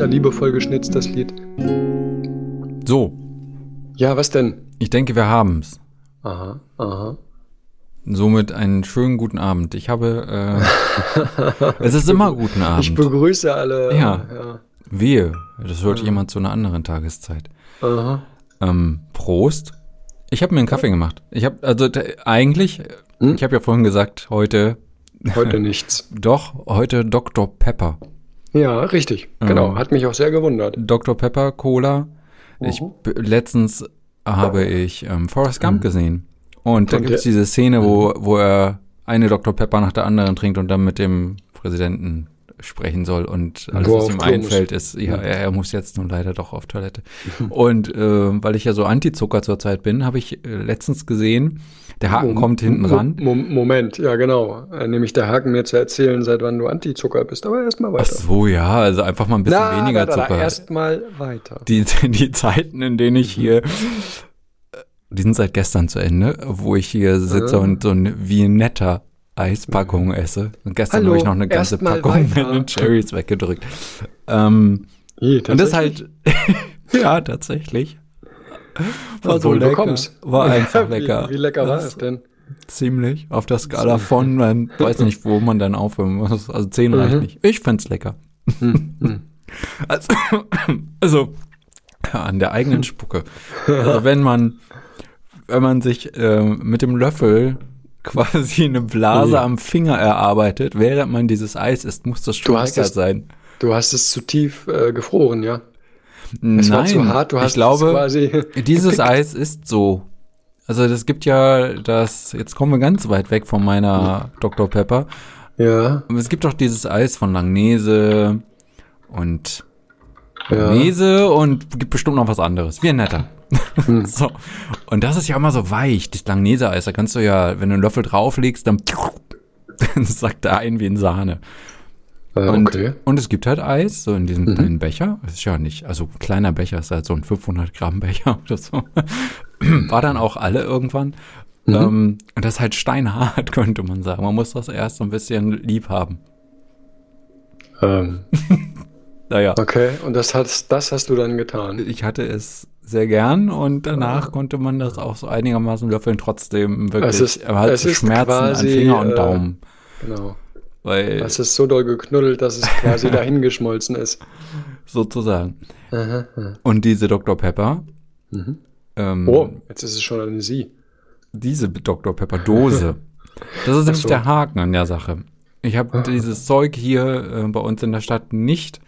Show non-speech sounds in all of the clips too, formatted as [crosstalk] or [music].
ja liebevoll geschnitzt, das Lied. So, Ja, was denn? ich denke, wir haben's. Aha, aha. Somit einen schönen guten Abend. Ich habe, äh, [laughs] es ist immer guten Ich Abend. begrüße alle. Ja. ja. Wehe, das hört jemand zu einer anderen Tageszeit. Aha. Ähm, Prost. Ich habe mir einen Kaffee gemacht. Ich habe, also eigentlich, Hm? ich habe ja vorhin gesagt, heute, Heute nichts. [laughs] doch, heute Dr. Pepper. Ja, richtig. Genau. Hat mich auch sehr gewundert. Dr. Pepper Cola. Ich, Mhm. letztens habe ich ähm, Forrest Gump gesehen. Und da gibt es diese Szene, wo, wo er eine Dr. Pepper nach der anderen trinkt und dann mit dem Präsidenten sprechen soll und alles, was ihm einfällt, ist, ja, er, er muss jetzt nun leider doch auf Toilette. und äh, weil ich ja so Anti-Zucker zurzeit bin, habe ich äh, letztens gesehen, der Haken kommt hinten ran. Mo Moment, ja genau. Äh, Nämlich der Haken mir zu erzählen, seit wann du Antizucker bist. Aber erstmal Ach weiter. so, ja, also einfach mal ein bisschen weniger Zucker. Erstmal weiter. die, [laughs] die Zeiten, in denen ich hier, die sind seit gestern zu Ende, wo ich hier sitze Ah. und so ein Viennetta Eispackung esse. Und gestern habe ich noch eine ganze Packung den Cherries weggedrückt. Ähm, Ih, und das halt, [laughs] ja, tatsächlich. War so lecker. bekomm's. War einfach Wie- lecker. Wie, lecker war es denn? Ziemlich. Auf der Skala von, man weiß nicht, wo man dann aufhören muss. Also 10 reicht Mhm. nicht. Ich find's lecker. Also, [coughs] also ja, an der eigenen Spucke. Also wenn man, wenn man sich äh, mit dem Löffel quasi eine Blase Ja. am Finger erarbeitet, während man dieses Eis isst, muss das schon Du hast lecker es- sein. Du hast es zu tief äh, gefroren, ja? Es Nein, war zu hart, du hast ich glaube, es quasi. [laughs] Dieses Eis ist so. Also das gibt ja das, jetzt kommen wir ganz weit weg von meiner Dr. Pepper. Ja, Aber Es gibt doch dieses Eis von Langnese und ja. Langnese und gibt bestimmt noch was anderes. Wie ein netter. Hm. so. Und das ist ja immer so weich, das Langnese-Eis. Da kannst du ja, wenn du einen Löffel drauflegst, dann, [laughs] dann sackt er ein wie in Sahne. Äh, Und, okay. und es gibt halt Eis, so in diesem Mhm. kleinen Becher. Das ist ja nicht, also kleiner Becher ist halt so ein 500 Gramm Becher [laughs] oder so. [clears throat] War dann auch alle irgendwann. Mhm. Ähm, und das ist halt steinhart, [laughs] könnte man sagen. Man muss das erst so ein bisschen lieb haben. Ähm, Naja, okay, und das hast, das hast du dann getan. ich hatte es sehr gern und danach konnte man das auch so einigermaßen löffeln, trotzdem wirklich. Es ist- hat es Schmerzen an quasi, Finger und äh, Daumen. Genau. Weil, Es ist so doll geknuddelt, dass es quasi [laughs] dahingeschmolzen ist. sozusagen. Aha, aha. Und diese Dr. Pepper, Mhm. ähm, Oh, jetzt ist es schon eine Sie. diese Dr. Pepper Dose. Das ist nämlich so. der Haken an der Sache. Ich habe dieses Zeug hier äh, bei uns in der Stadt nicht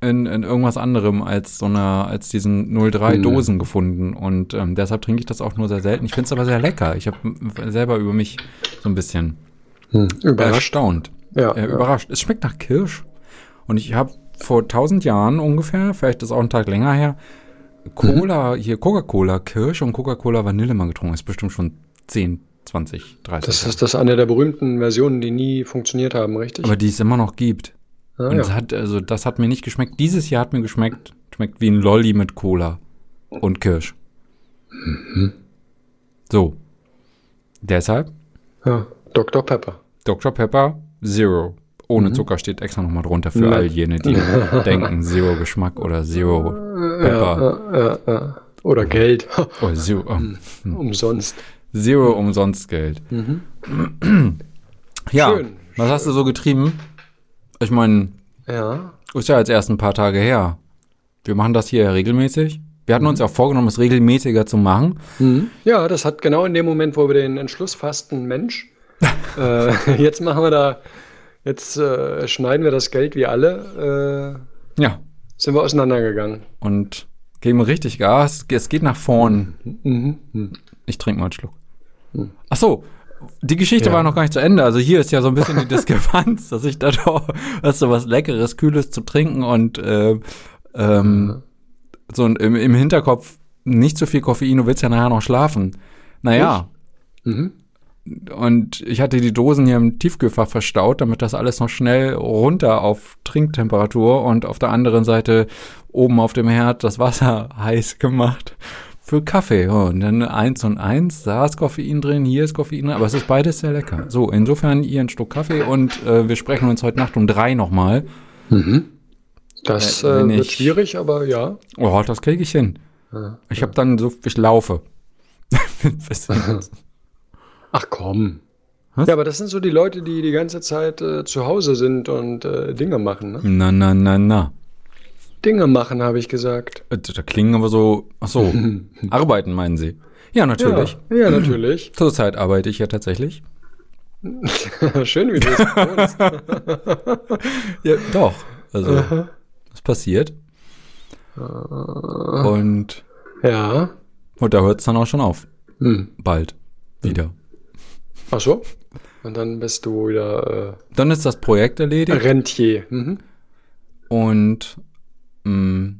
in, in irgendwas anderem als so einer, als diesen 03 Hm. Dosen gefunden und ähm, deshalb trinke ich das auch nur sehr selten. Ich finde es aber sehr lecker. Ich habe selber über mich so ein bisschen Hm. Überrascht. erstaunt, Ja, äh, ja. überrascht. Es schmeckt nach Kirsch und ich habe vor tausend Jahren ungefähr, vielleicht ist auch ein Tag länger her, Cola, Mhm. hier Coca-Cola Kirsch und Coca-Cola Vanille mal getrunken. ist bestimmt schon 10, 20, 30 Das ist das eine der berühmten Versionen, die nie funktioniert haben, richtig? Aber die es immer noch gibt. Ah, Und es ja. hat, also das hat mir nicht geschmeckt. Dieses Jahr hat mir geschmeckt, schmeckt wie ein Lolli mit Cola und Kirsch. Mhm. So. Deshalb ja. Dr. Pepper. Dr. Pepper Zero. Ohne Zucker steht extra nochmal drunter für Mhm. Ja. all jene, die [laughs] denken Zero Geschmack oder Zero Pepper. Ja, ja. Oder Geld. [laughs] Oh, Zero, ähm, Umsonst. Zero umsonst Geld. Mhm. [clears throat] Ja, Schön, was hast du so getrieben? Ich meine, Ja. ist ja jetzt erst ein paar Tage her. Wir machen das hier ja regelmäßig. Wir hatten Mhm. uns ja vorgenommen, es regelmäßiger zu machen. Ja, das hat genau in dem Moment, wo wir den Entschluss fassten, Mensch, [laughs] äh, jetzt machen wir da, jetzt äh, schneiden wir das Geld wie alle, äh, Ja. sind wir auseinandergegangen. Und geben richtig Gas. Es geht nach vorn. Mhm. Ich trinke mal einen Schluck. Ach so. Die Geschichte Ja. war noch gar nicht zu Ende. Also hier ist ja so ein bisschen die [laughs] Diskrepanz, dass ich da doch hast du was Leckeres, Kühles zu trinken und äh, ähm, so ein- im, im Hinterkopf nicht zu viel Koffein, du willst ja nachher noch schlafen. Naja. Mhm. Und ich hatte die Dosen hier im Tiefkühlfach verstaut, damit das alles noch schnell runter auf Trinktemperatur und auf der anderen Seite oben auf dem Herd das Wasser [laughs] heiß gemacht für Kaffee. Ja, Und dann eins und eins, da ist Koffein drin, hier ist Koffein drin, aber es ist beides sehr lecker. So, insofern ihr ein Stück Kaffee und äh, wir sprechen uns heute Nacht um drei nochmal. Mhm. Das Äh, äh, wird ich- schwierig, aber ja. Oh, das kriege ich hin. Ja. Ich habe dann so, ich laufe. [laughs] Ach komm. Was? Ja, aber das sind so die Leute, die die ganze Zeit äh, zu Hause sind und äh, Dinge machen. Ne? na, na, na, na. Dinge machen, habe ich gesagt. Äh, Da klingen aber so, ach so, [laughs] arbeiten meinen Sie? Ja, natürlich. Ja, ja natürlich. [laughs] Zurzeit arbeite ich ja tatsächlich. [laughs] Schön, wie du es. Ja, doch. Also, das passiert. Und, ja. und da hört es dann auch schon auf. Hm. Bald. Wieder. Ach so. Und dann bist du wieder Dann ist das Projekt äh, erledigt. Rentier. Mhm. Und mh,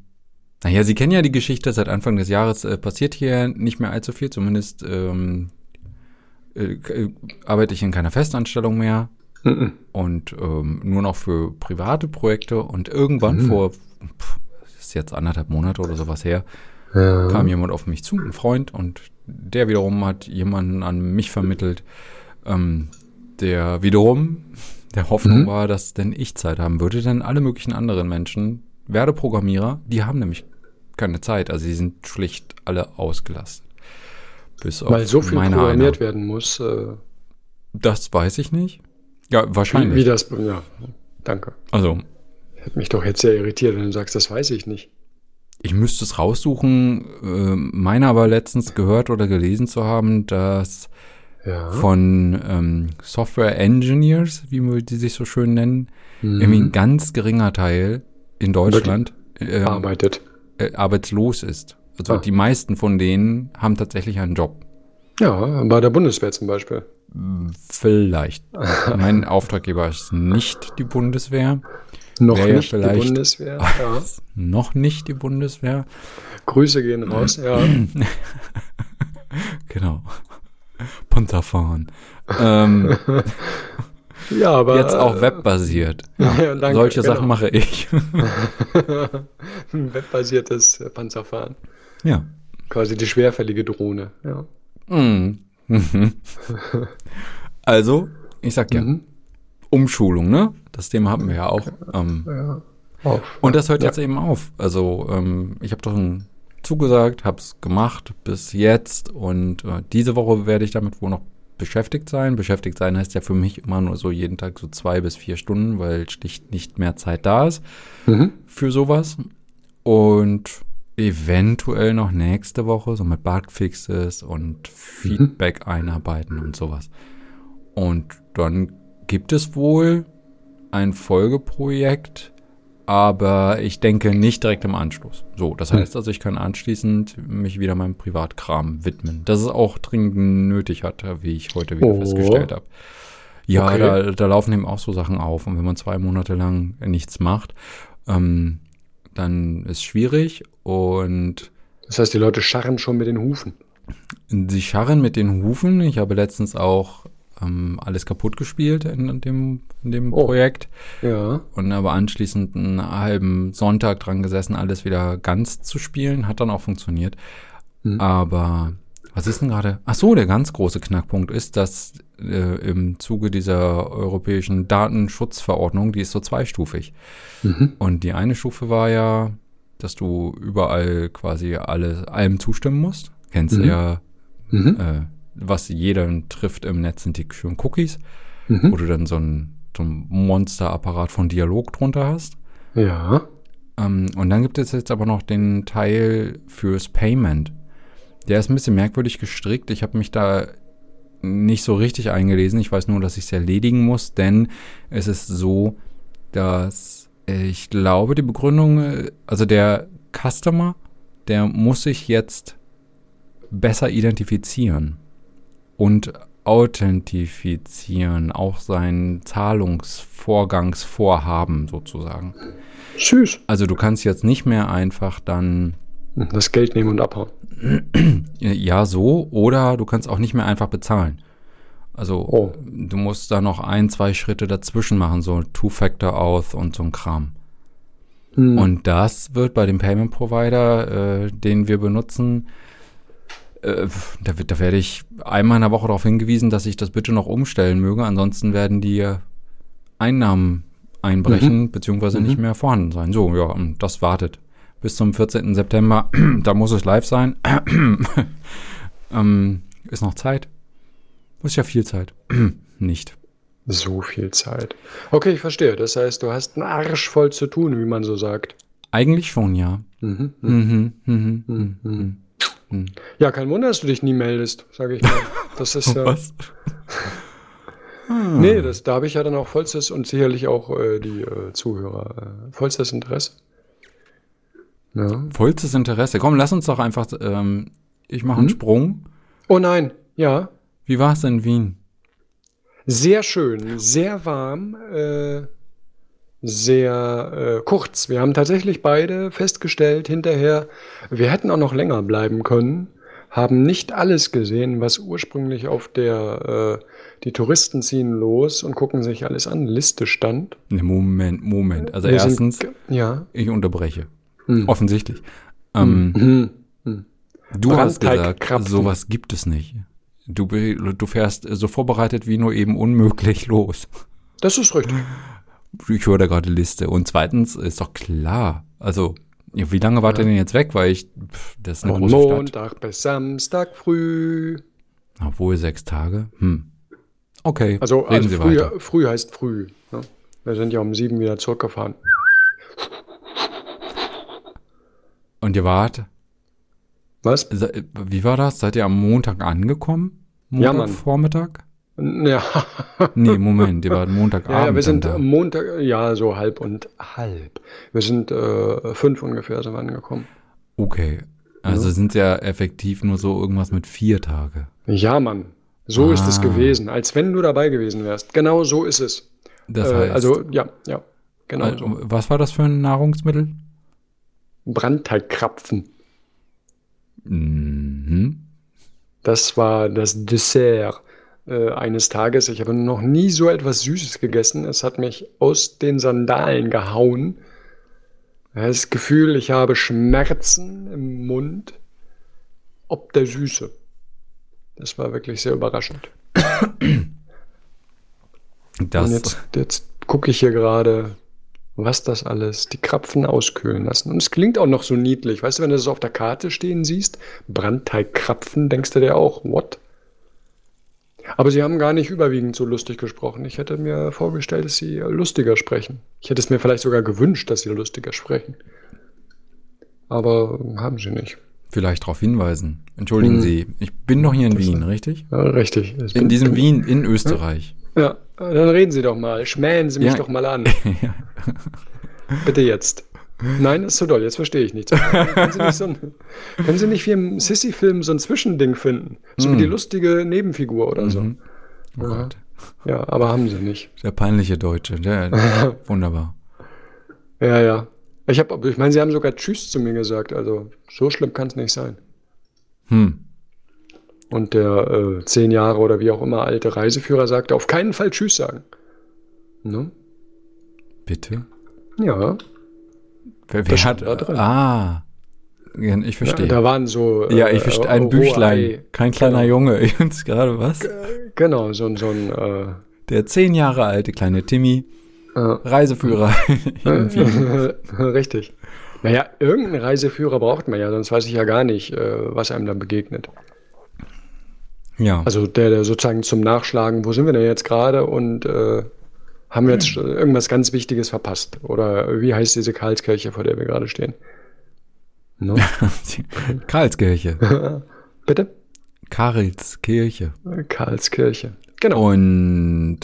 naja, Sie kennen ja die Geschichte, seit Anfang des Jahres äh, passiert hier nicht mehr allzu viel, zumindest ähm, äh, äh, arbeite ich in keiner Festanstellung mehr. Mhm. und ähm, nur noch für private Projekte. Und irgendwann vor, pff, das ist jetzt anderthalb Monate oder sowas her, Ja. kam jemand auf mich zu, ein Freund, und der wiederum hat jemanden an mich vermittelt, ähm, der wiederum der Hoffnung Mhm. war, dass denn ich Zeit haben würde, denn alle möglichen anderen Menschen, werde Programmierer, die haben nämlich keine Zeit, also sie sind schlicht alle ausgelastet. Bis Weil so viel programmiert eine. werden muss. Äh, Das weiß ich nicht. Ja, wie, wahrscheinlich. wie das. Ja, danke. Also, Hätte mich doch jetzt sehr irritiert, wenn du sagst, das weiß ich nicht. Ich müsste es raussuchen, äh, meine aber letztens gehört oder gelesen zu haben, dass Ja. von ähm, Software Engineers, wie wir die sich so schön nennen, Mhm. irgendwie ein ganz geringer Teil in Deutschland äh, arbeitet. äh, arbeitslos ist. Also Ah. die meisten von denen haben tatsächlich einen Job. Ja, bei der Bundeswehr zum Beispiel. Vielleicht. [laughs] mein Auftraggeber ist nicht die Bundeswehr, Noch Wär ja nicht die Bundeswehr. Ja. noch nicht die Bundeswehr. Grüße gehen raus. Ja. [laughs] Genau. Panzerfahren. ähm, [laughs] ja, aber. jetzt auch webbasiert. [laughs] Ja, danke, Solche genau. Sachen mache ich. [laughs] [laughs] Ein webbasiertes äh, Panzerfahren. ja. Quasi die schwerfällige Drohne. Ja. Mm. Mhm. Also, ich sag ja, Mhm. Umschulung, ne? Das Thema hatten wir ja auch. Ähm, ja. Auf. und das hört Ja. jetzt eben auf. Also, ähm, ich habe doch ein zugesagt, hab's gemacht bis jetzt und äh, diese Woche werde ich damit wohl noch beschäftigt sein. Beschäftigt sein heißt ja für mich immer nur so jeden Tag so zwei bis vier Stunden, weil schlicht nicht mehr Zeit da ist Mhm. für sowas. Und eventuell noch nächste Woche, so mit Bugfixes und Feedback einarbeiten und sowas. Und dann gibt es wohl ein Folgeprojekt, aber ich denke nicht direkt im Anschluss. So, das heißt also, ich kann anschließend mich wieder meinem Privatkram widmen. Das es auch dringend nötig hat, wie ich heute wieder Oh. festgestellt habe. Ja, Okay. da, da laufen eben auch so Sachen auf. Und wenn man zwei Monate lang nichts macht, ähm, dann ist schwierig. Und Das heißt, die Leute scharren schon mit den Hufen. sie scharren mit den Hufen. Ich habe letztens auch ähm, alles kaputt gespielt in, dem, in dem Oh. Projekt. Ja. Und aber anschließend einen halben Sonntag dran gesessen, alles wieder ganz zu spielen. Hat dann auch funktioniert. Mhm. Aber was ist denn gerade? Ach so, der ganz große Knackpunkt ist, dass äh, im Zuge dieser europäischen Datenschutzverordnung, die ist so zweistufig. Mhm. Und die eine Stufe war ja, dass du überall quasi alle, allem zustimmen musst. Kennst du Mhm. ja, Mhm. äh, was jeden trifft im Netz, sind die schönen Cookies, Mhm. wo du dann so ein, so ein Monsterapparat von Dialog drunter hast. Ja. Ähm, und dann gibt es jetzt aber noch den Teil fürs Payment. Der ist ein bisschen merkwürdig gestrickt. Ich habe mich da nicht so richtig eingelesen. Ich weiß nur, dass ich es erledigen muss, denn es ist so, dass ich glaube, die Begründung, also der Customer, der muss sich jetzt besser identifizieren und authentifizieren, auch sein Zahlungsvorgangsvorhaben sozusagen. Süß. Also du kannst jetzt nicht mehr einfach dann Das Geld nehmen und abhauen. [clears throat] ja so oder du kannst auch nicht mehr einfach bezahlen. Also Oh. du musst da noch ein, zwei Schritte dazwischen machen, so Two-Factor-Auth und so ein Kram. Hm. Und das wird bei dem Payment Provider, äh, den wir benutzen, äh, da, wird- da werde ich einmal in der Woche darauf hingewiesen, dass ich das bitte noch umstellen möge. Ansonsten werden die Einnahmen einbrechen, beziehungsweise nicht mehr vorhanden sein. So, ja, und das wartet. Bis zum 14. September, [clears throat] da muss es live sein. [clears throat] ähm, ist noch Zeit. Ist ja viel Zeit. [clears throat] nicht. So viel Zeit. Okay, ich verstehe. Das heißt, du hast einen Arsch voll zu tun, wie man so sagt. Eigentlich schon, ja. Mhm. Mhm, mhm, mhm. Mhm. Ja, kein Wunder, dass du dich nie meldest, sage ich mal. Das ist [laughs] ja. Was? Nee, das, da habe ich ja dann auch vollstes und sicherlich auch äh, die äh, Zuhörer äh, vollstes Interesse. Ja. Vollstes Interesse. Komm, lass uns doch einfach, ähm, ich mache einen Hm? Sprung. Oh nein, ja. Wie war es in Wien? Sehr schön, sehr warm, äh, sehr äh, kurz. Wir haben tatsächlich beide festgestellt hinterher, wir hätten auch noch länger bleiben können, haben nicht alles gesehen, was ursprünglich auf der äh, die Touristen ziehen los und gucken sich alles an Liste stand. Ne, Moment, Moment. Also Wir sind erstens, ge- ja. ich unterbreche. Hm. Offensichtlich. Ähm, Mhm. Du hast gesagt, sowas gibt es nicht. Du, du fährst so vorbereitet wie nur eben unmöglich los. Das ist richtig. Ich höre da gerade Liste. Und zweitens ist doch klar. Also, ja, wie lange wart ihr denn jetzt weg? Weil ich, pff, das ist eine Von große Stadt. Montag bis Samstag früh. Obwohl sechs Tage. Hm. Okay, Also, reden also Sie früh, weiter. früh heißt früh. Ne? Wir sind ja um sieben wieder zurückgefahren. Und ihr wart, Was? se- wie war das? Seid ihr am Montag angekommen? Ja, Montag Mann. Vormittag? Ja, Nee, Moment, ihr wart [laughs] Montagabend. ja, ja wir sind da. Montag, ja, so halb und halb. Wir sind äh, fünf ungefähr sind wir angekommen. Okay. Also sind ja effektiv nur so irgendwas mit vier Tage. Ja, Mann. So ist es Ah. gewesen, als wenn du dabei gewesen wärst. Genau so ist es. Das äh, heißt, also, ja, ja, genau äh, so. was war das für ein Nahrungsmittel? Brandteigkrapfen. Mhm. Das war das Dessert äh, eines Tages. Ich habe noch nie so etwas Süßes gegessen. Es hat mich aus den Sandalen gehauen. Das Gefühl, ich habe Schmerzen im Mund. Ob der Süße. Das war wirklich sehr überraschend. Das, Und jetzt, jetzt gucke ich hier gerade, was das alles, die Krapfen auskühlen lassen. Und es klingt auch noch so niedlich. Weißt du, wenn du das auf der Karte stehen siehst, Brandteigkrapfen, denkst du dir auch, what? Aber sie haben gar nicht überwiegend so lustig gesprochen. Ich hätte mir vorgestellt, dass sie lustiger sprechen. Ich hätte es mir vielleicht sogar gewünscht, dass sie lustiger sprechen. Aber haben sie nicht. vielleicht darauf hinweisen. Entschuldigen Hm. Sie, ich bin doch hier in Wien, richtig? Ja, richtig. Ich In diesem Wien in Österreich. Ja, dann reden Sie doch mal. Schmähen Sie mich Ja. doch mal an. [laughs] Bitte jetzt. Nein, ist zu doll. Jetzt verstehe ich nichts. Können Sie nicht, so ein, können Sie nicht wie im Sissy-Film so ein Zwischending finden? So wie die lustige Nebenfigur oder so. Oh Gott. Ja, aber haben Sie nicht. Der peinliche Deutsche, der, [laughs] wunderbar. Ja, ja. Ich habe, ich meine, Sie haben sogar Tschüss zu mir gesagt. Also so schlimm kann es nicht sein. Hm. Und der äh, zehn Jahre oder wie auch immer alte Reiseführer sagte, auf keinen Fall Tschüss sagen. Ne? Bitte? Ja, Wer, wer hat, da drin. ah, ja, ich ja, verstehe. da waren so. Ja, äh, ich verstehe. Ein Büchlein. Ei. Kein kleiner Genau. Junge. [laughs] Ich uns gerade was? Genau, so, ein- so ein äh, Der zehn Jahre alte kleine Timmy, äh, Reiseführer. [laughs] [laughs] Richtig. Naja, irgendeinen Reiseführer braucht man ja, sonst weiß ich ja gar nicht, äh, was einem dann begegnet. Ja. Also der, der sozusagen zum Nachschlagen, wo sind wir denn jetzt gerade und äh, haben wir jetzt irgendwas ganz Wichtiges verpasst? Oder wie heißt diese Karlskirche, vor der wir gerade stehen? No? [laughs] Karlskirche. [laughs] Bitte? Karlskirche. Karlskirche. Genau. Und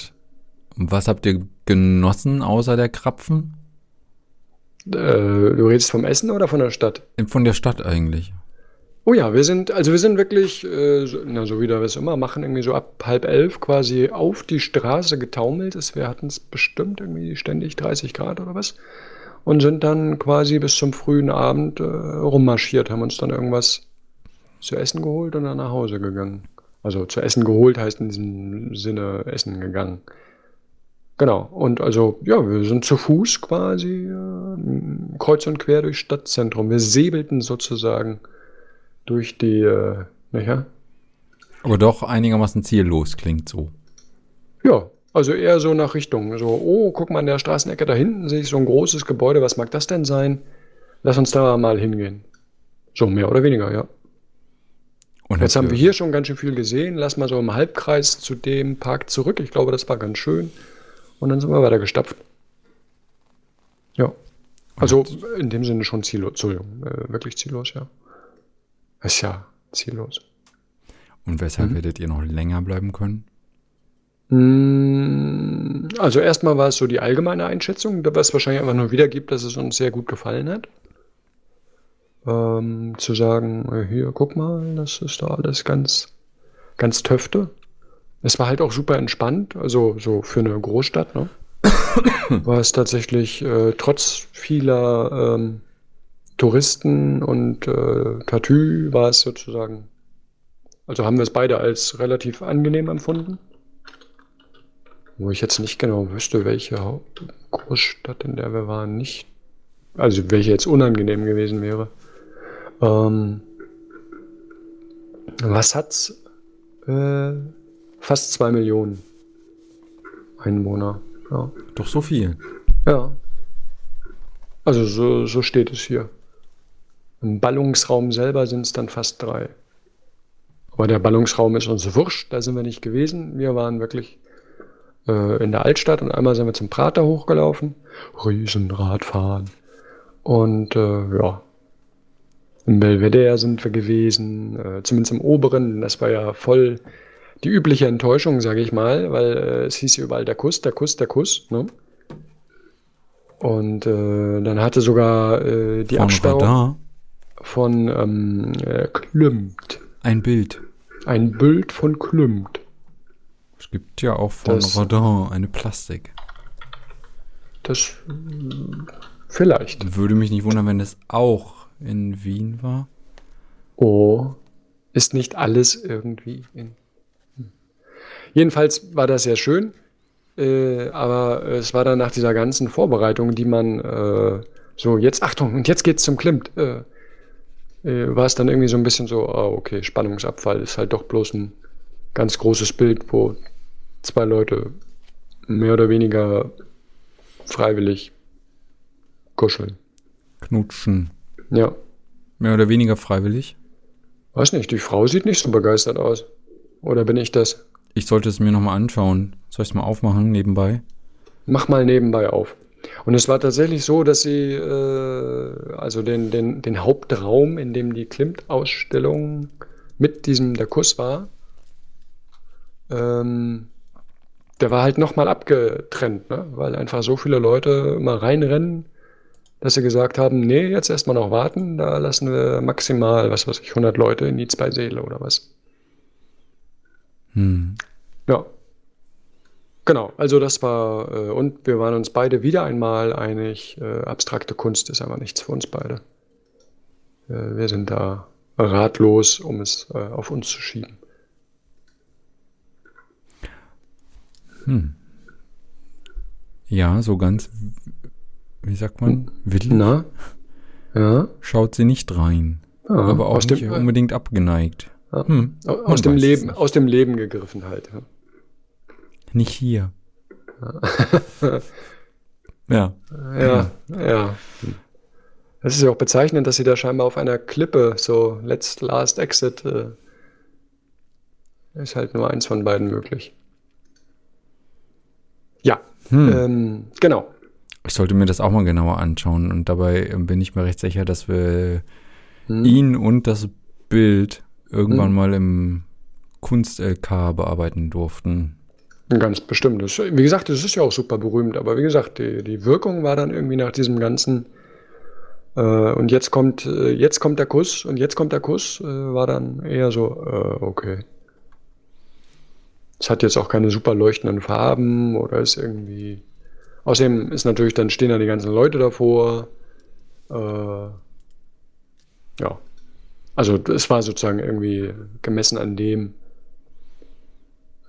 was habt ihr genossen außer der Krapfen? Äh, du redest vom Essen oder von der Stadt? Von der Stadt eigentlich. Oh ja, wir sind, also wir sind wirklich, äh, so, na, so wie wir es immer machen, irgendwie so ab halb elf quasi auf die Straße getaumelt. Es, wir hatten es bestimmt irgendwie ständig 30 Grad oder was. Und sind dann quasi bis zum frühen Abend äh, rummarschiert, haben uns dann irgendwas zu essen geholt und dann nach Hause gegangen. Also zu essen geholt heißt in diesem Sinne essen gegangen. Genau. Und also, ja, wir sind zu Fuß quasi äh, kreuz und quer durchs Stadtzentrum. Wir säbelten sozusagen durch die, äh, naja, Aber doch einigermaßen ziellos klingt so. ja, Also eher so nach Richtung, so, oh, guck mal an der Straßenecke da hinten sehe ich so ein großes Gebäude, was mag das denn sein? Lass uns da mal hingehen. So, mehr oder weniger, ja. Und jetzt haben wir hier schon ganz schön viel gesehen. Lass mal so im Halbkreis zu dem Park zurück. Ich glaube, das war ganz schön. Und dann sind wir weiter gestapft. Ja. Also in dem Sinne schon ziellos. Entschuldigung, äh, wirklich ziellos, ja. Ist ja ziellos. Und weshalb mhm. werdet ihr noch länger bleiben können? Mm, also erstmal war es so die allgemeine Einschätzung, was wahrscheinlich einfach nur wiedergibt, dass es uns sehr gut gefallen hat. Ähm, zu sagen, äh, hier, guck mal, das ist da alles ganz, ganz töfte. Es war halt auch super entspannt, also so für eine Großstadt, ne? [coughs] war es tatsächlich äh, trotz vieler ähm, Touristen und äh, Tatü war es sozusagen, also haben wir es beide als relativ angenehm empfunden. Wo ich jetzt nicht genau wüsste, welche Großstadt, in der wir waren, nicht, also welche jetzt unangenehm gewesen wäre. Ähm, was hat's? Äh, fast zwei Millionen Einwohner. Ja. Doch so viel. Ja. Also so, so steht es hier. Im Ballungsraum selber sind es dann fast drei. Aber der Ballungsraum ist uns wurscht, da sind wir nicht gewesen. Wir waren wirklich äh, in der Altstadt und einmal sind wir zum Prater hochgelaufen. Riesenradfahren. Und äh, ja, im Belvedere sind wir gewesen, äh, zumindest im oberen. Das war ja voll die übliche Enttäuschung, sage ich mal, weil äh, es hieß ja überall der Kuss, der Kuss, der Kuss. Ne? Und äh, dann hatte sogar äh, die von Absperrung. Von ähm, äh, Klümpt. Ein Bild. Ein Bild von Klümpt. Es gibt ja auch von das, Rodin eine Plastik. Das vielleicht. Würde mich nicht wundern, wenn es auch in Wien war. Oh, ist nicht alles irgendwie in. Hm. Jedenfalls war das sehr schön, äh, aber es war dann nach dieser ganzen Vorbereitung, die man äh, so jetzt Achtung und jetzt geht's zum Klimt. Äh, äh, war es dann irgendwie so ein bisschen so, ah, okay, Spannungsabfall ist halt doch bloß ein ganz großes Bild, wo zwei Leute mehr oder weniger freiwillig kuscheln. Knutschen. Ja. Mehr oder weniger freiwillig? Weiß nicht, die Frau sieht nicht so begeistert aus. Oder bin ich das? Ich sollte es mir nochmal anschauen. Soll ich es mal aufmachen nebenbei? Mach mal nebenbei auf. Und es war tatsächlich so, dass sie äh, also den, den, den Hauptraum, in dem die Klimt-Ausstellung mit diesem der Kuss war, ähm, der war halt nochmal abgetrennt, ne? weil einfach so viele Leute mal reinrennen, dass sie gesagt haben, nee, jetzt erstmal noch warten, da lassen wir maximal, was weiß ich, 100 Leute in die zwei Säle oder was. Hm. Ja. Genau, also das war, äh, und wir waren uns beide wieder einmal einig, äh, abstrakte Kunst ist aber nichts für uns beide. Äh, wir sind da ratlos, um es äh, auf uns zu schieben. Hm. Ja, so ganz, wie sagt man, willig. Na? Ja. Schaut sie nicht rein. Ja, aber auch nicht dem, unbedingt abgeneigt. Ja. Hm, aus, dem Leben, aus dem Leben gegriffen halt. Ja. Nicht hier. [laughs] ja. Ja, ja. Es ist ja auch bezeichnend, dass sie da scheinbar auf einer Klippe so Let's Last Exit äh, ist halt nur eins von beiden möglich. Ja, hm. ähm, genau. Ich sollte mir das auch mal genauer anschauen und dabei ähm, bin ich mir recht sicher, dass wir hm. ihn und das Bild irgendwann hm. mal im Kunst-LK bearbeiten durften. Ganz bestimmt. Das, wie gesagt, das ist ja auch super berühmt, aber wie gesagt, die, die Wirkung war dann irgendwie nach diesem ganzen äh, und jetzt kommt, äh, jetzt kommt der Kuss und jetzt kommt der Kuss, äh, war dann eher so, äh, okay. Es hat jetzt auch keine super leuchtenden Farben oder ist irgendwie. Außerdem ist natürlich, dann stehen da die ganzen Leute davor. Äh, ja. Also es war sozusagen irgendwie gemessen an dem,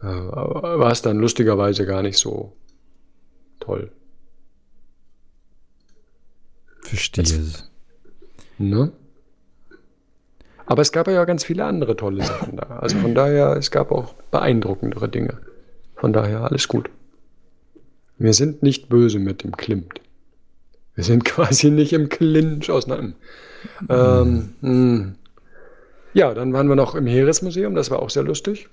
äh, war es dann lustigerweise gar nicht so toll. Verstehe es. Ne? Aber es gab ja ganz viele andere tolle Sachen da. Also von daher, es gab auch beeindruckendere Dinge. Von daher alles gut. Wir sind nicht böse mit dem Klimt. Wir sind [laughs] quasi nicht im Clinch auseinander. Ähm, mh. ja, dann waren wir noch im Heeresmuseum, das war auch sehr lustig.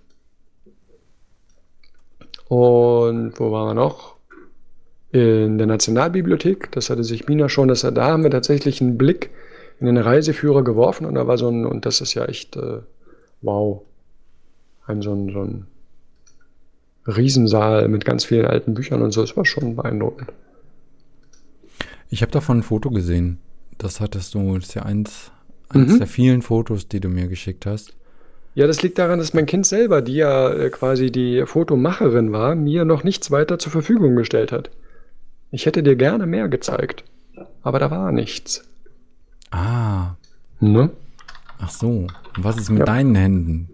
Und wo waren wir noch? In der Nationalbibliothek, das hatte sich Mina schon, das, da haben wir tatsächlich einen Blick in den Reiseführer geworfen und da war so ein, und das ist ja echt, äh, wow, ein so ein, so ein Riesensaal mit ganz vielen alten Büchern und so, das war schon beeindruckend. Ich habe davon ein Foto gesehen. Das hattest du, das ist ja eins, eins mhm. der vielen Fotos, die du mir geschickt hast. Ja, das liegt daran, dass mein Kind selber, die ja äh, quasi die Fotomacherin war, mir noch nichts weiter zur Verfügung gestellt hat. Ich hätte dir gerne mehr gezeigt, aber da war nichts. Ah. Ne? Ach so. Und was ist mit ja. deinen Händen?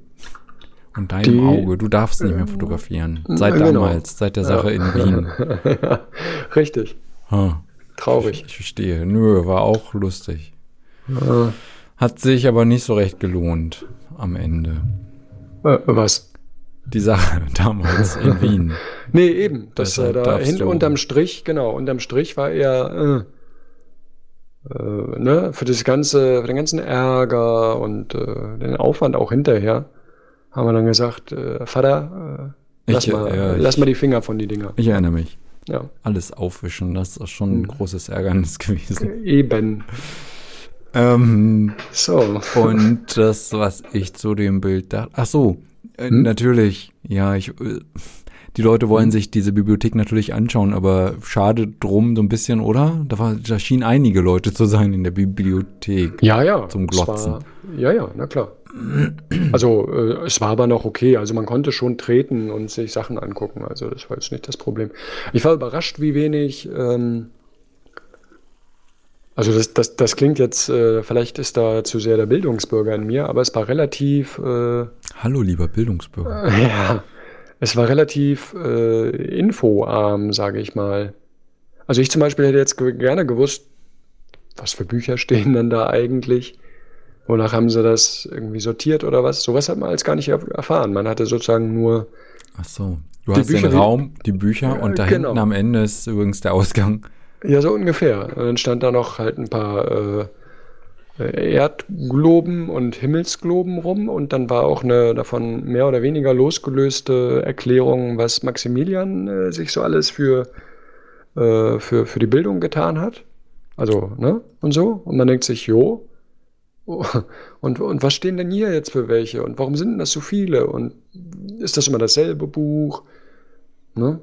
Und deinem Die, Auge? Du darfst nicht mehr fotografieren. Seit genau. damals, seit der Sache ja. in Wien. [laughs] Richtig. Huh. Traurig. Ich, ich, verstehe. Nö, war auch lustig. Ja. Hat sich aber nicht so recht gelohnt am Ende. Äh, was? die Sache [laughs] damals in Wien. [laughs] nee, eben. Das, äh, da hinten unterm Strich, genau, unterm Strich war er, äh, äh, ne, für das ganze, für den ganzen Ärger und äh, den Aufwand auch hinterher, haben wir dann gesagt, äh, Vater, äh, lass, ich, mal, lass ich, mal die Finger von die Dinger. Ich erinnere mich. Ja. Alles aufwischen, das ist schon ein hm. großes Ärgernis [laughs] gewesen. Eben. Ähm, so. Und das, was ich zu dem Bild dachte, ach so, äh, hm? Natürlich, ja, ich, äh, die Leute wollen sich diese Bibliothek natürlich anschauen, aber schade drum so ein bisschen, oder? Da, war, da schienen einige Leute zu sein in der Bibliothek. Ja, ja. Zum Glotzen. War, ja, ja, na klar. Also äh, es war aber noch okay. Also man konnte schon treten und sich Sachen angucken. Also das war jetzt nicht das Problem. Ich war überrascht, wie wenig. Ähm, also das, das, das klingt jetzt, äh, vielleicht ist da zu sehr der Bildungsbürger in mir, aber es war relativ. Äh, Hallo, lieber Bildungsbürger. Äh, [laughs] ja, es war relativ äh, infoarm, sage ich mal. Also ich zum Beispiel hätte jetzt gerne gewusst, was für Bücher stehen denn da eigentlich? Wonach haben sie das irgendwie sortiert oder was? Sowas hat man als gar nicht erfahren. Man hatte sozusagen nur. Ach so. Du hast Bücher, den Raum, die Bücher und da genau. hinten am Ende ist übrigens der Ausgang. Ja, so ungefähr. Und dann stand da noch halt ein paar äh, Erdgloben und Himmelsgloben rum und dann war auch eine davon mehr oder weniger losgelöste Erklärung, was Maximilian äh, sich so alles für, äh, für, für die Bildung getan hat. Also, ne? Und so. Und man denkt sich, jo. [laughs] Und, und was stehen denn hier jetzt für welche? Und warum sind denn das so viele? Und ist das immer dasselbe Buch? Ne?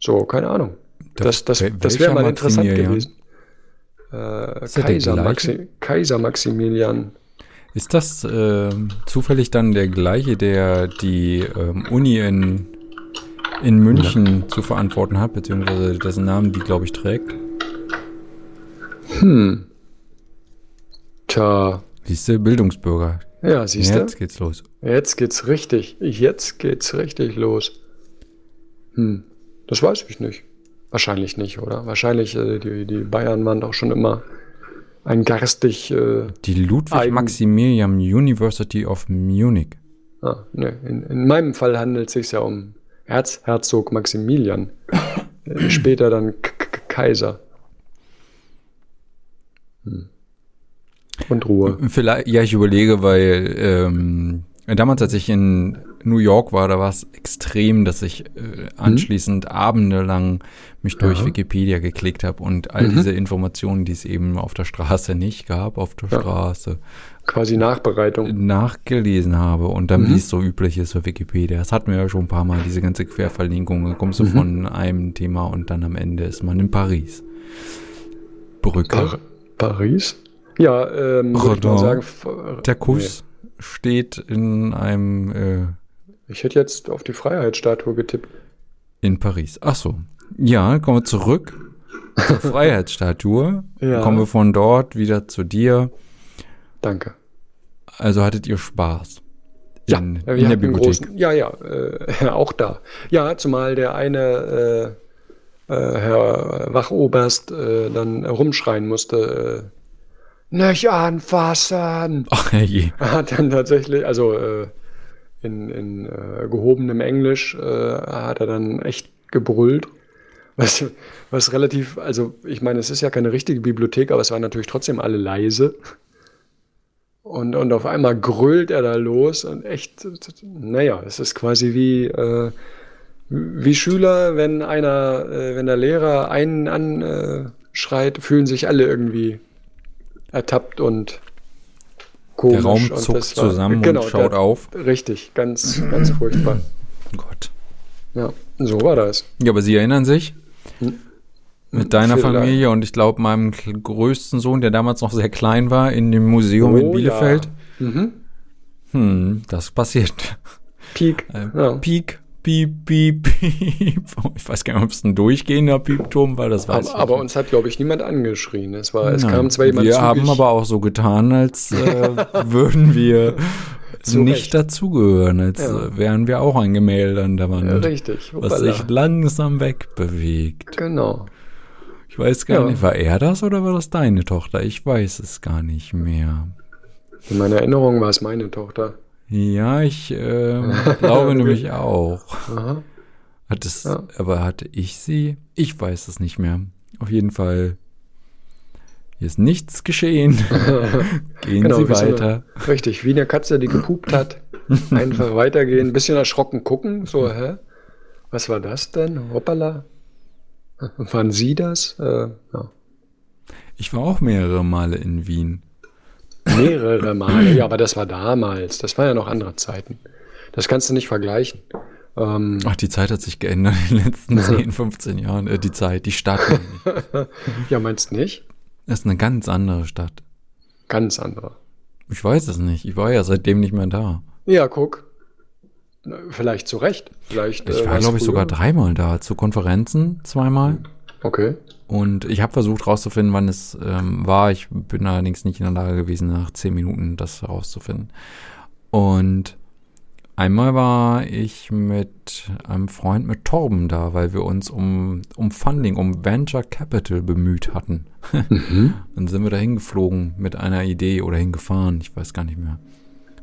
So, keine Ahnung. Das, das, das wäre mal interessant gewesen. Äh, Kaiser, Maxi Kaiser Maximilian. Ist das äh, zufällig dann der gleiche, der die ähm, Uni in, in München ja. zu verantworten hat, beziehungsweise dessen Namen die, glaube ich, trägt? Hm. Tja. Siehst du, Bildungsbürger. Ja, siehst du. Jetzt geht's los. Jetzt geht's richtig. Jetzt geht's richtig los. Hm. Das weiß ich nicht. Wahrscheinlich nicht, oder? Wahrscheinlich, äh, die, die Bayern waren doch schon immer ein garstig. Äh, die Ludwig-Maximilian University of Munich. Ah, ne. In, in meinem Fall handelt es sich ja um Erzherzog Maximilian. äh, [clears throat] später dann K -K Kaiser. Hm. Und Ruhe. Vielleicht, ja, ich überlege, weil ähm, damals, als ich in New York war, da war es extrem, dass ich äh, anschließend mhm. abendelang mich durch ja. Wikipedia geklickt habe und all mhm. diese Informationen, die es eben auf der Straße nicht gab, auf der ja. Straße. Quasi Nachbereitung. Nachgelesen habe und dann, mhm. wie es so üblich ist für Wikipedia. Das hatten wir ja schon ein paar Mal, diese ganze Querverlinkung. Da kommst du mhm. von einem Thema und dann am Ende ist man in Paris. Brücke. Par Paris? Ja, ähm, würde ich mal sagen. Der Kuss nee. steht in einem äh, ich hätte jetzt auf die Freiheitsstatue getippt. In Paris. Ach so. Ja, kommen wir zurück zur [laughs] Freiheitsstatue. ja. Kommen wir von dort wieder zu dir. Danke. Also hattet ihr Spaß? Ja, in, wir in der Bibliothek. Großen, ja, ja, äh, [laughs] auch da. Ja, zumal der eine äh, äh, Herr Wachoberst äh, dann rumschreien musste, äh, nicht anfassen. Ach je. Er [laughs] hat dann tatsächlich, also äh, in, in äh, gehobenem Englisch äh, hat er dann echt gebrüllt. Was, was relativ, also ich meine, es ist ja keine richtige Bibliothek, aber es waren natürlich trotzdem alle leise. Und, und auf einmal grölt er da los und echt, naja, es ist quasi wie, äh, wie Schüler, wenn einer, äh, wenn der Lehrer einen anschreit, fühlen sich alle irgendwie ertappt und komisch. Der Raum zuckt zusammen genau, und schaut der, auf. Richtig, ganz, ganz furchtbar. Gott. Ja, so war das. Ja, aber Sie erinnern sich? Hm. Mit deiner Vielleicht. Familie und ich glaube meinem größten Sohn, der damals noch sehr klein war, in dem Museum oh, in Bielefeld. Ja. Mhm. Hm, das passiert. Peak. Äh, ja. Peak piep, piep, piep. Ich weiß gar nicht, ob es ein durchgehender Piepturm war, das weiß aber, ich Aber uns hat, glaube ich, niemand angeschrien. Es, war, es kam zwar jemand Wir haben aber auch so getan, als äh, [laughs] würden wir nicht dazugehören, als ja. wären wir auch ein Gemälde an der Wand. Ja, richtig. Was sich langsam wegbewegt. Genau. Ich weiß gar ja. nicht, war er das oder war das deine Tochter? Ich weiß es gar nicht mehr. In meiner Erinnerung war es meine Tochter. Ja, ich [laughs] äh, glaube nämlich auch. Aha. Hat es, ja. Aber hatte ich sie? Ich weiß es nicht mehr. Auf jeden Fall. Hier ist nichts geschehen. [laughs] Gehen genau, Sie weiter. So richtig, wie eine Katze, die gepupt hat. [laughs] Einfach weitergehen, ein bisschen erschrocken gucken. So, hä? Was war das denn? Hoppala. Waren Sie das? Äh, ja. Ich war auch mehrere Male in Wien. Mehrere Male, ja, aber das war damals. Das war ja noch andere Zeiten. Das kannst du nicht vergleichen. Ähm, Ach, die Zeit hat sich geändert in den letzten [laughs] 10, 15 Jahren. Äh, die Zeit, die Stadt. [laughs] ja, meinst du nicht? Das ist eine ganz andere Stadt. Ganz andere. Ich weiß es nicht. Ich war ja seitdem nicht mehr da. Ja, guck. Vielleicht zu Recht. Vielleicht, ich äh, war, glaube ich, sogar dreimal da. Zu Konferenzen zweimal. Okay. Und ich habe versucht herauszufinden, wann es ähm, war. Ich bin allerdings nicht in der Lage gewesen, nach zehn Minuten das herauszufinden. Und einmal war ich mit einem Freund mit Torben da, weil wir uns um, um Funding, um Venture Capital bemüht hatten. Mhm. [laughs] Dann sind wir da hingeflogen mit einer Idee oder hingefahren, ich weiß gar nicht mehr.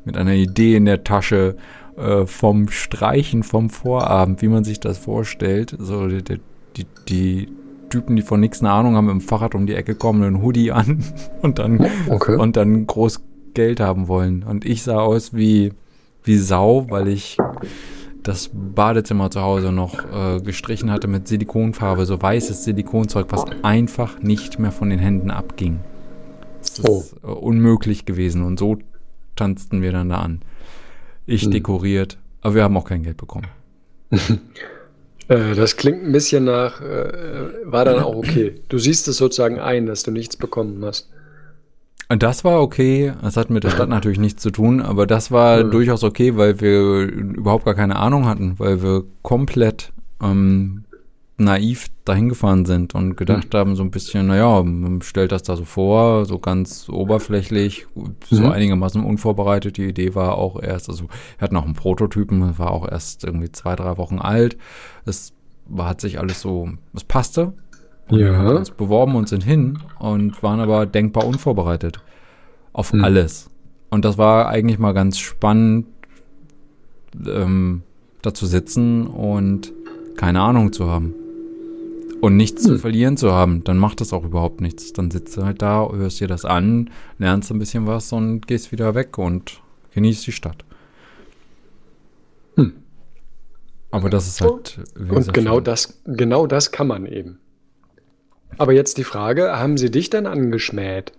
Mit einer Idee in der Tasche äh, vom Streichen vom Vorabend, wie man sich das vorstellt. So die, die, die Typen, die von nichts eine Ahnung haben, dem Fahrrad um die Ecke kommen, einen Hoodie an [laughs] und dann, okay. und dann groß Geld haben wollen. Und ich sah aus wie, wie Sau, weil ich das Badezimmer zu Hause noch äh, gestrichen hatte mit Silikonfarbe, so weißes Silikonzeug, was einfach nicht mehr von den Händen abging. Das ist oh. äh, unmöglich gewesen und so tanzten wir dann da an. Ich hm. dekoriert, aber wir haben auch kein Geld bekommen. [laughs] Äh, das klingt ein bisschen nach, äh, war dann auch okay. Du siehst es sozusagen ein, dass du nichts bekommen hast. Das war okay. Das hat mit der Stadt [laughs] natürlich nichts zu tun, aber das war mhm. durchaus okay, weil wir überhaupt gar keine Ahnung hatten, weil wir komplett ähm, naiv dahin gefahren sind und gedacht mhm. haben, so ein bisschen, naja, man stellt das da so vor, so ganz oberflächlich, so mhm. einigermaßen unvorbereitet. Die Idee war auch erst, also wir hatten auch einen Prototypen, war auch erst irgendwie zwei, drei Wochen alt. Es war, hat sich alles so, es passte. Und ja. Wir haben uns beworben und sind hin und waren aber denkbar unvorbereitet auf mhm. alles. Und das war eigentlich mal ganz spannend, ähm, da zu sitzen und keine Ahnung zu haben. Und nichts hm. zu verlieren zu haben, dann macht das auch überhaupt nichts. Dann sitzt du halt da, hörst dir das an, lernst ein bisschen was und gehst wieder weg und genießt die Stadt. Hm. Aber das ist halt. Und genau das, genau das kann man eben. Aber jetzt die Frage: Haben sie dich dann angeschmäht?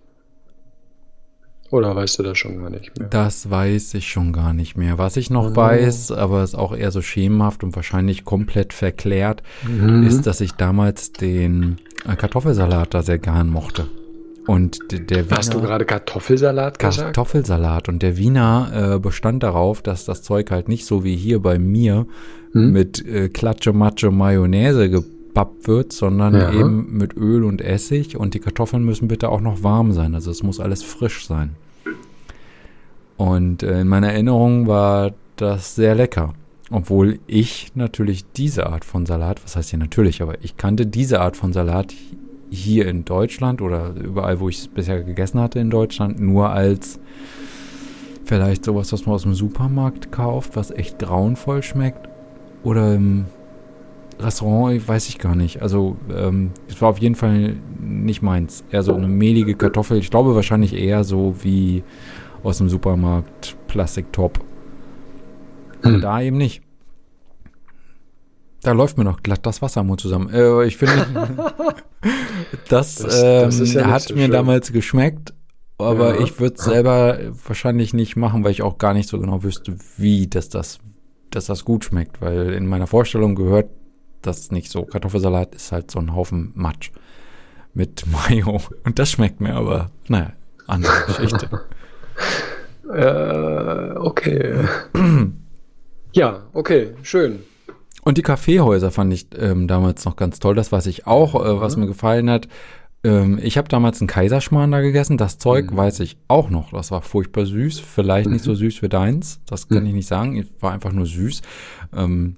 Oder weißt du das schon gar nicht mehr? Das weiß ich schon gar nicht mehr. Was ich noch oh. weiß, aber ist auch eher so schemenhaft und wahrscheinlich komplett verklärt, mhm. ist, dass ich damals den äh, Kartoffelsalat da sehr gern mochte. Und der Wiener, Hast du gerade Kartoffelsalat gesagt? Kartoffelsalat. Und der Wiener äh, bestand darauf, dass das Zeug halt nicht so wie hier bei mir hm? mit äh, Klatsche, Matsche, Mayonnaise gepappt wird, sondern ja. eben mit Öl und Essig. Und die Kartoffeln müssen bitte auch noch warm sein. Also es muss alles frisch sein. Und äh, in meiner Erinnerung war das sehr lecker. Obwohl ich natürlich diese Art von Salat, was heißt hier natürlich, aber ich kannte diese Art von Salat hier in Deutschland oder überall, wo ich es bisher gegessen hatte in Deutschland, nur als vielleicht sowas, was man aus dem Supermarkt kauft, was echt grauenvoll schmeckt. Oder im, Restaurant weiß ich gar nicht. Also, ähm, es war auf jeden Fall nicht meins. Eher so eine mehlige Kartoffel. Ich glaube wahrscheinlich eher so wie aus dem Supermarkt Plastiktop. Hm. Da eben nicht. Da läuft mir noch glatt das Wasser im Mund zusammen. Äh, ich finde, [laughs] das, das, ähm, das ja hat so mir schön. damals geschmeckt, aber ja. ich würde es selber wahrscheinlich nicht machen, weil ich auch gar nicht so genau wüsste, wie das, das, dass das gut schmeckt, weil in meiner Vorstellung gehört das nicht so. Kartoffelsalat ist halt so ein Haufen Matsch mit Mayo und das schmeckt mir aber, naja, andere Geschichte. [laughs] äh, okay. [clears throat] ja, okay, schön. Und die Kaffeehäuser fand ich ähm, damals noch ganz toll. Das, was ich auch, äh, was mhm. mir gefallen hat. Ähm, ich habe damals einen Kaiserschmarrn da gegessen. Das Zeug mhm. weiß ich auch noch. Das war furchtbar süß. Vielleicht mhm. nicht so süß wie deins. Das kann mhm. ich nicht sagen. Es war einfach nur süß. Ähm,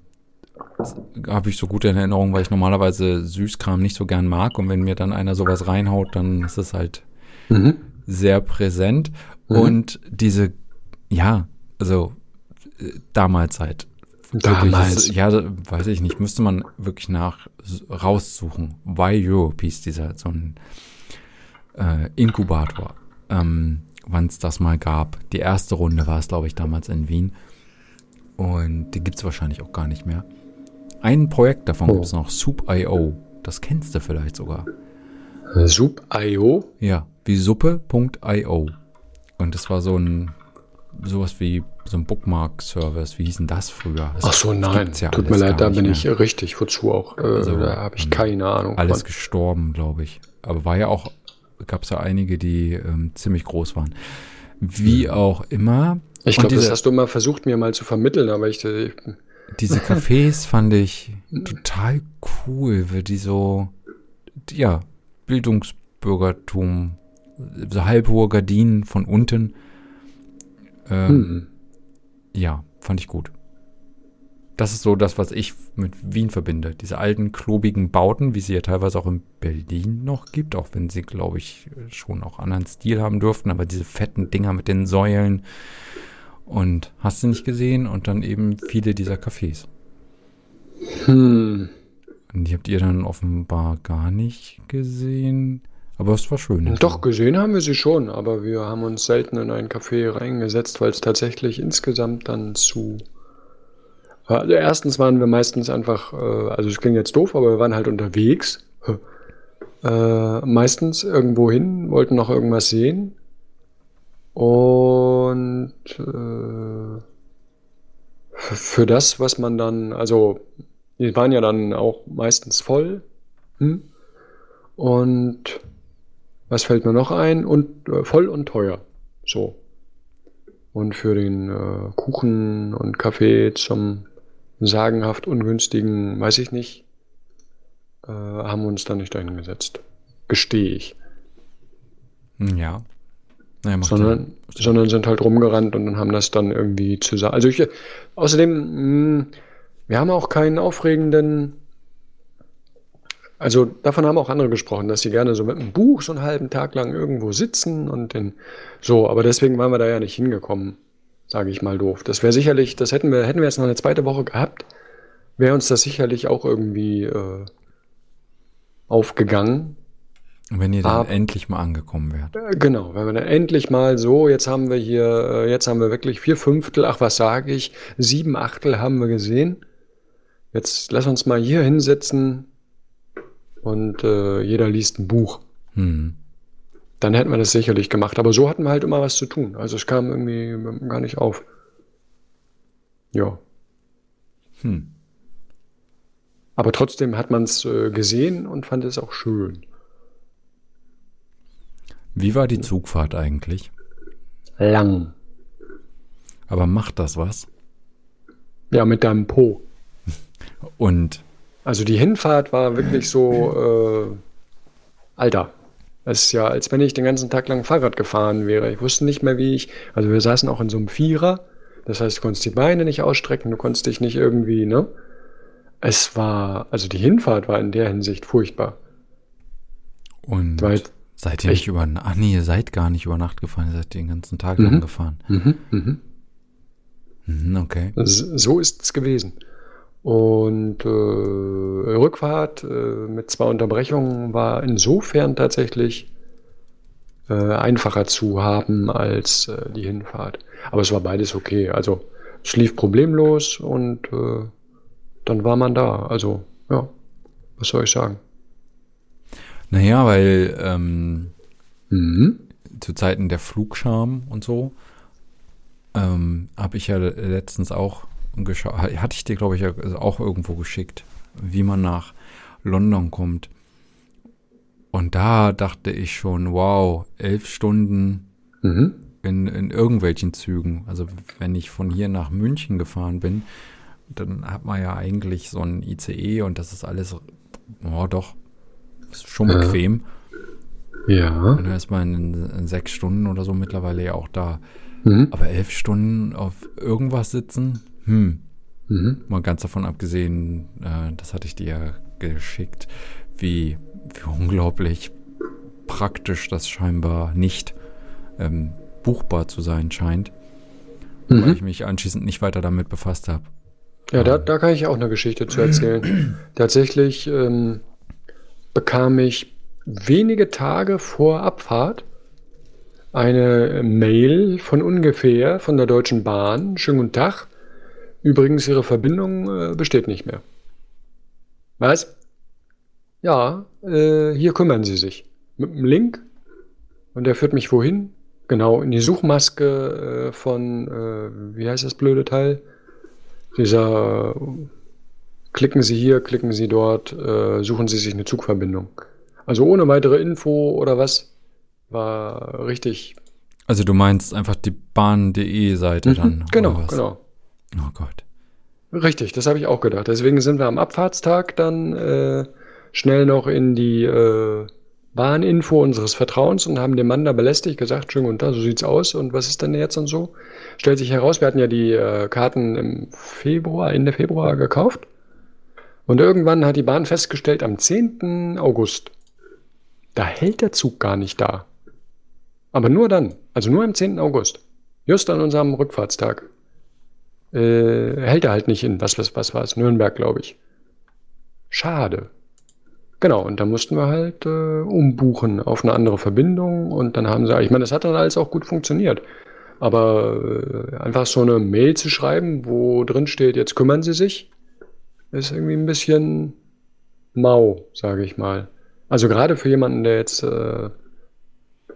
habe ich so gute in Erinnerung, weil ich normalerweise Süßkram nicht so gern mag. Und wenn mir dann einer sowas reinhaut, dann ist es halt mhm. sehr präsent. Mhm. Und diese, ja, also äh, damals halt Damals. ja, weiß ich nicht, müsste man wirklich nach raussuchen. Why Europe hieß dieser so ein äh, Inkubator, ähm, wann es das mal gab. Die erste Runde war es, glaube ich, damals in Wien. Und die gibt es wahrscheinlich auch gar nicht mehr. Ein Projekt davon oh. gibt es noch, Soup.io. Das kennst du vielleicht sogar. Soup.io? Ja, wie Suppe.io. Und das war so ein sowas wie so ein Bookmark-Service. Wie hieß denn das früher? Das Ach so, nein. Ja Tut mir leid, da bin ich richtig. Wozu auch? Äh, also, da habe ich keine Ahnung. Alles von. gestorben, glaube ich. Aber war ja auch, gab es ja einige, die ähm, ziemlich groß waren. Wie hm. auch immer. Ich glaube, das hast du immer versucht, mir mal zu vermitteln, aber ich. ich diese [laughs] Cafés fand ich total cool, weil die so, ja, Bildungsbürgertum, so halbhohe Gardinen von unten ähm, hm. Ja, fand ich gut. Das ist so das, was ich mit Wien verbinde. Diese alten, klobigen Bauten, wie sie ja teilweise auch in Berlin noch gibt, auch wenn sie, glaube ich, schon auch anderen Stil haben dürften, aber diese fetten Dinger mit den Säulen und hast du nicht gesehen und dann eben viele dieser Cafés. Hm. Und die habt ihr dann offenbar gar nicht gesehen. Aber es war schön. Doch, gesehen haben wir sie schon, aber wir haben uns selten in ein Café reingesetzt, weil es tatsächlich insgesamt dann zu. Also erstens waren wir meistens einfach, äh, also es klingt jetzt doof, aber wir waren halt unterwegs. [laughs] Äh, meistens irgendwo hin, wollten noch irgendwas sehen. Und äh, für das, was man dann, also die waren ja dann auch meistens voll. Hm? Und was fällt mir noch ein? Und äh, voll und teuer. So. Und für den äh, Kuchen und Kaffee zum sagenhaft ungünstigen, weiß ich nicht, äh, haben wir uns da nicht dahingesetzt. Gestehe ich. Ja. Naja, sondern, sondern sind halt rumgerannt und haben das dann irgendwie zusammen. Also ich, außerdem, mh, hm, wir haben auch keinen aufregenden also davon haben auch andere gesprochen, dass sie gerne so mit einem Buch so einen halben Tag lang irgendwo sitzen und den so, aber deswegen waren wir da ja nicht hingekommen, sage ich mal doof. Das wäre sicherlich, das hätten wir, hätten wir jetzt noch eine zweite Woche gehabt, wäre uns das sicherlich auch irgendwie äh, aufgegangen. Wenn ihr dann Aber, endlich mal angekommen wärt. Äh, genau, wenn wir dann endlich mal so, jetzt haben wir hier, äh, jetzt haben wir wirklich vier Fünftel, ach was sage ich, sieben Achtel haben wir gesehen. Jetzt lass uns mal hier hinsetzen, und äh, jeder liest ein Buch. Hm. Dann hätten wir das sicherlich gemacht. Aber so hatten wir halt immer was zu tun. Also es kam irgendwie gar nicht auf. Ja. Hm. Aber trotzdem hat man es äh, gesehen und fand es auch schön. Wie war die Zugfahrt eigentlich? Lang. Aber macht das was? Ja, mit deinem Po. Und also die Hinfahrt war wirklich so, äh, Alter, es ist ja, als wenn ich den ganzen Tag lang Fahrrad gefahren wäre. Ich wusste nicht mehr, wie ich, also wir saßen auch in so einem Vierer, das heißt, du konntest die Beine nicht ausstrecken, du konntest dich nicht irgendwie, ne? Es war, also die Hinfahrt war in der Hinsicht furchtbar. Und Weil, seid ihr nicht über, ach nee, ihr seid gar nicht über Nacht gefahren, ihr seid den ganzen Tag mhm. lang gefahren. Mhm, mhm. mhm okay. So ist es gewesen. Und äh, Rückfahrt äh, mit zwei Unterbrechungen war insofern tatsächlich äh, einfacher zu haben als äh, die Hinfahrt. Aber es war beides okay. Also es lief problemlos und äh, dann war man da. Also ja, was soll ich sagen? Naja, weil ähm, mhm. zu Zeiten der Flugscham und so ähm, habe ich ja letztens auch geschaut, hatte ich dir, glaube ich, auch irgendwo geschickt, wie man nach London kommt. Und da dachte ich schon, wow, elf Stunden mhm. in, in irgendwelchen Zügen. Also wenn ich von hier nach München gefahren bin, dann hat man ja eigentlich so ein ICE und das ist alles, oh doch, ist schon bequem. Ja. Und dann ist man in, in sechs Stunden oder so mittlerweile ja auch da. Mhm. Aber elf Stunden auf irgendwas sitzen, hm. Mhm. Mal ganz davon abgesehen, äh, das hatte ich dir geschickt, wie, wie unglaublich praktisch das scheinbar nicht ähm, buchbar zu sein scheint, mhm. weil ich mich anschließend nicht weiter damit befasst habe. Ja, da, da kann ich auch eine Geschichte zu erzählen. [clears throat] Tatsächlich ähm, bekam ich wenige Tage vor Abfahrt eine Mail von ungefähr von der Deutschen Bahn. Schönen guten Tag. Übrigens, Ihre Verbindung äh, besteht nicht mehr. Was? Ja, äh, hier kümmern Sie sich. Mit einem Link. Und der führt mich wohin? Genau, in die Suchmaske äh, von, äh, wie heißt das blöde Teil? Dieser, klicken Sie hier, klicken Sie dort, äh, suchen Sie sich eine Zugverbindung. Also ohne weitere Info oder was, war richtig. Also du meinst einfach die Bahn.de Seite mhm, dann? Genau, genau. Oh Gott. Richtig, das habe ich auch gedacht. Deswegen sind wir am Abfahrtstag dann äh, schnell noch in die äh, Bahninfo unseres Vertrauens und haben den Mann da belästigt, gesagt, schön und da, so sieht's aus und was ist denn jetzt und so. Stellt sich heraus, wir hatten ja die äh, Karten im Februar, Ende Februar gekauft. Und irgendwann hat die Bahn festgestellt, am 10. August, da hält der Zug gar nicht da. Aber nur dann, also nur am 10. August, just an unserem Rückfahrtstag, äh, hält er halt nicht in, was, was, was war es, Nürnberg, glaube ich. Schade. Genau, und da mussten wir halt äh, umbuchen auf eine andere Verbindung und dann haben sie, ich meine, das hat dann alles auch gut funktioniert. Aber äh, einfach so eine Mail zu schreiben, wo drin steht, jetzt kümmern Sie sich, ist irgendwie ein bisschen mau, sage ich mal. Also gerade für jemanden, der jetzt äh,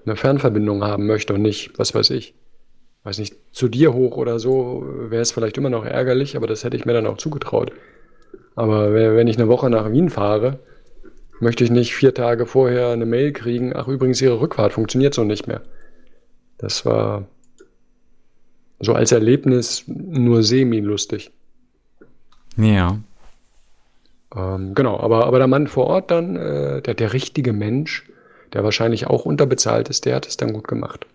eine Fernverbindung haben möchte und nicht, was weiß ich, weiß nicht, zu dir hoch oder so, wäre es vielleicht immer noch ärgerlich, aber das hätte ich mir dann auch zugetraut. Aber wenn ich eine Woche nach Wien fahre, möchte ich nicht vier Tage vorher eine Mail kriegen, ach übrigens, Ihre Rückfahrt funktioniert so nicht mehr. Das war so als Erlebnis nur semi-lustig. Ja. Ähm, genau, aber, aber der Mann vor Ort dann, äh, der, der richtige Mensch, der wahrscheinlich auch unterbezahlt ist, der hat es dann gut gemacht.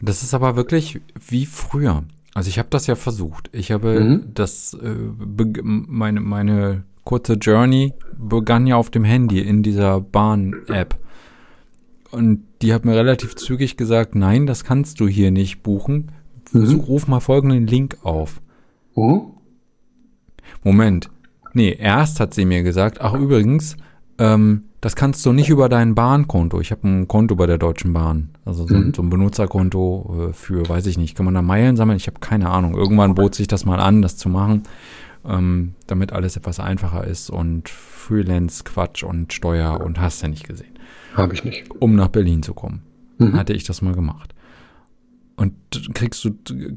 Das ist aber wirklich wie früher. Also ich habe das ja versucht. Ich habe mhm. das, äh, meine, meine kurze Journey begann ja auf dem Handy in dieser Bahn-App. Und die hat mir relativ zügig gesagt, nein, das kannst du hier nicht buchen. Mhm. Ruf mal folgenden Link auf. Mhm. Moment. Nee, erst hat sie mir gesagt, ach übrigens, ähm, das kannst du nicht über dein Bahnkonto. Ich habe ein Konto bei der Deutschen Bahn. Also so, mhm. so ein Benutzerkonto äh, für, weiß ich nicht, kann man da Meilen sammeln? Ich habe keine Ahnung. Irgendwann bot sich das mal an, das zu machen, ähm, damit alles etwas einfacher ist und Freelance-Quatsch und Steuer und hast ja nicht gesehen. Habe ich nicht. Um nach Berlin zu kommen. Mhm. Hatte ich das mal gemacht. Und kriegst du,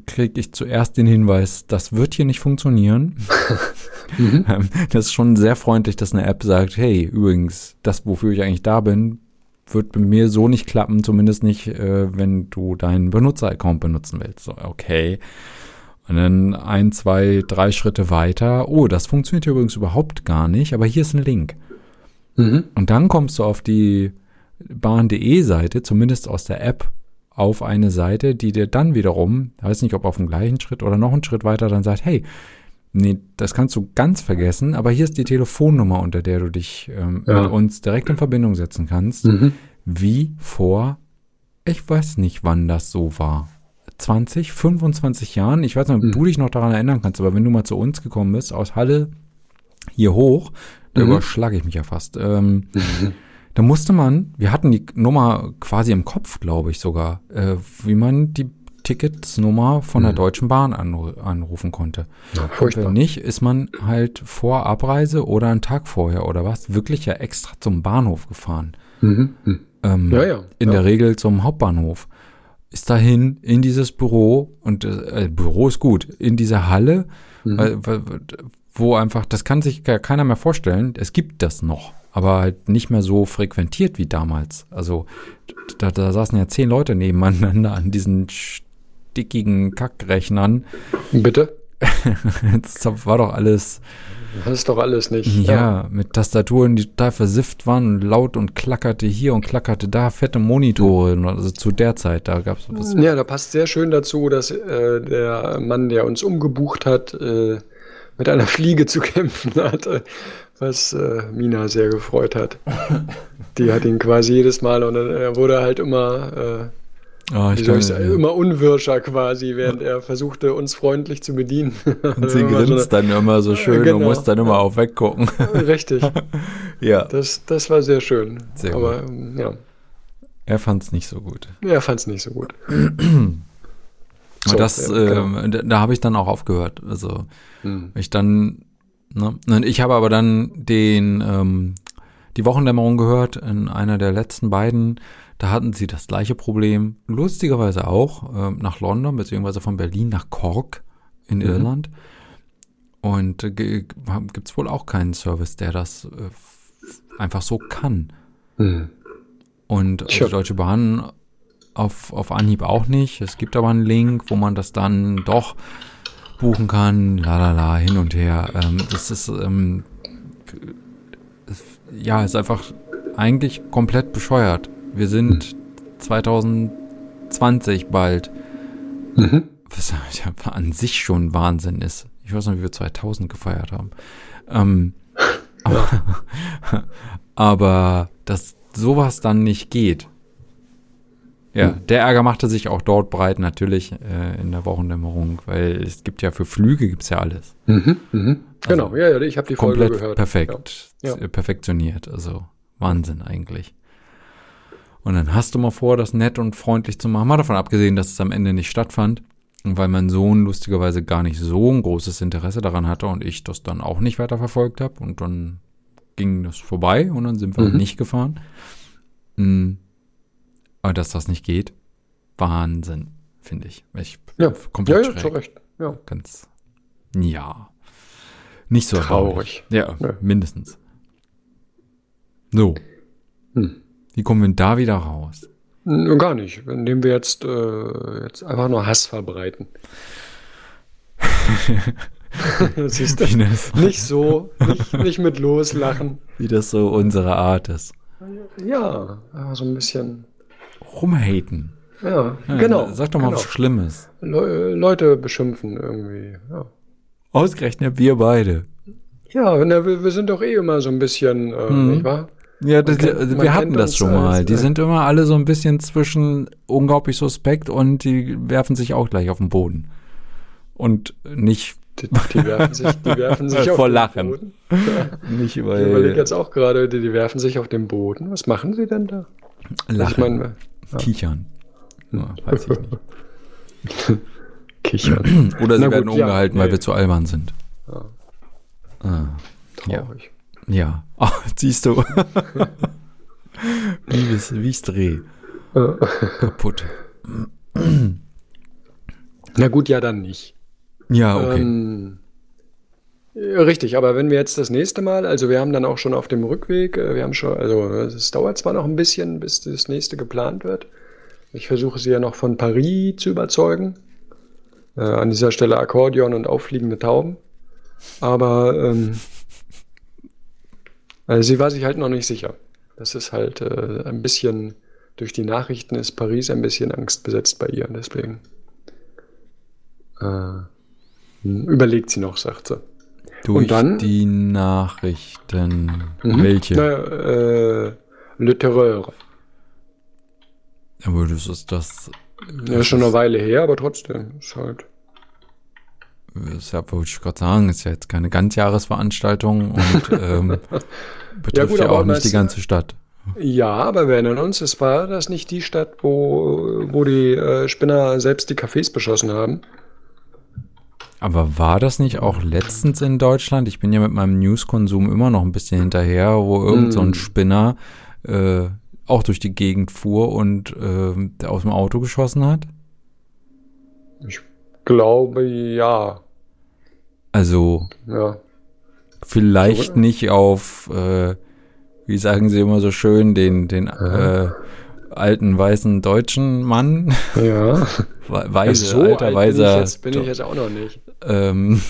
krieg ich zuerst den Hinweis, das wird hier nicht funktionieren. [laughs] mhm. [laughs] Ähm, das ist schon sehr freundlich, dass eine App sagt, hey, übrigens, das, wofür ich eigentlich da bin, wird bei mir so nicht klappen, zumindest nicht, äh, wenn du deinen Benutzer-Account benutzen willst. So, okay. Und dann ein, zwei, drei Schritte weiter. Oh, das funktioniert hier übrigens überhaupt gar nicht, aber hier ist ein Link. Mhm. Und dann kommst du auf die bahn.de Seite, zumindest aus der App, auf eine Seite, die dir dann wiederum, weiß nicht, ob auf dem gleichen Schritt oder noch einen Schritt weiter, dann sagt, hey, nee, das kannst du ganz vergessen, aber hier ist die Telefonnummer, unter der du dich ähm, ja. mit uns direkt in Verbindung setzen kannst, mhm. wie vor, ich weiß nicht, wann das so war. 20, 25 Jahren, ich weiß nicht, ob Mhm. du dich noch daran erinnern kannst, aber wenn du mal zu uns gekommen bist, aus Halle hier hoch, da Mhm. überschlage ich mich ja fast. Ähm, Da musste man, wir hatten die Nummer quasi im Kopf, glaube ich sogar, äh, wie man die Ticketsnummer von der Mhm. Deutschen Bahn anru anrufen konnte. Ja, Und furchtbar. wenn nicht, ist man halt vor Abreise oder einen Tag vorher oder was, wirklich ja extra zum Bahnhof gefahren. Mhm. Mhm. Ähm, Ja, ja. in ja. der Regel zum Hauptbahnhof. Ist dahin in dieses Büro und äh, Büro ist gut, in diese Halle, Mhm. weil, wo einfach, das kann sich gar keiner mehr vorstellen, es gibt das noch, aber halt nicht mehr so frequentiert wie damals. Also da, da saßen ja zehn Leute nebeneinander an diesen stickigen Kackrechnern. Bitte? [laughs] Das war doch alles, Das ist doch alles nicht. ja, mit Tastaturen, die total versifft waren und laut und klackerte hier und klackerte da, fette Monitore. Also zu der Zeit, da gab es Ja, da passt sehr schön dazu, dass äh, der Mann, der uns umgebucht hat, äh, mit einer Fliege zu [laughs] kämpfen hatte, was äh, Mina sehr gefreut hat. Die hat ihn quasi jedes Mal und dann, er wurde halt immer, äh, soll ich sagen, immer unwirscher quasi, während er versuchte, uns freundlich zu bedienen. [laughs] Und sie Immer so grinst dann immer so schön genau. und muss dann immer auch weggucken. [laughs] Richtig, [laughs] ja. das, das war sehr schön. Sehr Aber ähm, ja, Er fand es nicht so gut. er fand es nicht so gut. [clears throat] Aber das, ja, genau. ähm, da, da habe ich dann auch aufgehört. Also Hm. ich dann, ne, und ich habe aber dann den, ähm, die Wochendämmerung gehört in einer der letzten beiden. Da hatten sie das gleiche Problem. Lustigerweise auch ähm, nach London, beziehungsweise von Berlin nach Cork in Mhm. Irland. Und äh, gibt es wohl auch keinen Service, der das äh, einfach so kann. Hm. Und Tja. die Deutsche Bahn auf, auf Anhieb auch nicht. Es gibt aber einen Link, wo man das dann doch buchen kann, la la la, hin und her. Ähm, das ist, ähm, ja, ist einfach eigentlich komplett bescheuert. Wir sind 2020 bald, Mhm. was ja an sich schon Wahnsinn ist. Ich weiß noch, wie wir 2000 gefeiert haben. Ähm, [laughs] aber, aber dass sowas dann nicht geht. Ja, der Ärger machte sich auch dort breit, natürlich äh, in der Wochendämmerung, weil es gibt ja für Flüge gibt's ja alles. Mhm. Mhm. Genau, Also, ja, ja, ich habe die Folge Komplett gehört. perfekt, Ja. äh, perfektioniert. Also Wahnsinn eigentlich. Und dann hast du mal vor, das nett und freundlich zu machen. Mal davon abgesehen, dass es am Ende nicht stattfand. Und weil mein Sohn lustigerweise gar nicht so ein großes Interesse daran hatte und ich das dann auch nicht weiter verfolgt habe. Und dann ging das vorbei und dann sind wir Mhm. nicht gefahren. Mm. Aber dass das nicht geht, Wahnsinn, finde ich. Ich Ja, ja, komplett ja, zu schräg. Recht. Ja. Ganz, ja. Nicht so Traurig. Ja, Ja. mindestens. So. Hm. Wie kommen wir denn da wieder raus? Gar nicht, indem wir jetzt, äh, jetzt einfach nur Hass verbreiten. [laughs] Siehst du? [laughs] Nicht so, nicht, nicht mit loslachen. wie das so unsere Art ist. Ja, ja, so ein bisschen. Rumhaten. Ja, Ja, genau. Sag doch mal genau. was Schlimmes. Le Leute beschimpfen irgendwie. Ja, Ausgerechnet wir beide. ja wir, wir sind doch eh immer so ein bisschen, äh, Hm. nicht wahr? Ja, das, kennt- also wir hatten das schon als, mal. Die äh, sind immer alle so ein bisschen zwischen unglaublich suspekt und die werfen sich auch gleich auf den Boden. Und nicht, Die, die werfen sich, die werfen [laughs] sich auf Vor den Lachen. Boden. [laughs] nicht Ich überlege jetzt auch gerade, die, die werfen sich auf den Boden. Was machen sie denn da? Also lachen, Ich meine, ja. kichern. Ja, weiß ich nicht. [laughs] kichern. Oder sie Na werden gut, ja, umgehalten, weil nee. wir zu albern sind. Ja. Ah. Traurig. ja. Ach, [laughs] siehst du. wie es, wie es dreh. Ja. Kaputt. Na gut, ja, dann nicht. Ja, okay. Ähm, richtig, aber wenn wir jetzt das nächste Mal, also wir haben dann auch schon auf dem Rückweg, äh, wir haben schon, also es dauert zwar noch ein bisschen, bis das nächste geplant wird. Ich versuche sie ja noch von Paris zu überzeugen. Äh, an dieser Stelle Akkordeon und auffliegende Tauben. Aber ähm, also sie war sich halt noch nicht sicher. Das ist halt äh, ein bisschen, durch die Nachrichten ist Paris ein bisschen angstbesetzt bei ihr, deswegen. Äh, überlegt sie noch, sagt sie. Durch dann- die Nachrichten. Mhm. Welche? Na, äh, Le Terreur. Aber das ist das Ja, ist schon eine Weile her, aber trotzdem ist halt. Ist ja, wollte ich gerade sagen, ist ja jetzt keine Ganzjahresveranstaltung und [laughs] ähm, betrifft gut, ja, auch nicht die das- ganze Stadt. Ja, aber wir erinnern uns, es war das nicht die Stadt, wo, wo die äh, Spinner selbst die Cafés beschossen haben. Aber war das nicht auch letztens in Deutschland? Ich bin ja mit meinem News-Konsum immer noch ein bisschen hinterher, wo irgend so ein Hm. Spinner äh, auch durch die Gegend fuhr und äh, der aus dem Auto geschossen hat. Ich glaube, ja. Also Ja. vielleicht nicht auf, äh, wie sagen sie immer so schön, den, den äh, alten weißen deutschen Mann, Ja. [laughs] We- weise, so alter alt weiser, bin ich, jetzt, bin ich jetzt auch noch nicht. Ähm,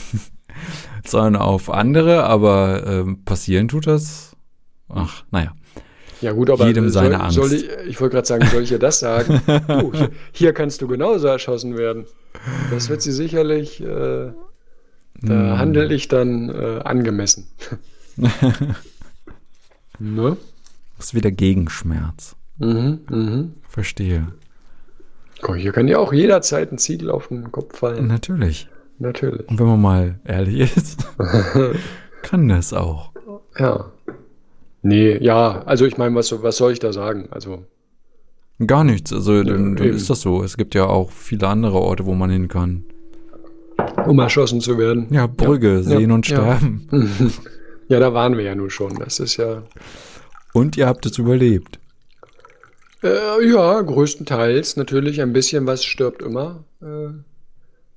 [laughs] sondern auf andere, aber ähm, passieren tut das. Ach, naja. Ja gut, aber Jedem soll, seine Angst. Soll ich ich wollte gerade sagen, soll ich ihr das sagen? [laughs] du, hier, kannst du genauso erschossen werden. Das wird sie sicherlich, äh, da Hm. handle ich dann äh, angemessen. [laughs] ne? Das ist wieder Gegenschmerz. Mhm, mhm. Verstehe. Hier kann ja auch jederzeit ein Ziegel auf den Kopf fallen. Natürlich. Natürlich. Und wenn man mal ehrlich ist, [laughs] kann das auch. Ja. Nee, ja, also ich meine, was, was soll ich da sagen? Also, Gar nichts. Also dann, dann ist das so. Es gibt ja auch viele andere Orte, wo man hin kann. um erschossen zu werden. Ja, Brügge, Ja, sehen ja, und ja. sterben. [laughs] Ja, da waren wir ja nun schon. Das ist ja, Und ihr habt es überlebt. äh, ja, größtenteils natürlich ein bisschen was stirbt immer. Äh,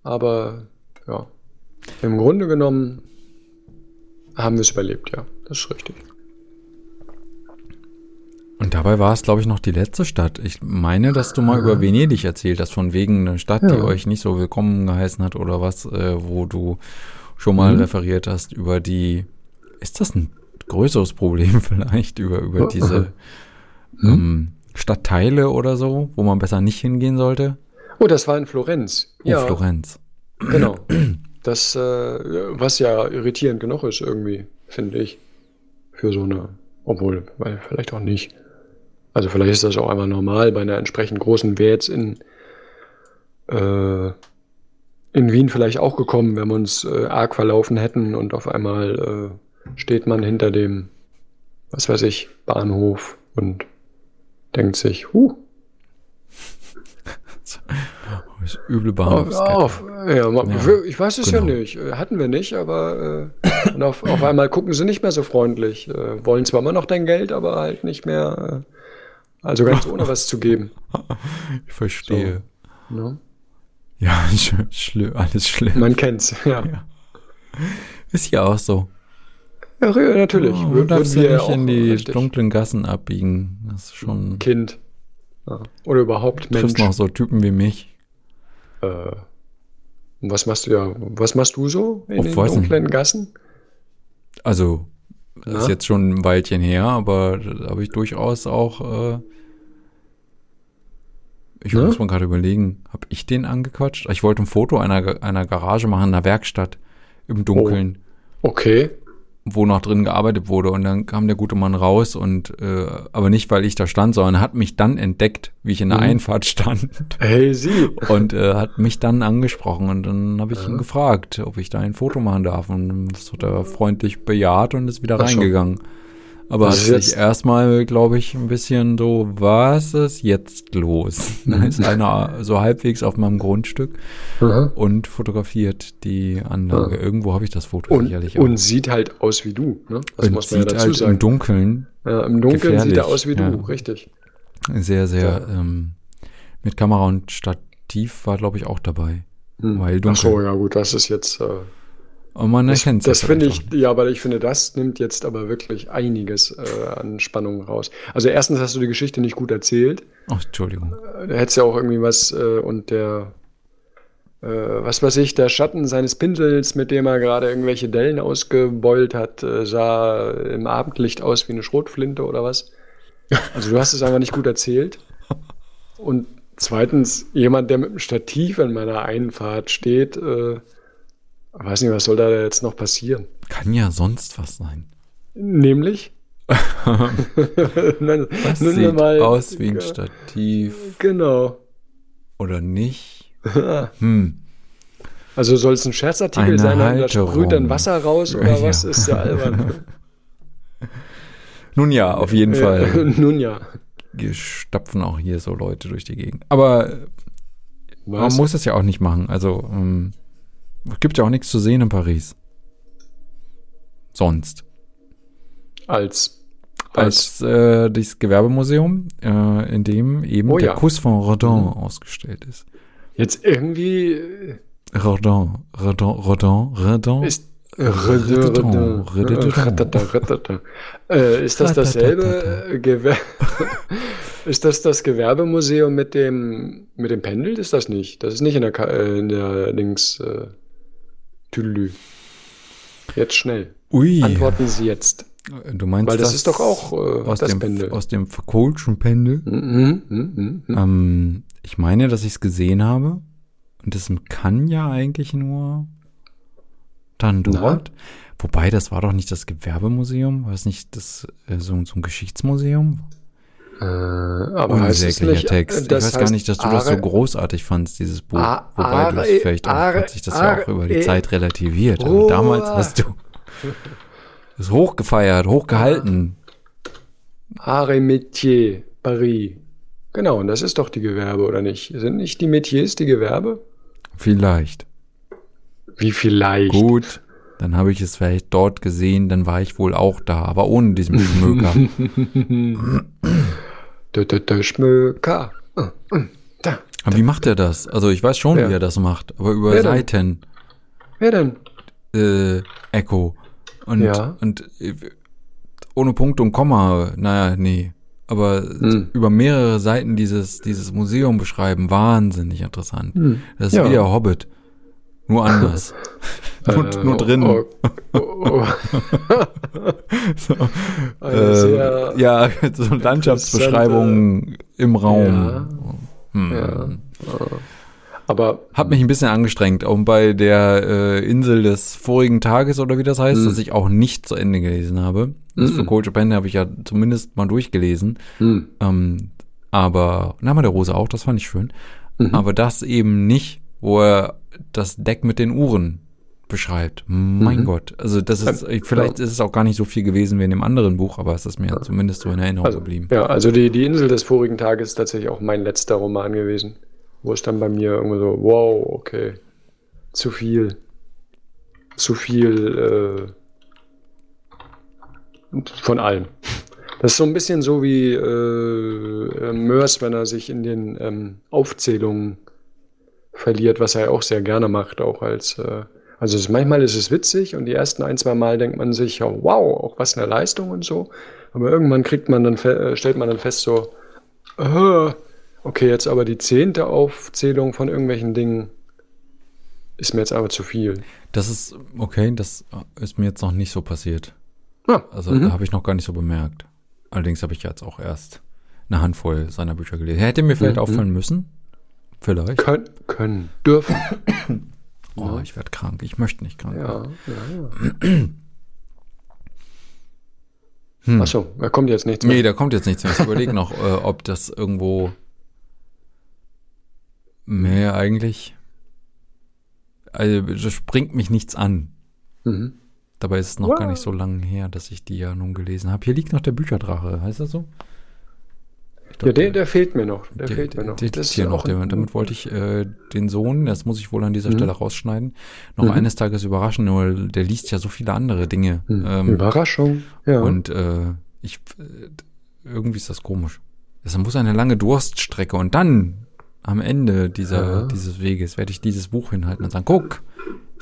aber ja, im Grunde genommen haben wir es überlebt, ja. Das ist richtig. Und dabei war es, glaube ich, noch die letzte Stadt. Ich meine, dass du mal über Venedig erzählt hast, von wegen einer Stadt, die Ja. euch nicht so willkommen geheißen hat oder was, äh, wo du schon mal Mhm. referiert hast über die. Ist das ein größeres Problem [laughs] vielleicht über, über diese [laughs] Mhm. ähm, Stadtteile oder so, wo man besser nicht hingehen sollte? Oh, das war in Florenz. Oh, Florenz. Genau. [clears throat] Das, äh, was ja irritierend genug ist irgendwie, finde ich. Für so eine, obwohl, weil vielleicht auch nicht. Also vielleicht ist das auch einmal normal bei einer entsprechend großen, wäre jetzt in, äh, in Wien vielleicht auch gekommen, wenn wir uns äh, arg verlaufen hätten und auf einmal äh, steht man hinter dem, was weiß ich, Bahnhof und denkt sich, huh, [laughs] Das üble Auf, Bahnhofskette. auf. Ja, Ja, ich weiß es genau. ja nicht. Äh, Hatten wir nicht, aber äh, auf, auf einmal gucken sie nicht mehr so freundlich. Äh, wollen zwar immer noch dein Geld, aber halt nicht mehr. Äh, also ganz ohne was zu geben. [laughs] Ich verstehe. Ne? Ja, [laughs] sch schlimm, alles schlimm. Man kennt's. Ja, Ja. Ist ja auch so. ja natürlich. Oh, du darfst würden ja nicht in die richtig. dunklen Gassen abbiegen. Das ist schon. Kind. Ja. Oder überhaupt Mensch. Triffst noch so Typen wie mich. Äh, was machst du ja? Was machst du so in Oh, den dunklen Gassen? Also, das Na? ist jetzt schon ein Weilchen her, aber da habe ich durchaus auch. Äh, ich Na? muss mal gerade überlegen, habe ich den angequatscht? Ich wollte ein Foto einer, einer Garage machen, einer Werkstatt im Dunkeln, Okay. Wo noch drin gearbeitet wurde. Und dann kam der gute Mann raus und, äh, aber nicht, weil ich da stand, sondern hat mich dann entdeckt, wie ich in der Mhm. Einfahrt stand. Hey, sie. Und äh, hat mich dann angesprochen und dann habe ich Ja. ihn gefragt, ob ich da ein Foto machen darf. Und das hat er freundlich bejaht und ist wieder Ach reingegangen. Aber Das hat sich erstmal, glaube ich, ein bisschen so, was ist jetzt los? [laughs] Da ist einer so halbwegs auf meinem Grundstück Aha. und fotografiert die Anlage. Ja. Irgendwo habe ich das Foto Und, sicherlich und sieht halt aus wie du. Ne? Das Und muss man ja sieht dazu halt sagen. im Dunkeln Ja, Im Dunkeln sieht Gefährlich, er aus wie ja. du, richtig. sehr, sehr Ja. ähm, mit Kamera und Stativ war, glaube ich, auch dabei. Hm. Weil Ach dunkel. so, ja gut, das ist jetzt. Äh, Und man das erkennt das finde ich, ja, aber ich finde, das nimmt jetzt aber wirklich einiges äh, an Spannung raus. Also erstens hast du die Geschichte nicht gut erzählt. Oh, Entschuldigung. Äh, Da hättest ja auch irgendwie was äh, und der, äh, was weiß ich, der Schatten seines Pinsels, mit dem er gerade irgendwelche Dellen ausgebeult hat, äh, sah im Abendlicht aus wie eine Schrotflinte oder was. Also du hast es einfach nicht gut erzählt. Und zweitens, jemand, der mit einem Stativ in meiner Einfahrt steht, äh, weiß nicht, was soll da jetzt noch passieren? Kann ja sonst was sein. Nämlich? [laughs] Nein, Das nun sieht mal- aus wie ein Stativ. Genau. oder nicht? Hm. Also soll es ein Scherzartikel Eine sein, da sprüht dann Wasser raus oder Ja. was? Ist ja albern. [laughs] Nun ja, auf jeden Äh, Fall [laughs] Nun ja. stapfen auch hier so Leute durch die Gegend. Aber man muss es ja auch nicht machen. Also ähm, gibt ja auch nichts zu sehen in Paris. Sonst. als, als Als äh, das Gewerbemuseum, äh, in dem eben Oh der ja. Kuss von Rodin ausgestellt ist. jetzt irgendwie äh, Rodin, Rodin, Rodin, Rodin. ist Ist das dasselbe äh, Gewer [laughs] Ist das das Gewerbemuseum mit dem mit dem Pendel? Ist das nicht? Das ist nicht in der äh, in der links äh, Tüdelü. Jetzt schnell. Ui, Antworten Sie jetzt. du meinst Weil das ist doch auch äh, aus das dem, Pendel. aus dem Foucault'schen Pendel. Mhm, mhm, mhm, mhm. Ähm, ich meine, dass ich es gesehen habe. Und das kann ja eigentlich nur dann Na? dort. Wobei, das war doch nicht das Gewerbemuseum. War es nicht das, äh, so, so ein Geschichtsmuseum? Äh, aber Unsäglicher nicht, Text. äh, Ich das weiß gar nicht, dass du das so großartig fandst, dieses Buch. A- Wobei du es vielleicht auch, hat sich das ja auch über die E- Zeit relativiert. Aber damals hast du [laughs] es hochgefeiert, hochgehalten. Are Métier Paris. Genau, und das ist doch die Gewerbe, oder nicht? Sind nicht die Métiers die Gewerbe? Vielleicht. Wie vielleicht? Gut, dann habe ich es vielleicht dort gesehen, dann war ich wohl auch da, aber ohne diesen Schmöker. [laughs] Schmöker. Äh, Da. aber wie macht er das? Also ich weiß schon, Ja. wie er das macht, aber über Wer denn? Seiten, Wer denn? äh, Echo. Und, Ja. und äh, ohne Punkt und Komma, naja, nee. Aber Hm. über mehrere Seiten dieses, dieses Museum beschreiben, wahnsinnig interessant. Hm. Das ist Ja. wie der Hobbit. Nur anders. [laughs] nur, Äh, nur drin. Oh, [laughs] oh, oh. So. Eine Äh, ja, so Landschaftsbeschreibungen im Raum. Ja. Hm. Ja. Aber Hat mich ein bisschen angestrengt, auch bei der äh, Insel des vorigen Tages oder wie das heißt, Hm. dass ich auch nicht zu Ende gelesen habe. Das Mhm. für Coach Japan habe ich ja zumindest mal durchgelesen. hm, Ähm, aber Name der Rose auch, das fand ich schön. Mhm. Aber das eben nicht, wo er das Deck mit den Uhren beschreibt. Mein Mhm. Gott. Also das ist, vielleicht ist es auch gar nicht so viel gewesen wie in dem anderen Buch, aber es ist mir zumindest so in Erinnerung also, geblieben. ja, also die, die Insel des vorigen Tages ist tatsächlich auch mein letzter Roman gewesen. Wo es dann bei mir irgendwie so, wow, okay, zu viel. Zu viel äh, von allem. Das ist so ein bisschen so wie äh, Mörs, wenn er sich in den ähm, Aufzählungen verliert, was er ja auch sehr gerne macht, auch als äh, also es, manchmal ist es witzig und die ersten ein, zwei Mal denkt man sich, oh, wow, auch was eine Leistung und so. Aber irgendwann kriegt man dann, äh, stellt man dann fest, so, äh, okay, jetzt aber die zehnte Aufzählung von irgendwelchen Dingen ist mir jetzt aber zu viel. Das ist, okay, das ist mir jetzt noch nicht so passiert. Ah, Also mhm. da habe ich noch gar nicht so bemerkt. Allerdings habe ich jetzt auch erst eine Handvoll seiner Bücher gelesen. Hätte mir vielleicht Mhm. auffallen müssen. Vielleicht. können, können, dürfen. [coughs] Oh, ich werde krank. Ich möchte nicht krank werden. Ja, ja, ja. [coughs] Hm. Achso, da kommt jetzt nichts Nee, mehr. da kommt jetzt nichts mehr. Ich überlege noch, äh, ob das irgendwo. Nee, eigentlich. Also, das springt mich nichts an. Mhm. Dabei ist es noch Wow. gar nicht so lange her, dass ich die ja nun gelesen habe. Hier liegt noch der Bücherdrache, heißt das so? Ja, der, der fehlt mir noch. Der, der, fehlt mir noch. der Das liegt ist hier noch. Der, damit wollte ich äh, den Sohn, das muss ich wohl an dieser Mhm. Stelle rausschneiden, noch Mhm. eines Tages überraschen, weil der liest ja so viele andere Dinge. Hm, Ähm, Überraschung. Ja. Und äh, ich äh, irgendwie ist das komisch. Es muss eine lange Durststrecke und dann am Ende dieser, Ja. dieses Weges werde ich dieses Buch hinhalten und sagen, guck,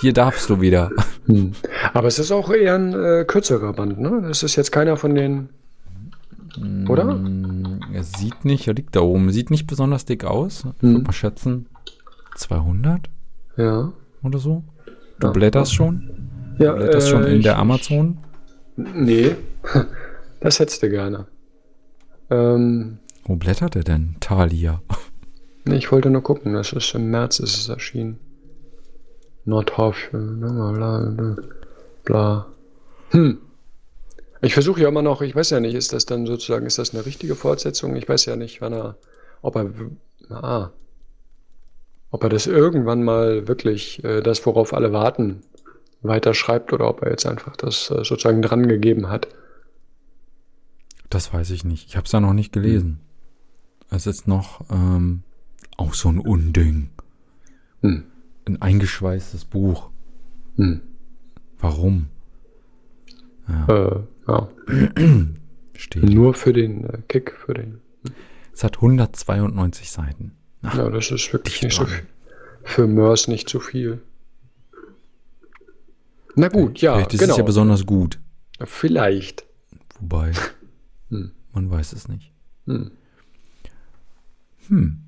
hier darfst du wieder. [laughs] Hm. Aber es ist auch eher ein äh, kürzerer Band, ne? Das ist jetzt keiner von den. Oder? Er sieht nicht, er liegt da oben, sieht nicht besonders dick aus. Ich Hm. würde mal schätzen 200 Ja. oder so. Du Ja. blätterst schon? Ja, Du blätterst schon äh, in der ich- Amazon? Nee, [laughs] das hättest du gerne. Ähm, Wo blättert er denn? Thalia. [laughs] nee, ich wollte nur gucken, das ist im März ist es erschienen. Nordhorf, äh, bla, bla, bla, bla. Hm. Ich versuche ja immer noch, ich weiß ja nicht, ist das dann sozusagen, ist das eine richtige Fortsetzung? Ich weiß ja nicht, wann er, ob er, ah, ob er das irgendwann mal wirklich, äh, das, worauf alle warten, weiterschreibt oder ob er jetzt einfach das äh, sozusagen dran gegeben hat. Das weiß ich nicht. Ich habe es ja noch nicht gelesen. Es ist noch ähm, auch so ein Unding. Hm. Ein eingeschweißtes Buch. Hm. Warum? Äh, ja. [clears throat] Steht. Nur für den äh, Kick, für den. Es hat 192 Seiten. Ach, Ja, das ist wirklich nicht so viel. Für Mörs nicht zu viel. Na gut, ja, Vielleicht ist genau. es ja besonders gut. Vielleicht. Wobei, [laughs] Hm. man weiß es nicht. Hm. Hm.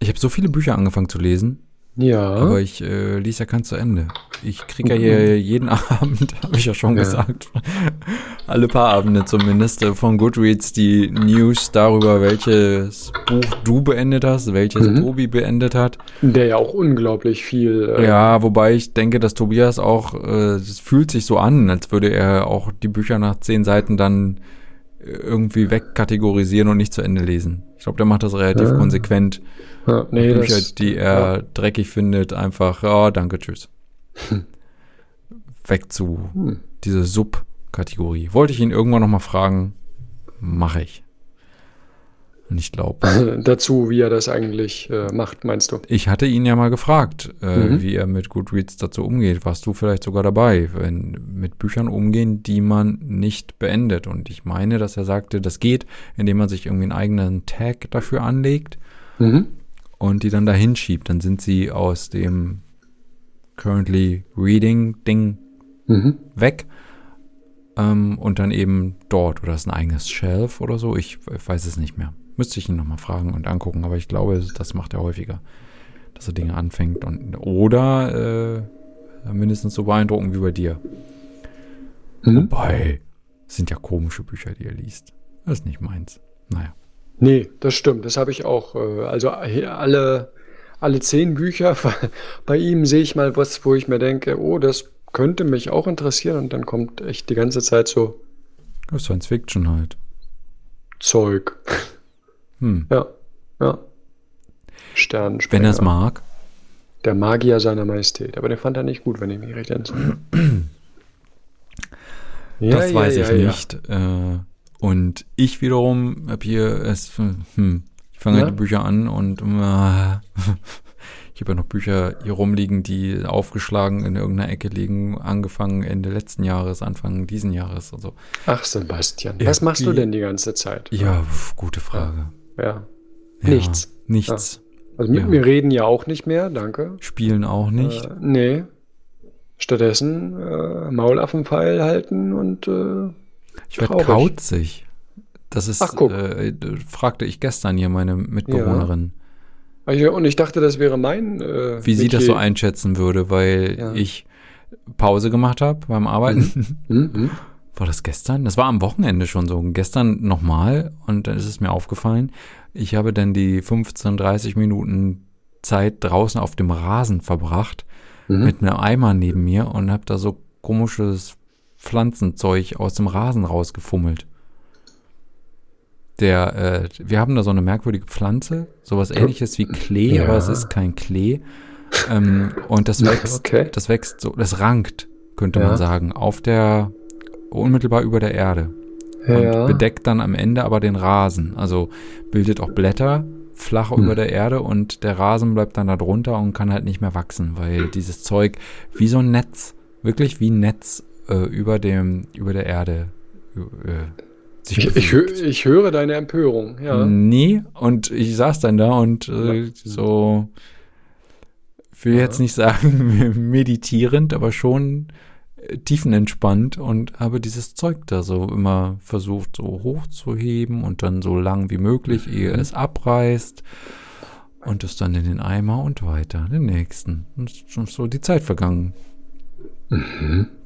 Ich habe so viele Bücher angefangen zu lesen, Ja. aber ich äh, lies ja keins zu Ende. Ich kriege ja hier jeden [laughs] Abend, habe ich ja schon Ja. gesagt, [laughs] alle paar Abende zumindest, äh, von Goodreads die News darüber, welches Buch du beendet hast, welches Mhm. Tobi beendet hat. Der ja auch unglaublich viel. äh, Ja, wobei ich denke, dass Tobias auch, äh, es fühlt sich so an, als würde er auch die Bücher nach zehn Seiten dann äh, irgendwie wegkategorisieren und nicht zu Ende lesen. Ich glaube, der macht das relativ Ja. konsequent. Ja, nee, Bücher, das, die er dreckig findet, einfach, ja, danke, tschüss. [laughs] Weg zu Hm. diese Subkategorie. Wollte ich ihn irgendwann noch mal fragen, mache ich. Und ich glaube, [laughs] dazu, wie er das eigentlich äh, macht, meinst du? ich hatte ihn ja mal gefragt, äh, Mhm. wie er mit Goodreads dazu umgeht. Warst du vielleicht sogar dabei, wenn mit Büchern umgehen, die man nicht beendet? Und ich meine, dass er sagte, das geht, indem man sich irgendwie einen eigenen Tag dafür anlegt Mhm. Und die dann dahin schiebt. Dann sind sie aus dem currently reading Ding Mhm. weg ähm, und dann eben dort oder ist ein eigenes Shelf oder so. Ich, ich weiß es nicht mehr. Müsste ich ihn nochmal fragen und angucken, aber ich glaube, das macht er häufiger, dass er Dinge anfängt und oder äh, mindestens so beeindruckend wie bei dir. Mhm. Wobei, es sind ja komische Bücher, die er liest. Das ist nicht meins. Naja. Nee, das stimmt. Das habe ich auch. Äh, also hier alle, alle zehn Bücher [laughs] bei ihm sehe ich mal was, wo ich mir denke, oh, das könnte mich auch interessieren. Und dann kommt echt die ganze Zeit so Das ist Science Fiction halt. Zeug. Hm. Ja, ja. Sternensprenger. Wenn er es mag. Der Magier seiner Majestät. Aber den fand er nicht gut, wenn ich mich recht entsinne. [clears throat] Das ja, weiß ja, ich ja. nicht. Äh, und ich wiederum habe hier es, hm, ich fange Ja? halt die Bücher an und äh, [laughs] ich habe ja noch Bücher hier rumliegen, die aufgeschlagen in irgendeiner Ecke liegen, angefangen Ende letzten Jahres, Anfang diesen Jahres und so. Ach, Sebastian. Ja, Was machst du denn die ganze Zeit? Ja, pf, gute Frage. Ja. Nichts. Nichts. Also mit mir reden ja auch nicht mehr, danke. Spielen auch nicht. Äh, nee. Stattdessen äh, Maulaffenpfeil halten und äh, ich werde kauzig. Das ist, Ach, guck. äh, fragte ich gestern hier meine Mitbewohnerin. Ja, und ich dachte, das wäre mein. Äh, wie sie das so einschätzen würde, weil Ja. ich Pause gemacht habe beim Arbeiten. Hm, hm. War das gestern? Das war am Wochenende schon so. Gestern nochmal und dann ist es mir aufgefallen. Ich habe dann die 15, 30 Minuten Zeit draußen auf dem Rasen verbracht Mhm. mit einem Eimer neben mir und habe da so komisches Pflanzenzeug aus dem Rasen rausgefummelt. Der, äh, wir haben da so eine merkwürdige Pflanze, sowas ähnliches wie Klee, Ja. aber es ist kein Klee. Ähm, und das [laughs] wächst, Okay. das wächst so, das rankt, könnte Ja. man sagen, auf der, unmittelbar über der Erde. Und Ja. bedeckt dann am Ende aber den Rasen. Also bildet auch Blätter flach Hm. über der Erde und der Rasen bleibt dann da drunter und kann halt nicht mehr wachsen, weil dieses Zeug wie so ein Netz, wirklich wie ein Netz äh, über dem, über der Erde äh, sich Ich, ich, hö- ich höre deine Empörung, ja. Nee, und ich saß dann da und äh, so, ich will jetzt nicht sagen [laughs] meditierend, aber schon äh, tiefenentspannt und habe dieses Zeug da so immer versucht, so hochzuheben und dann so lang wie möglich, ehe Mhm. es abreißt. Und es dann in den Eimer und weiter, den nächsten. Und es ist schon so die Zeit vergangen.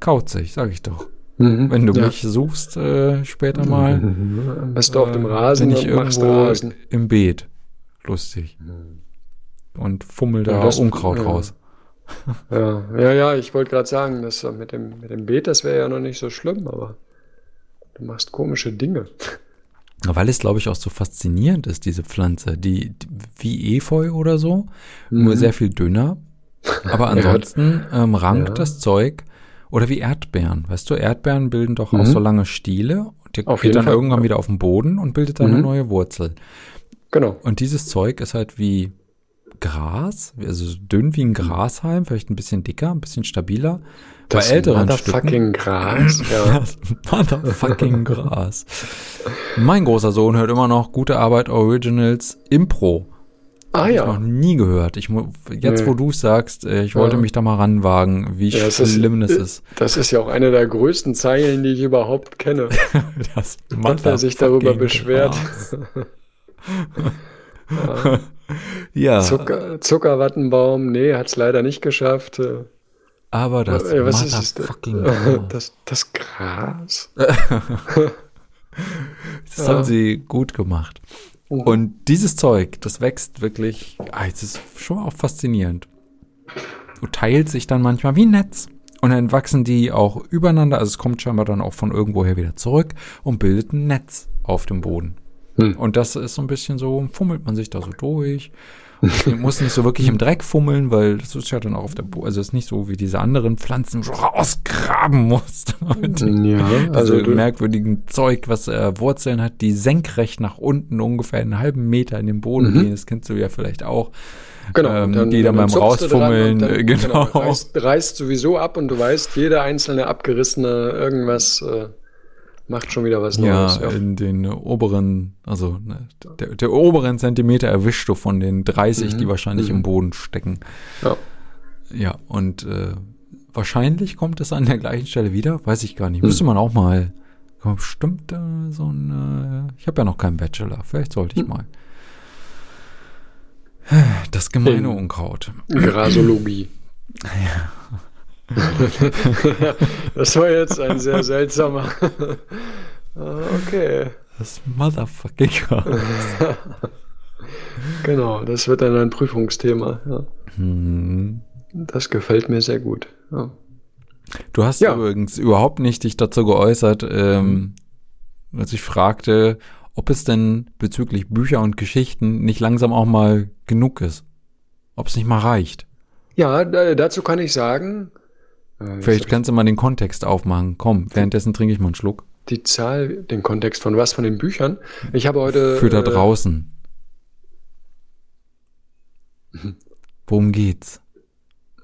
Kauzig, sag ich doch. Mhm. Wenn du ja. mich suchst äh, später mal, Mhm. Bist du auf dem äh, Rasen bin ich und machst irgendwo Rasen. im Beet. Lustig. Und fummel Ja, da das- Unkraut ja. raus. Ja, ja, ja, ich wollte gerade sagen, das äh, mit dem, mit dem Beet, das wäre ja noch nicht so schlimm, aber du machst komische Dinge. [laughs] Weil es, glaube ich, auch so faszinierend ist, diese Pflanze, die, die wie Efeu oder so, nur Mhm. sehr viel dünner. Aber [laughs] ansonsten ähm, rankt Ja. das Zeug oder wie Erdbeeren. Weißt du, Erdbeeren bilden doch auch Mhm. so lange Stiele und der Auf geht dann Fall, irgendwann wieder auf den Boden und bildet dann eine Mhm. neue Wurzel. Genau. Und dieses Zeug ist halt wie Gras, also so dünn wie ein Grashalm, vielleicht ein bisschen dicker, ein bisschen stabiler. Das Bei älteren motherfucking Gras. [laughs] Ja. Motherfucking Gras. Mein großer Sohn hört immer noch gute Arbeit Originals Impro. Ah ich noch ja. nie gehört. Ich, jetzt, Nee. wo du es sagst, äh, ich wollte Ja. mich da mal ranwagen, wie Ja, es ist- schlimm das äh, ist. Das ist ja auch eine der größten Zeilen, die ich überhaupt kenne. [laughs] Das Dass er sich darüber beschwert. Gras. [laughs] Ja. Ja, Zucker, Zuckerwattenbaum, nee, hat's leider nicht geschafft. Äh, aber das äh, was ist es? Gras. [laughs] Das, das Gras. Das haben sie gut gemacht. Mhm. Und dieses Zeug, das wächst wirklich, ah, es ist schon auch faszinierend. Du teilt sich dann manchmal wie ein Netz. Und dann wachsen die auch übereinander, also es kommt scheinbar dann auch von irgendwoher wieder zurück und bildet ein Netz auf dem Boden. Hm. Und das ist so ein bisschen so, fummelt man sich da so durch. Man muss nicht so wirklich im Dreck fummeln, weil das ist ja dann auch auf der Bo also es ist nicht so wie diese anderen Pflanzen so rausgraben musst. Und Ja, also also du, merkwürdigen Zeug, was äh, Wurzeln hat, die senkrecht nach unten ungefähr einen halben Meter in den Boden Mhm. gehen. Das kennst du ja vielleicht auch. genau, ähm, die dann beim zuckst du dran Rausfummeln, dann, äh, genau. reißt, reißt sowieso ab und du weißt, jede einzelne abgerissene irgendwas äh, macht schon wieder was Ja, Neues. Ja, in den oberen, also ne, der, der oberen Zentimeter erwischst du von den 30, Mhm. die wahrscheinlich Mhm. im Boden stecken. Ja. Ja, und äh, wahrscheinlich kommt es an der gleichen Stelle wieder, weiß ich gar nicht. Müsste man auch mal, bestimmt äh, so ein, äh, ich habe ja noch keinen Bachelor, vielleicht sollte ich Hm. mal. Das gemeine In- Unkraut. Grasologie. [laughs] das war jetzt ein sehr seltsamer. [laughs] Ah, okay. Das Motherfucking Gras. [laughs] Genau, das wird dann ein Prüfungsthema. Ja. Hm. Das gefällt mir sehr gut. Ja. Du hast Ja. übrigens überhaupt nicht dich dazu geäußert, ähm, als ich fragte, ob es denn bezüglich Bücher und Geschichten nicht langsam auch mal genug ist. Ob es nicht mal reicht. Ja, da, dazu kann ich sagen, äh, Vielleicht kannst du mal den Kontext aufmachen. Komm, währenddessen trinke ich mal einen Schluck. die Zahl, den Kontext von was? Von den Büchern? Ich habe heute. Für da äh, draußen. [laughs] Worum geht's?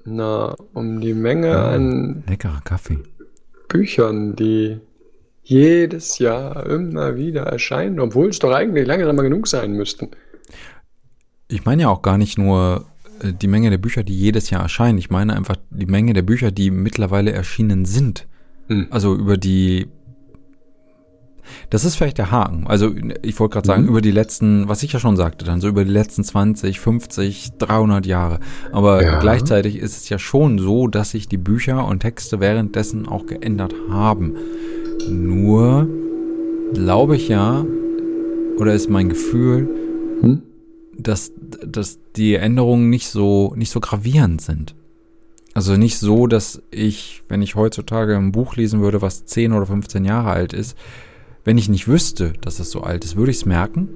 Na, um die Menge Ja. an Leckerer Kaffee. Büchern, die jedes Jahr immer wieder erscheinen, obwohl es doch eigentlich langsam mal genug sein müssten. Ich meine ja auch gar nicht nur die Menge der Bücher, die jedes Jahr erscheinen. Ich meine einfach die Menge der Bücher, die mittlerweile erschienen sind. Hm. Also über die. Das ist vielleicht der Haken. Also ich wollte gerade sagen, Mhm. über die letzten, was ich ja schon sagte, dann so über die letzten 20, 50, 300 Jahre. Aber Ja. gleichzeitig ist es ja schon so, dass sich die Bücher und Texte währenddessen auch geändert haben. Nur glaube ich ja, oder ist mein Gefühl, Hm? Dass, dass die Änderungen nicht so, nicht so gravierend sind. Also nicht so, dass ich, wenn ich heutzutage ein Buch lesen würde, was 10 oder 15 Jahre alt ist, wenn ich nicht wüsste, dass es so alt ist, würde ich es merken?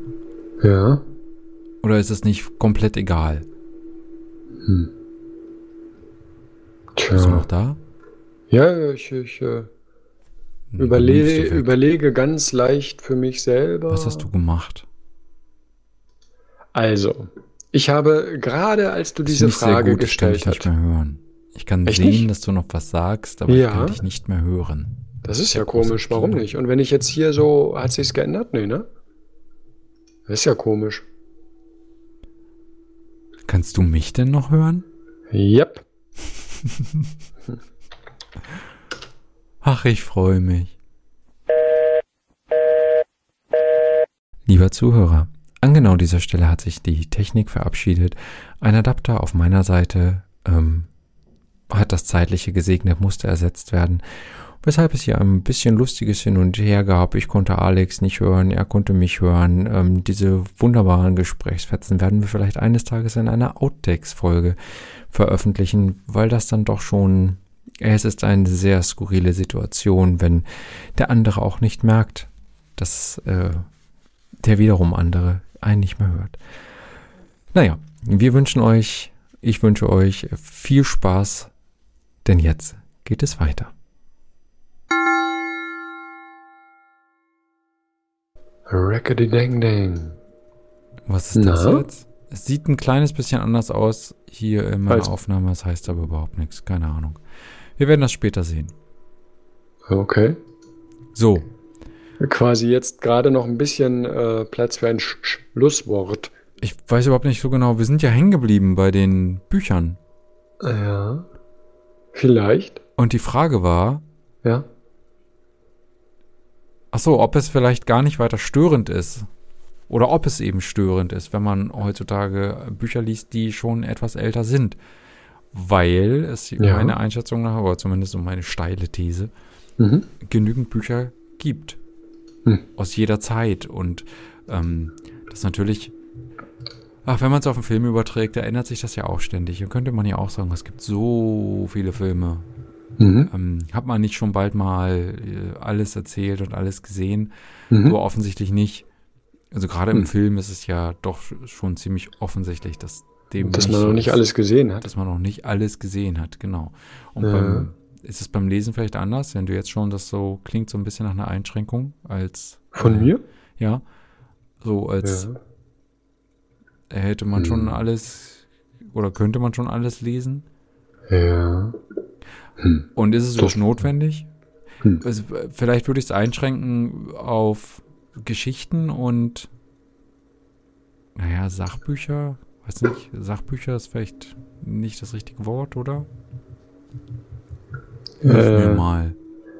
Ja. Oder ist es nicht komplett egal? Hm. Bist du noch Tja. da? Ja, ich, ich äh, Hm, überle überlege ganz leicht für mich selber. Was hast du gemacht? Also, ich habe gerade, als du diese Frage gut, ich kann dich gestellt nicht hast, mehr hören. Ich kann Echt sehen, nicht? dass du noch was sagst, aber Ja. ich kann dich nicht mehr hören. das ist ja komisch, warum nicht? Und wenn ich jetzt hier so, hat sich's geändert? Nee, ne? Das ist ja komisch. Kannst du mich denn noch hören? Yep. [laughs] Ach, ich freue mich. Lieber Zuhörer, an genau dieser Stelle hat sich die Technik verabschiedet. Ein Adapter auf meiner Seite ähm, hat das zeitliche gesegnet, musste ersetzt werden. Weshalb es hier ein bisschen lustiges Hin und Her gab. Ich konnte Alex nicht hören, er konnte mich hören. Ähm, diese wunderbaren Gesprächsfetzen werden wir vielleicht eines Tages in einer Outtakes-Folge veröffentlichen, weil das dann doch schon es ist eine sehr skurrile Situation, wenn der andere auch nicht merkt, dass äh, der wiederum andere einen nicht mehr hört. Naja, wir wünschen euch, ich wünsche euch viel Spaß, denn jetzt geht es weiter. Rackety Dang Dang. Was ist das Na? jetzt? Es sieht ein kleines bisschen anders aus hier in meiner Als- Aufnahme, das heißt aber überhaupt nichts, keine Ahnung. Wir werden das später sehen. Okay. So, Quasi jetzt gerade noch ein bisschen äh, Platz für ein Sch Schlusswort. ich weiß überhaupt nicht so genau, wir sind ja hängen geblieben bei den Büchern. Ja. Vielleicht. Und die Frage war, Ja. ach so, ob es vielleicht gar nicht weiter störend ist. Oder ob es eben störend ist, wenn man heutzutage Bücher liest, die schon etwas älter sind. Weil es Ja. meine Einschätzung nach, aber zumindest so meine steile These, Mhm. genügend Bücher gibt. Hm. Aus jeder Zeit. Und ähm, das natürlich, ach, wenn man es auf einen Film überträgt, da ändert sich das ja auch ständig. Und könnte man ja auch sagen, es gibt so viele Filme. Mhm. Ähm, hat man nicht schon bald mal äh, alles erzählt und alles gesehen? Mhm. Aber offensichtlich nicht. Also gerade im Hm. Film ist es ja doch schon ziemlich offensichtlich, dass dem Dass man noch nicht alles gesehen hat. dass man noch nicht alles gesehen hat, genau. Und Ja. beim, ist es beim Lesen vielleicht anders, wenn du jetzt schon das so klingt so ein bisschen nach einer Einschränkung als Von äh, mir? Ja. So als Ja. hätte man schon Hm. alles oder könnte man schon alles lesen. Ja. Hm. Und ist es auch notwendig? Hm. Also, vielleicht würde ich es einschränken auf Geschichten und naja, Sachbücher. Weiß nicht, Sachbücher ist vielleicht nicht das richtige Wort, oder? Hilf Äh, mal.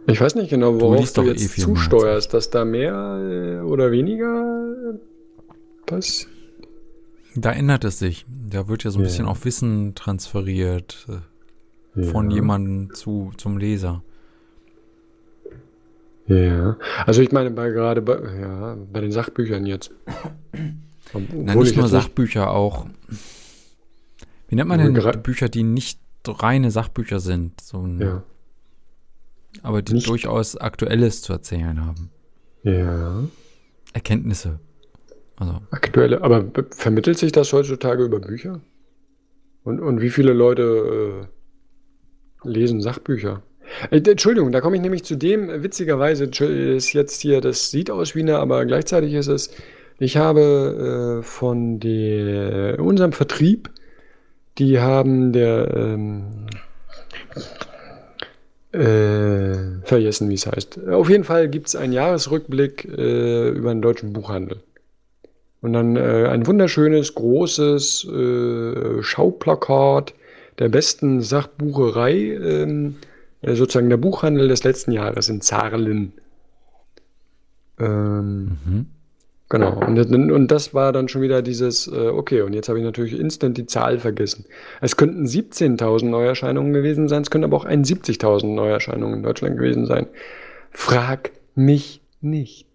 Ich weiß nicht genau, Du worauf du, eh jetzt als zusteuerst, dass da mehr äh, oder weniger äh, passiert. Da ändert es sich. Da wird ja so ein Ja. bisschen auch Wissen transferiert äh, von Ja. jemandem zu, zum Leser. Ja. Also ich meine, bei gerade bei, ja, bei den Sachbüchern jetzt. [coughs] Obwohl Na, nicht ich nur jetzt nicht- Sachbücher, auch. Wie nennt man denn Bücher, die nicht reine Sachbücher sind, so ein, Ja. Aber die Nicht- durchaus Aktuelles zu erzählen haben? Ja. Erkenntnisse. Also, Aktuelle, aber vermittelt sich das heutzutage über Bücher? Und, und wie viele Leute äh, lesen Sachbücher? Äh, Entschuldigung, da komme ich nämlich zu dem, äh, witzigerweise ist jetzt hier, das sieht aus wie eine, aber gleichzeitig ist es, ich habe äh, von der, unserem Vertrieb, die haben der, ähm, äh, vergessen, wie es heißt. Auf jeden Fall gibt es einen Jahresrückblick äh, über den deutschen Buchhandel. Und dann äh, ein wunderschönes, großes äh, Schauplakat der besten Sachbucherei, ähm, äh, sozusagen der Buchhandel des letzten Jahres in Zarlen. Ähm, mhm. Genau. Und, und das war dann schon wieder dieses, äh, okay, und jetzt habe ich natürlich instant die Zahl vergessen. Es könnten 17.000 Neuerscheinungen gewesen sein, es könnten aber auch 71.000 Neuerscheinungen in Deutschland gewesen sein. Frag mich nicht.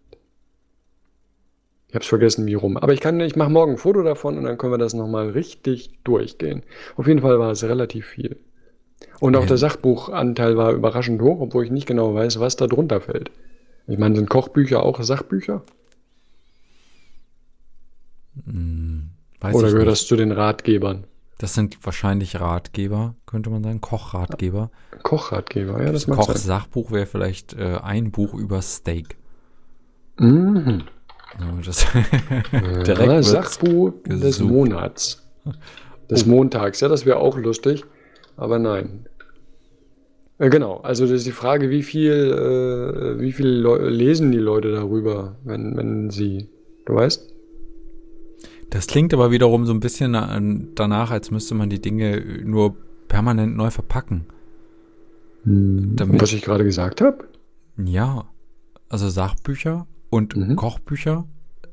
Ich habe es vergessen, wie rum. Aber ich kann, ich mache morgen ein Foto davon und dann können wir das nochmal richtig durchgehen. Auf jeden Fall war es relativ viel. Und auch Ja. der Sachbuchanteil war überraschend hoch, obwohl ich nicht genau weiß, was da drunter fällt. Ich meine, sind Kochbücher auch Sachbücher? Hm, Oder gehört das zu den Ratgebern? Das sind wahrscheinlich Ratgeber, könnte man sagen, Kochratgeber. Kochratgeber, ja, das Das. Kochsachbuch wäre vielleicht äh, ein Buch über Steak. Mhm. Das [laughs] Ja, direkt Sachbuch des gesucht. Monats. Des Montags, ja, das wäre auch lustig. Aber nein. Äh, genau, also das ist die Frage, wie viel, äh, wie viel lesen die Leute darüber, wenn, wenn sie, du weißt? Das klingt aber wiederum so ein bisschen an- danach, als müsste man die Dinge nur permanent neu verpacken. Damit- Was ich gerade gesagt habe? Ja, also Sachbücher und Mhm. Kochbücher.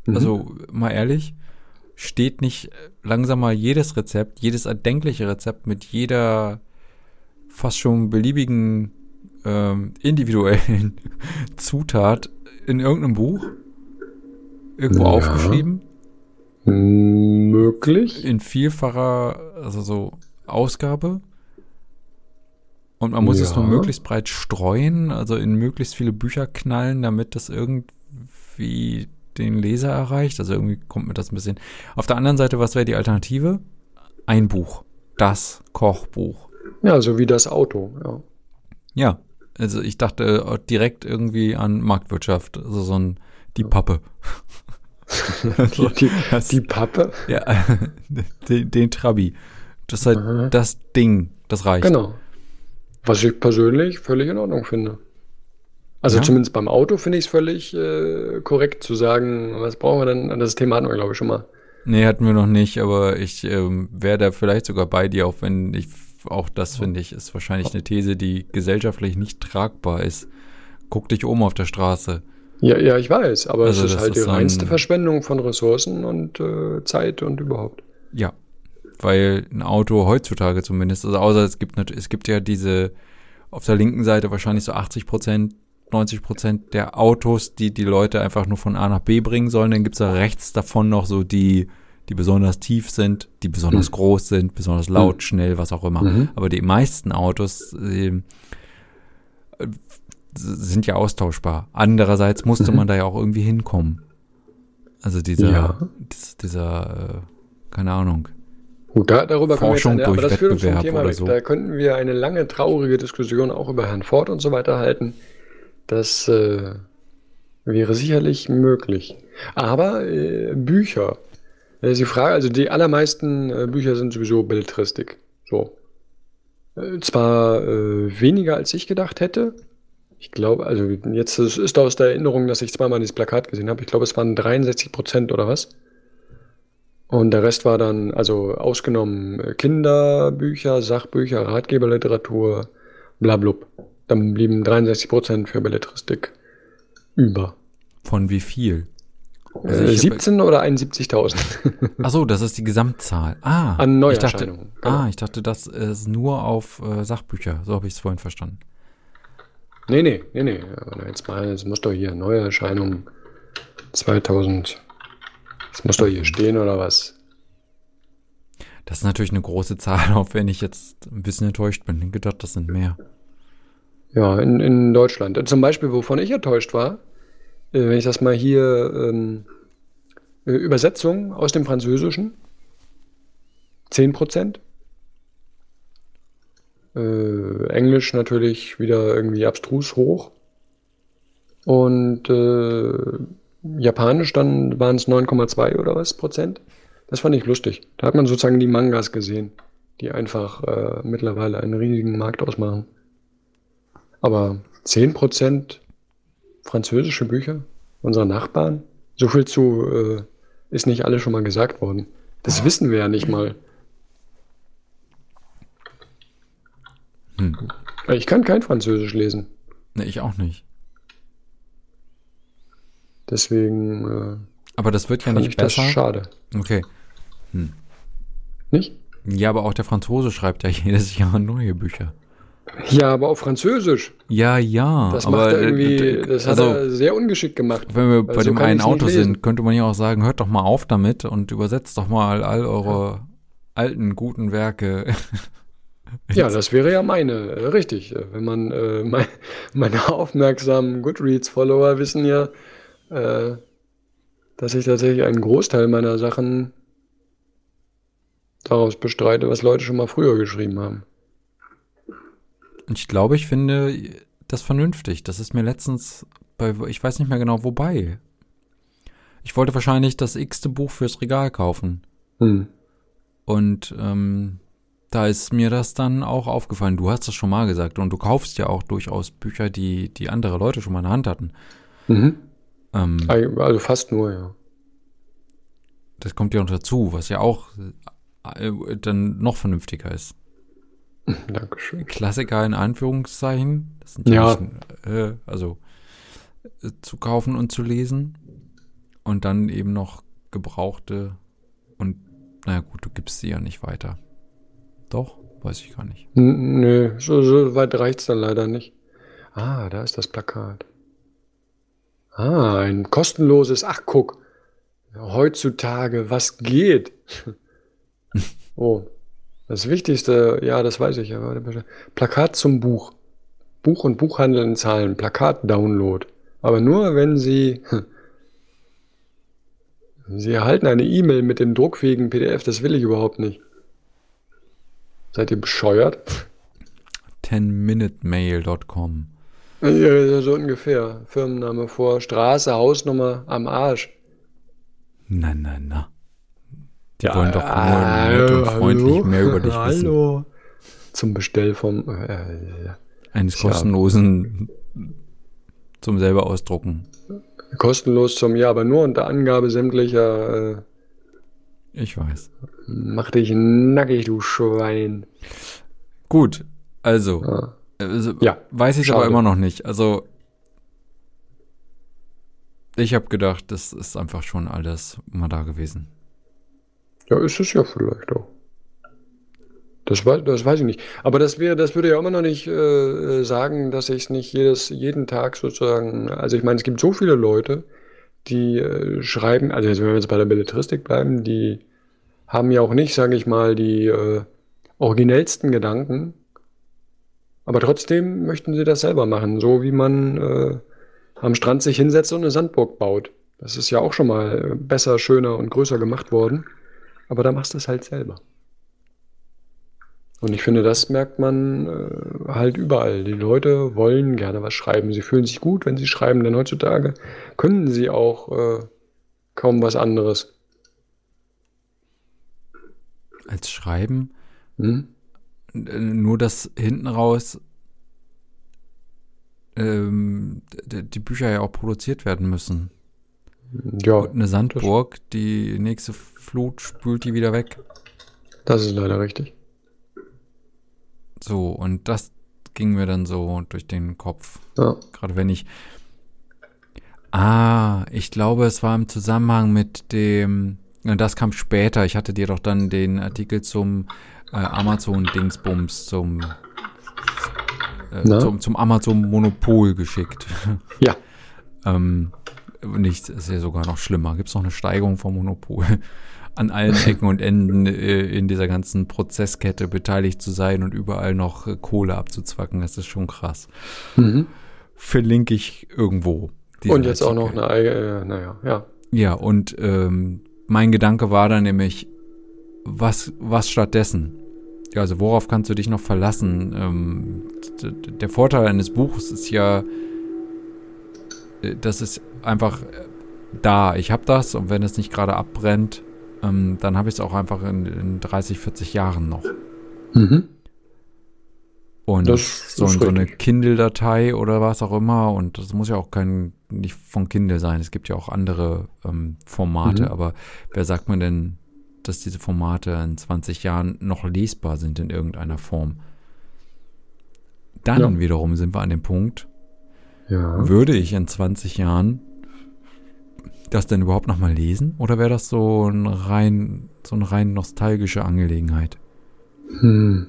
Mhm. Also mal ehrlich, steht nicht langsam mal jedes Rezept, jedes erdenkliche Rezept mit jeder fast schon beliebigen ähm, individuellen [laughs] Zutat in irgendeinem Buch irgendwo Ja. aufgeschrieben Möglich. in vielfacher also so Ausgabe und man muss es Ja. nur möglichst breit streuen, also in möglichst viele Bücher knallen, damit das irgendwie den Leser erreicht. Also irgendwie kommt mir das ein bisschen. Auf der anderen Seite, was wäre die Alternative? Ein Buch. Das Kochbuch. Ja, so wie das Auto, ja. Ja, also ich dachte direkt irgendwie an Marktwirtschaft, also so ein die Pappe. [laughs] die, die, die, Pappe? Ja, [laughs] den, den Trabi. Das ist halt Aha. das Ding, das reicht. Genau. Was ich persönlich völlig in Ordnung finde. Also ja. zumindest beim Auto finde ich es völlig äh, korrekt zu sagen, was brauchen wir denn? Das Thema hatten wir, glaube ich, schon mal. Nee, hatten wir noch nicht, aber ich ähm, wäre da vielleicht sogar bei dir, auch wenn ich, auch das finde ich, ist wahrscheinlich eine These, die gesellschaftlich nicht tragbar ist. Guck dich um auf der Straße. Ja, ja, ich weiß, aber also es ist halt ist die reinste Verschwendung von Ressourcen und äh, Zeit und überhaupt. Ja, weil ein Auto heutzutage zumindest, also außer es gibt es gibt ja diese auf der linken Seite wahrscheinlich so 80 Prozent 90 Prozent der Autos, die die Leute einfach nur von A nach B bringen sollen. Dann gibt es da rechts davon noch so die, die besonders tief sind, die besonders mhm. groß sind, besonders laut, mhm. schnell, was auch immer. Mhm. Aber die meisten Autos äh, sind ja austauschbar. Andererseits musste mhm. man da ja auch irgendwie hinkommen. Also dieser, ja. dieser, dieser äh, keine Ahnung. Gut, da, darüber Forschung wir jetzt, aber das Wettbewerb Thema so. Da könnten wir eine lange traurige Diskussion auch über Herrn Ford und so weiter halten. Das äh, wäre sicherlich möglich. Aber äh, Bücher. Das ist die Frage, also die allermeisten äh, Bücher sind sowieso Belletristik. So. Äh, zwar äh, weniger als ich gedacht hätte. Ich glaube, also jetzt ist aus der Erinnerung, dass ich zweimal dieses Plakat gesehen habe. Ich glaube, es waren 63 Prozent oder was. Und der Rest war dann, also ausgenommen äh, Kinderbücher, Sachbücher, Ratgeberliteratur, blablub. Dann blieben 63 Prozent für Belletristik über. Von wie viel? Also äh, 17 oder 71.000. [laughs] Achso, das ist die Gesamtzahl. Ah, an Neuerscheinungen. Ich dachte, genau. Ah, ich dachte, das ist nur auf äh, Sachbücher. So habe ich es vorhin verstanden. Nee, nee, nee, nee. Jetzt mal, es muss doch hier Neuerscheinungen 2000. Das muss doch hier stehen oder was? Das ist natürlich eine große Zahl, [laughs] auch wenn ich jetzt ein bisschen enttäuscht bin. Ich gedacht, das sind mehr. Ja, in, in Deutschland. Zum Beispiel, wovon ich enttäuscht war, äh, wenn ich das mal hier ähm, äh, Übersetzung aus dem Französischen. 10 Prozent. Äh, Englisch natürlich wieder irgendwie abstrus hoch. Und äh, Japanisch dann waren es 9,2 oder was Prozent. Das fand ich lustig. Da hat man sozusagen die Mangas gesehen, die einfach äh, mittlerweile einen riesigen Markt ausmachen. Aber 10% französische Bücher unserer Nachbarn? So viel zu äh, ist nicht alles schon mal gesagt worden. Das wissen wir ja nicht mal. Hm. Ich kann kein Französisch lesen. Ne, ich auch nicht. Deswegen. Äh, aber das wird ja nicht besser. Das schade. Okay. Hm. Nicht? Ja, aber auch der Franzose schreibt ja [laughs] jedes Jahr neue Bücher. Ja, aber auf Französisch. Ja, ja. Das macht er irgendwie, das also, hat er sehr ungeschickt gemacht. Wenn wir bei so dem einen Auto sind, könnte man ja auch sagen, hört doch mal auf damit und übersetzt doch mal all eure ja. alten guten Werke. [laughs] ja, das wäre ja meine, äh, richtig. Wenn man, äh, [laughs] mein, meine aufmerksamen Goodreads-Follower wissen ja, äh, dass ich tatsächlich einen Großteil meiner Sachen daraus bestreite, was Leute schon mal früher geschrieben haben. Und ich glaube, ich finde das vernünftig. Das ist mir letztens bei, ich weiß nicht mehr genau wobei. Ich wollte wahrscheinlich das x-te Buch fürs Regal kaufen. Hm. Und ähm, da ist mir das dann auch aufgefallen. Du hast das schon mal gesagt und du kaufst ja auch durchaus Bücher, die, die andere Leute schon mal in der Hand hatten. Mhm. Ähm, also fast nur, ja. Das kommt ja noch dazu, was ja auch äh, dann noch vernünftiger ist. [laughs] Dankeschön. Klassiker in Anführungszeichen. Das sind ja. Nicht, äh, also äh, zu kaufen und zu lesen. Und dann eben noch gebrauchte. Und naja, gut, du gibst sie ja nicht weiter. Doch? Weiß ich gar nicht. Nö, so, so weit reicht's dann leider nicht. Ah, da ist das Plakat. Ah, ein kostenloses. Ach, guck. Heutzutage, was geht? [laughs] oh, das Wichtigste, ja, das weiß ich ja. Plakat zum Buch. Buch und Buchhandel in Zahlen. Plakat-Download. Aber nur, wenn Sie [laughs] Sie erhalten eine E-Mail mit dem druckfähigen PDF, das will ich überhaupt nicht. Seid ihr bescheuert? 10minutemail.com. Ja, so ungefähr. Firmenname vor, Straße, Hausnummer am Arsch. Na, na, na. Die ja, wollen doch nur nett und freundlich hallo, mehr über dich wissen. Hallo. Zum Bestell vom äh, eines kostenlosen zum selber ausdrucken. Kostenlos zum ja, aber nur unter Angabe sämtlicher. Äh, ich weiß. Mach dich nackig, du Schwein. Gut, also. Ja. Also, ja weiß ich aber immer noch nicht. Also ich habe gedacht, das ist einfach schon alles mal da gewesen. Ja, ist es ja vielleicht auch. Das, das weiß ich nicht. Aber das wäre, das würde ja immer noch nicht äh, sagen, dass ich es nicht jedes, jeden Tag sozusagen. Also ich meine, es gibt so viele Leute, die äh, schreiben, also wenn wir jetzt bei der Belletristik bleiben, die haben ja auch nicht, sage ich mal, die äh, originellsten Gedanken, aber trotzdem möchten sie das selber machen, so wie man äh, am Strand sich hinsetzt und eine Sandburg baut. Das ist ja auch schon mal besser, schöner und größer gemacht worden. Aber da machst du es halt selber. Und ich finde, das merkt man äh, halt überall. Die Leute wollen gerne was schreiben. Sie fühlen sich gut, wenn sie schreiben, denn heutzutage können sie auch äh, kaum was anderes. Als Schreiben? Hm? Nur, dass hinten raus ähm, die Bücher ja auch produziert werden müssen. Ja. Und eine Sandburg, die nächste Flut spült die wieder weg. Das ist leider richtig. So, und das ging mir dann so durch den Kopf. Ja. Gerade wenn ich. Ah, ich glaube, es war im Zusammenhang mit dem. Das kam später. Ich hatte dir doch dann den Artikel zum äh, Amazon-Dingsbums, zum, äh, zum, zum Amazon-Monopol geschickt. [laughs] Ja. ähm, nicht, ist ja sogar noch schlimmer. Gibt es noch eine Steigerung vom Monopol? An allen [laughs] Ecken und Enden äh, in dieser ganzen Prozesskette beteiligt zu sein und überall noch äh, Kohle abzuzwacken, das ist schon krass. Mhm. Verlinke ich irgendwo. Und jetzt Artikel. auch noch eine eigene, äh, naja, ja. Ja, und ähm, mein Gedanke war dann nämlich, was, was stattdessen? Ja, also worauf kannst du dich noch verlassen? Ähm, der Vorteil eines Buches ist ja, äh, das ist einfach da. Ich habe das und wenn es nicht gerade abbrennt, ähm, dann habe ich es auch einfach in, in, 30, 40 Jahren noch. Mhm. Und so, so eine Kindle-Datei oder was auch immer. Und das muss ja auch kein, nicht von Kindle sein. Es gibt ja auch andere ähm, Formate. Mhm. Aber wer sagt man denn, dass diese Formate in 20 Jahren noch lesbar sind in irgendeiner Form? Dann ja. wiederum sind wir an dem Punkt, ja. würde ich in 20 Jahren das denn überhaupt nochmal lesen? Oder wäre das so, ein rein, so eine rein nostalgische Angelegenheit? Hm.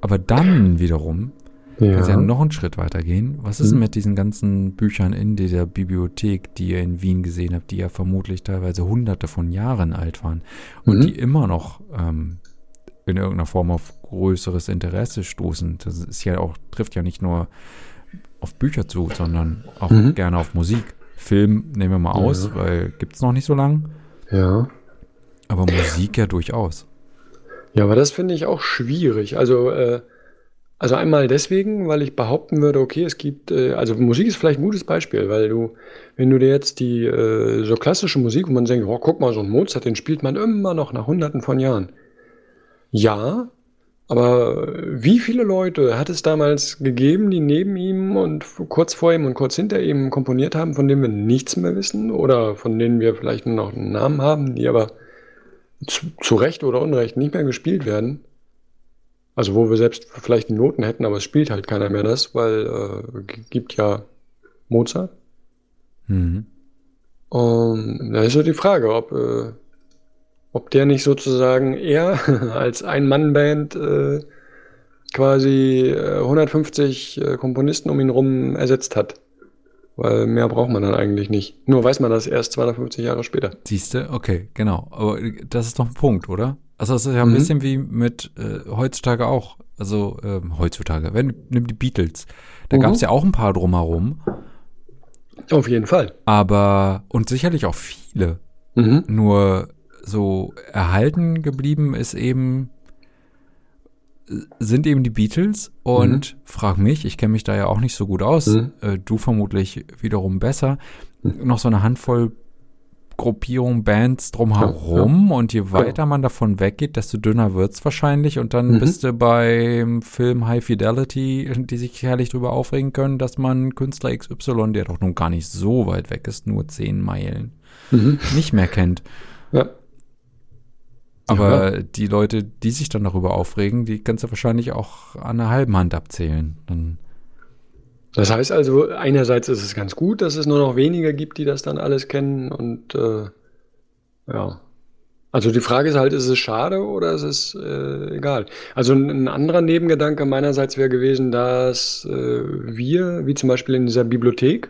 Aber dann wiederum ja. kann es ja noch einen Schritt weiter gehen. Was ist hm. denn mit diesen ganzen Büchern in dieser Bibliothek, die ihr in Wien gesehen habt, die ja vermutlich teilweise hunderte von Jahren alt waren und mhm. die immer noch ähm, in irgendeiner Form auf größeres Interesse stoßen? Das ist ja auch, trifft ja nicht nur auf Bücher zu, sondern auch mhm. gerne auf Musik. Film nehmen wir mal aus, ja. weil gibt es noch nicht so lang. Ja. Aber Musik ja durchaus. Ja, aber das finde ich auch schwierig. Also, äh, also einmal deswegen, weil ich behaupten würde, okay, es gibt, äh, also Musik ist vielleicht ein gutes Beispiel, weil du, wenn du dir jetzt die äh, so klassische Musik, wo man denkt, oh, guck mal, so ein Mozart, den spielt man immer noch nach hunderten von Jahren. Ja, aber wie viele Leute hat es damals gegeben, die neben ihm und kurz vor ihm und kurz hinter ihm komponiert haben, von denen wir nichts mehr wissen oder von denen wir vielleicht nur noch einen Namen haben, die aber zu, zu Recht oder Unrecht nicht mehr gespielt werden? Also wo wir selbst vielleicht Noten hätten, aber es spielt halt keiner mehr das, weil äh, gibt ja Mozart. Mhm. Und da ist so die Frage, ob äh, ob der nicht sozusagen eher [laughs] als Ein-Mann-Band äh, quasi 150 äh, äh, Komponisten um ihn rum ersetzt hat. Weil mehr braucht man dann eigentlich nicht. Nur weiß man das erst 250 Jahre später. Siehst du? Okay, genau. Aber das ist doch ein Punkt, oder? Also das ist ja ein mhm. bisschen wie mit äh, heutzutage auch. Also ähm, heutzutage, wenn nimm die Beatles. Da mhm. gab es ja auch ein paar drumherum. Auf jeden Fall. Aber, und sicherlich auch viele. Mhm. Nur so erhalten geblieben ist eben, sind eben die Beatles und frag mich, ich kenne mich da ja auch nicht so gut aus, Mhm. äh, du vermutlich wiederum besser, noch so eine Handvoll Gruppierung, Bands drumherum und je weiter man davon weggeht, desto dünner wird's wahrscheinlich und dann Mhm. bist du beim Film High Fidelity, die sich herrlich drüber aufregen können, dass man Künstler XY, der doch nun gar nicht so weit weg ist, nur zehn Meilen, Mhm. nicht mehr kennt. Ja. Aber die Leute, die sich dann darüber aufregen, die kannst du wahrscheinlich auch an einer halben Hand abzählen. Dann, Das heißt also, einerseits ist es ganz gut, dass es nur noch wenige gibt, die das dann alles kennen und äh, ja. Also die Frage ist halt, ist es schade oder ist es äh, egal? Also ein, ein anderer Nebengedanke meinerseits wäre gewesen, dass äh, wir, wie zum Beispiel in dieser Bibliothek,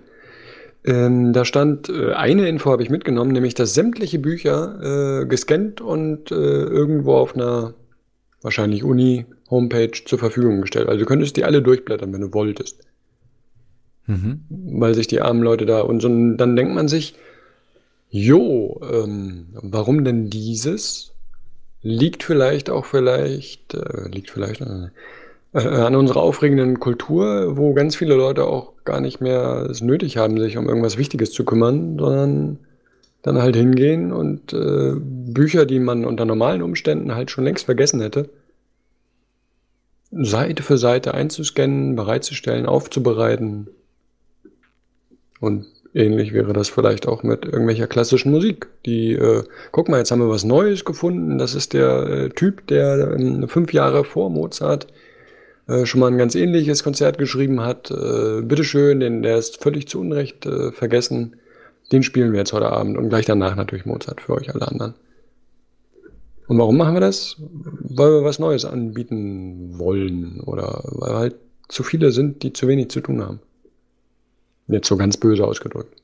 ähm, da stand äh, eine Info habe ich mitgenommen, nämlich dass sämtliche Bücher äh, gescannt und äh, irgendwo auf einer wahrscheinlich Uni-Homepage zur Verfügung gestellt. Also du könntest die alle durchblättern, wenn du wolltest mhm. weil sich die armen Leute da und so, dann denkt man sich, jo, ähm, warum denn dieses? Liegt vielleicht auch vielleicht, äh, liegt vielleicht äh, an unserer aufregenden Kultur, wo ganz viele Leute auch gar nicht mehr es nötig haben, sich um irgendwas Wichtiges zu kümmern, sondern dann halt hingehen und äh, Bücher, die man unter normalen Umständen halt schon längst vergessen hätte, Seite für Seite einzuscannen, bereitzustellen, aufzubereiten. Und ähnlich wäre das vielleicht auch mit irgendwelcher klassischen Musik. Die, äh, guck mal, jetzt haben wir was Neues gefunden. Das ist der äh, Typ, der ähm, fünf Jahre vor Mozart äh, schon mal ein ganz ähnliches Konzert geschrieben hat. Äh, bitteschön, den, der ist völlig zu Unrecht äh, vergessen. Den spielen wir jetzt heute Abend und gleich danach natürlich Mozart für euch alle anderen. Und warum machen wir das? Weil wir was Neues anbieten wollen oder weil halt zu viele sind, die zu wenig zu tun haben. Jetzt so ganz böse ausgedrückt.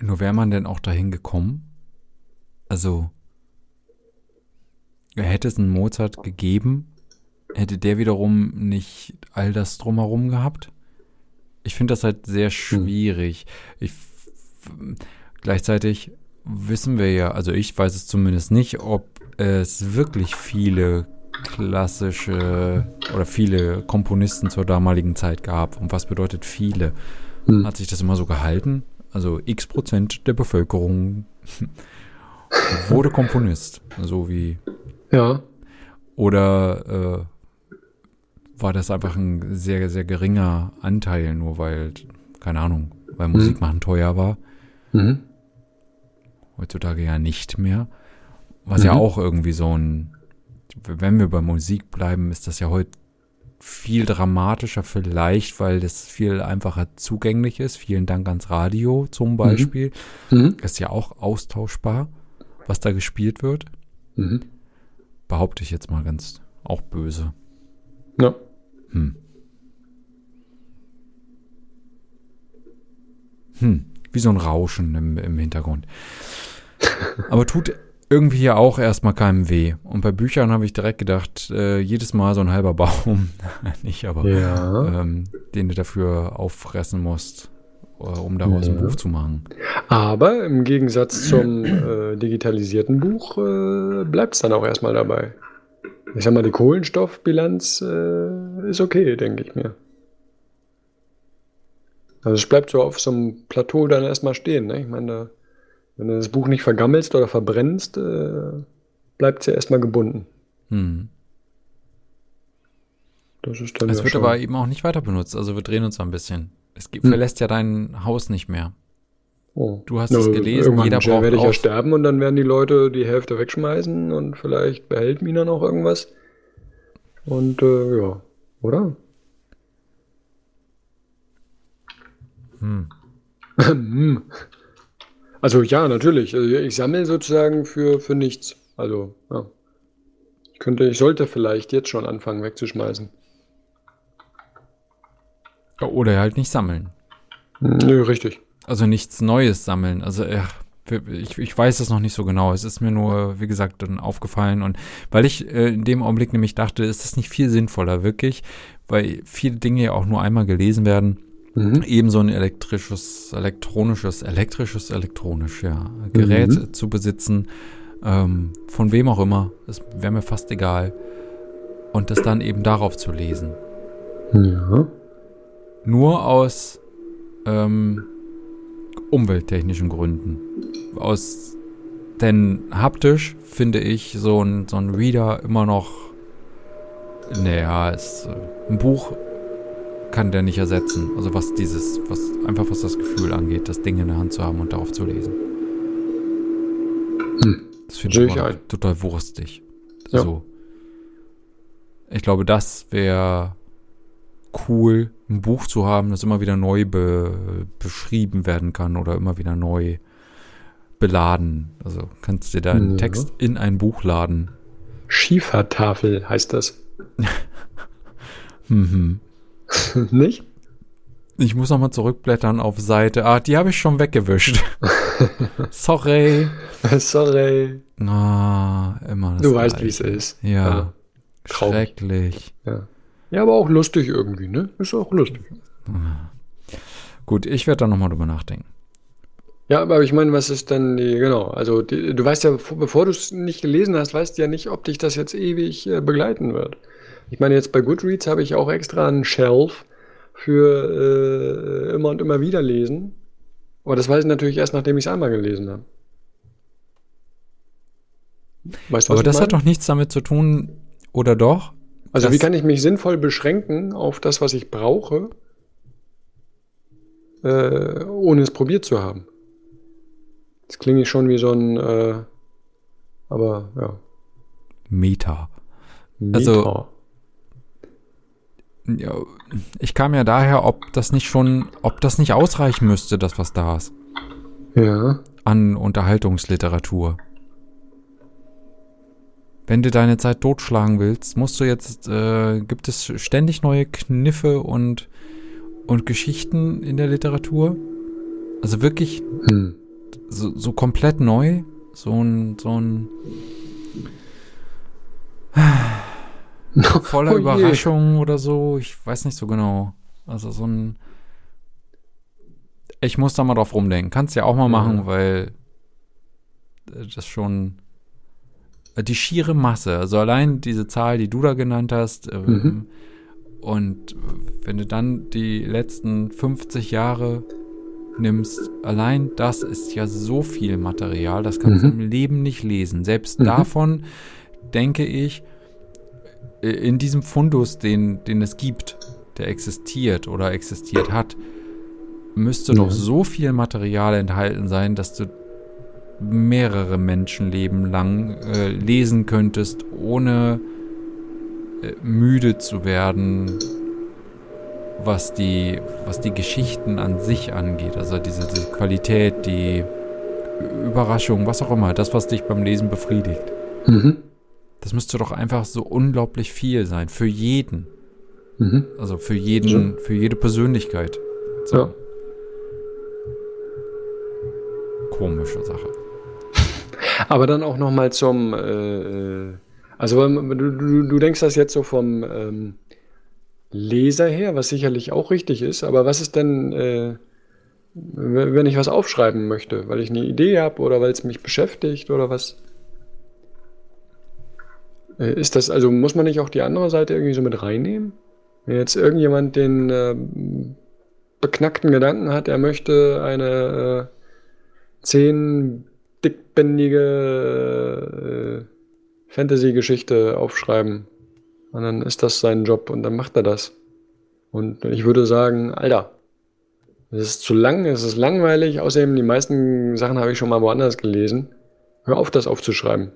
Nur wäre man denn auch dahin gekommen? Also, hätte es einen Mozart gegeben, hätte der wiederum nicht all das drumherum gehabt? Ich finde das halt sehr schwierig. Ich, gleichzeitig wissen wir ja, also ich weiß es zumindest nicht, ob es wirklich viele klassische oder viele Komponisten zur damaligen Zeit gab. Und was bedeutet viele? Hm. Hat sich das immer so gehalten? Also x Prozent der Bevölkerung [laughs] wurde Komponist, so wie Ja, oder äh, war das einfach ein sehr, sehr geringer Anteil, nur weil, keine Ahnung, weil Musik machen teuer war. mhm. Heutzutage ja nicht mehr. Was ja Mhm. auch irgendwie so ein, wenn wir bei Musik bleiben, ist das ja heute viel dramatischer vielleicht, weil das viel einfacher zugänglich ist. Vielen Dank ans Radio zum Beispiel. Mhm. Das ist ja auch austauschbar, was da gespielt wird. Mhm. Behaupte ich jetzt mal ganz auch böse. Ja. Hm. Hm. Wie so ein Rauschen im, im Hintergrund. [laughs] Aber tut irgendwie ja auch erstmal keinem weh. Und bei Büchern habe ich direkt gedacht, äh, jedes Mal so ein halber Baum, [laughs] nicht, aber Ja. ähm, den du dafür auffressen musst, äh, um daraus ein Ja. Buch zu machen. Aber im Gegensatz zum äh, digitalisierten Buch äh, bleibt es dann auch erstmal dabei. Ich sag mal, die Kohlenstoffbilanz äh, ist okay, denke ich mir. Also es bleibt so auf so einem Plateau dann erstmal stehen. Ne? Ich meine, da, wenn du das Buch nicht vergammelst oder verbrennst, äh, bleibt es ja erstmal gebunden. Hm. Das ist dann Es ja wird schon- aber eben auch nicht weiter benutzt, also wir drehen uns ein bisschen. Es gibt, Hm. verlässt ja dein Haus nicht mehr. Oh. Du hast es gelesen, irgendwann jeder braucht werde ich ja auch- sterben und dann werden die Leute die Hälfte wegschmeißen und vielleicht behält Mina noch irgendwas. Und äh, ja, oder? Hm. [laughs] Hm. Also ja, natürlich. Also ich sammle sozusagen für, für nichts. Also, ja. Ich könnte, ich sollte vielleicht jetzt schon anfangen wegzuschmeißen. Oder halt nicht sammeln. Nö, richtig. Also nichts Neues sammeln. Also ja, ich, ich weiß es noch nicht so genau. Es ist mir nur, wie gesagt, dann aufgefallen. Und weil ich äh, in dem Augenblick nämlich dachte, ist das nicht viel sinnvoller, wirklich, weil viele Dinge ja auch nur einmal gelesen werden. mhm. eben so ein elektrisches, elektronisches, elektrisches, elektronisch, ja, Gerät mhm. zu besitzen, ähm, von wem auch immer, das wäre mir fast egal. Und das dann eben darauf zu lesen. Ja. Nur aus ähm, umwelttechnischen Gründen. Aus denn haptisch finde ich so ein, so ein Reader immer noch. Naja, ist, äh, ein Buch kann der nicht ersetzen. Also was dieses, was einfach was das Gefühl angeht, das Ding in der Hand zu haben und darauf zu lesen. Hm. Das finde ich total wurstig. Ja. So. Ich glaube, das wäre cool, ein Buch zu haben, das immer wieder neu be beschrieben werden kann oder immer wieder neu beladen. Also kannst du deinen ja. Text in ein Buch laden. Schiefertafel heißt das. [laughs] mhm. [laughs] Nicht? Ich muss nochmal zurückblättern auf Seite. Ah, die habe ich schon weggewischt. [laughs] Sorry. Sorry. Ah, immer das Du weißt, wie es ist. Ja. ja. Schrecklich. Ja. ja, aber auch lustig irgendwie, ne? Ist auch lustig. Gut, ich werde da nochmal drüber nachdenken. Ja, aber ich meine, was ist denn die, genau, also die, du weißt ja, bevor du es nicht gelesen hast, weißt du ja nicht, ob dich das jetzt ewig äh, begleiten wird. Ich meine, jetzt bei Goodreads habe ich auch extra einen Shelf für äh, immer und immer wieder lesen. Aber das weiß ich natürlich erst, nachdem ich es einmal gelesen habe. Weißt du, aber das meine? hat doch nichts damit zu tun, oder doch? Also wie kann ich mich sinnvoll beschränken auf das, was ich brauche, äh, ohne es probiert zu haben? Das klingt schon wie so ein, äh, aber ja. Meta. Meta. Also, ja, ich kam ja daher, ob das nicht schon, ob das nicht ausreichen müsste, das was da ist. Ja. An Unterhaltungsliteratur. Wenn du deine Zeit totschlagen willst, musst du jetzt, äh, gibt es ständig neue Kniffe und, und Geschichten in der Literatur? Also wirklich hm so, so komplett neu. So ein, so ein [laughs] voller oh Überraschung oder so. Ich weiß nicht so genau. Also so ein. Ich muss da mal drauf rumdenken. Kannst ja auch mal machen, ja. weil das schon die schiere Masse, also allein diese Zahl, die du da genannt hast, ähm, mhm. und wenn du dann die letzten 50 Jahre nimmst, allein das ist ja so viel Material, das kannst mhm. du im Leben nicht lesen. Selbst mhm. davon denke ich, in diesem Fundus, den, den es gibt, der existiert oder existiert hat, müsste ja. noch so viel Material enthalten sein, dass du mehrere Menschenleben lang äh, lesen könntest, ohne äh, müde zu werden, was die, was die Geschichten an sich angeht. Also diese, diese Qualität, die Überraschung, was auch immer, das, was dich beim Lesen befriedigt. Mhm. Das müsste doch einfach so unglaublich viel sein. Für jeden. Mhm. Also für jeden, ja. für jede Persönlichkeit. So. Ja. Komische Sache. [laughs] Aber dann auch nochmal zum, äh, äh also du, du, du denkst das jetzt so vom, ähm, Leser her, was sicherlich auch richtig ist, aber was ist denn, äh, wenn ich was aufschreiben möchte, weil ich eine Idee habe oder weil es mich beschäftigt oder was? Äh, ist das, also muss man nicht auch die andere Seite irgendwie so mit reinnehmen? Wenn jetzt irgendjemand den äh, beknackten Gedanken hat, er möchte eine äh, zehn dickbändige äh, Fantasy-Geschichte aufschreiben, und dann ist das sein Job und dann macht er das. Und ich würde sagen, Alter, es ist zu lang, es ist langweilig. Außerdem, die meisten Sachen habe ich schon mal woanders gelesen. Hör auf, das aufzuschreiben.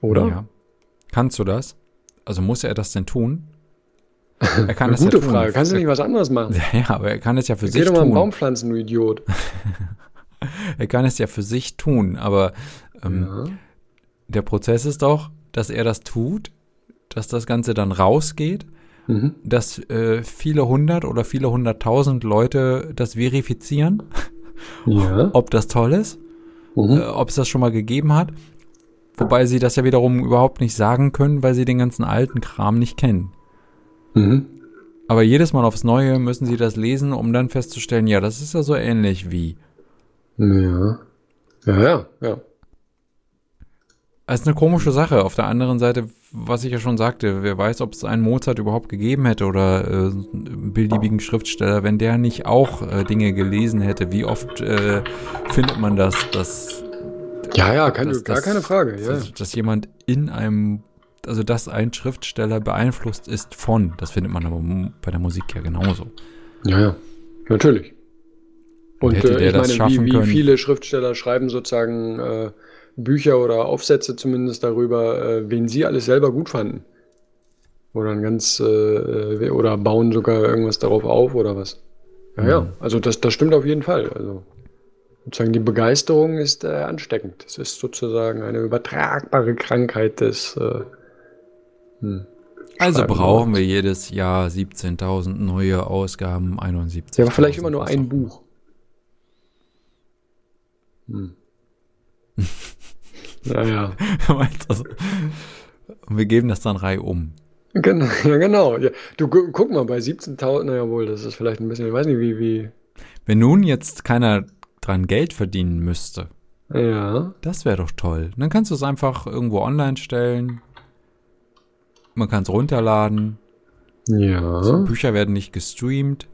Oder? Ja. Kannst du das? Also muss er das denn tun? [laughs] Er kann das Gute ja tun. Frage. Kannst du nicht was anderes [laughs] machen? Ja, aber er kann es ja für Geh sich tun. Geh doch mal einen Baum pflanzen, du Idiot. [laughs] er kann es ja für sich tun, aber ähm, ja. der Prozess ist doch, dass er das tut, dass das Ganze dann rausgeht, mhm. dass äh, viele hundert oder viele hunderttausend Leute das verifizieren, ja. [laughs] ob das toll ist, mhm. äh, ob es das schon mal gegeben hat. Wobei sie das ja wiederum überhaupt nicht sagen können, weil sie den ganzen alten Kram nicht kennen. Mhm. Aber jedes Mal aufs Neue müssen sie das lesen, um dann festzustellen, ja, das ist ja so ähnlich wie. Ja. Ja, ja, ja. Das ist eine komische Sache. Auf der anderen Seite, was ich ja schon sagte, wer weiß, ob es einen Mozart überhaupt gegeben hätte oder äh, einen beliebigen Schriftsteller, wenn der nicht auch äh, Dinge gelesen hätte. Wie oft äh, findet man das, dass. Ja, ja, keine, dass, gar keine Frage. Ja. Dass, dass jemand in einem also dass ein Schriftsteller beeinflusst ist von. Das findet man aber bei der Musik ja genauso. Ja, ja, natürlich. Und, Und äh, ich meine, wie, wie viele Schriftsteller schreiben sozusagen äh, Bücher oder Aufsätze zumindest darüber, äh, wen sie alles selber gut fanden. Oder ein ganz, äh, oder bauen sogar irgendwas darauf auf oder was. Ja, mhm. ja, also das, das stimmt auf jeden Fall. Also sozusagen die Begeisterung ist äh, ansteckend. Das ist sozusagen eine übertragbare Krankheit des äh, hm. Also brauchen wir jedes Jahr 17.000 neue Ausgaben, 71. Ja, aber vielleicht immer nur ein Buch. Hm. Naja. [laughs] also, und wir geben das dann Reihe um. Genau, [laughs] ja, genau. Ja. Du guck mal, bei 17.000, naja wohl, das ist vielleicht ein bisschen, ich weiß nicht, wie, wie. Wenn nun jetzt keiner dran Geld verdienen müsste. Ja. Das wäre doch toll. Dann kannst du es einfach irgendwo online stellen, man kann es runterladen. Ja. So, Bücher werden nicht gestreamt.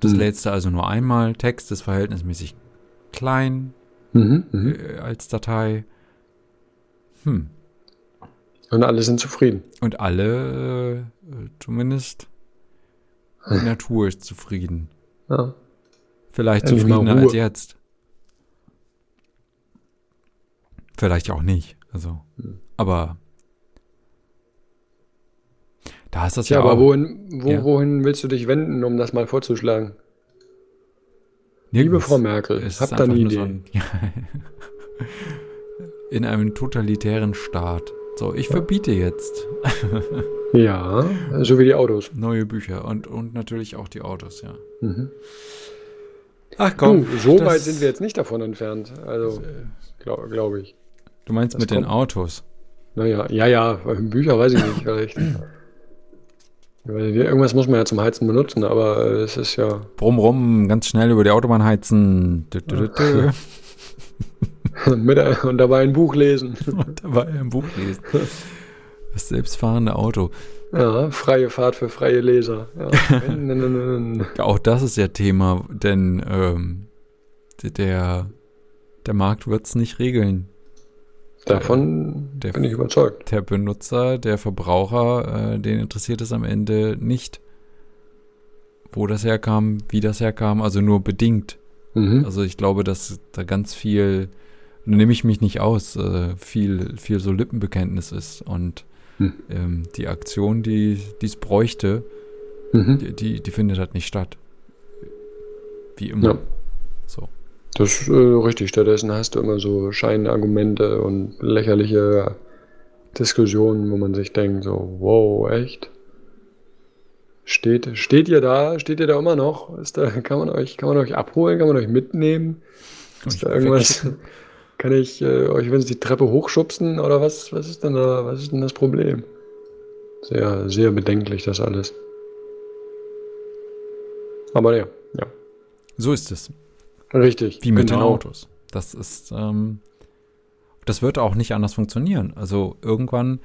Das hm. lädst du also nur einmal. Text ist verhältnismäßig klein mhm, mhm. äh, als Datei. Hm. Und alle sind zufrieden. Und alle, äh, zumindest die Natur ist zufrieden. Ja. Vielleicht Endlich zufriedener als jetzt. Vielleicht auch nicht. Also, hm. aber da ist das ja, ja aber wohin, wo, ja. wohin willst du dich wenden, um das mal vorzuschlagen? Liebe Frau Merkel, habt ihr eine Idee? So ein, [laughs] in einem totalitären Staat. So, ich verbiete jetzt. [laughs] ja, so wie die Autos. Neue Bücher und, und natürlich auch die Autos, ja. Mhm. Ach komm, du, so weit sind wir jetzt nicht davon entfernt. Also, glaube glaub ich. Du meinst das mit kommt. den Autos? Naja, ja, ja, Bücher weiß ich nicht, vielleicht. [clears throat] Irgendwas muss man ja zum Heizen benutzen, aber es ist ja. Brumm, rum, ganz schnell über die Autobahn heizen. Dö, dö, dö, Mit, und dabei ein Buch lesen. [laughs] und dabei ein Buch lesen. Das selbstfahrende Auto. Ja, freie Fahrt für freie Leser. Ja. [laughs] Auch das ist ja Thema, denn ähm, der, der Markt wird es nicht regeln. Davon der, bin ich überzeugt. Der Benutzer, der Verbraucher, äh, den interessiert es am Ende nicht, wo das herkam, wie das herkam, also nur bedingt. Mhm. Also ich glaube, dass da ganz viel, nehme ich mich nicht aus, äh, viel, viel so Lippenbekenntnis ist. Und mhm. ähm, die Aktion, die es bräuchte, mhm. die, die, die, findet halt nicht statt. Wie immer. Ja. So. Das ist äh, richtig. Stattdessen hast du immer so Scheinargumente und lächerliche Diskussionen, wo man sich denkt, so, wow, echt? Steht, steht ihr da? Steht ihr da immer noch? Ist da, kann man euch, kann man euch abholen? Kann man euch mitnehmen? Ist da irgendwas? [laughs] Kann ich äh, euch, wenn Sie die Treppe hochschubsen oder was? Was ist denn da, was ist denn das Problem? Sehr, sehr bedenklich, das alles. Aber ja, ja. So ist es. Richtig. Wie mit genau. den Autos. Das ist, ähm, das wird auch nicht anders funktionieren. Also irgendwann,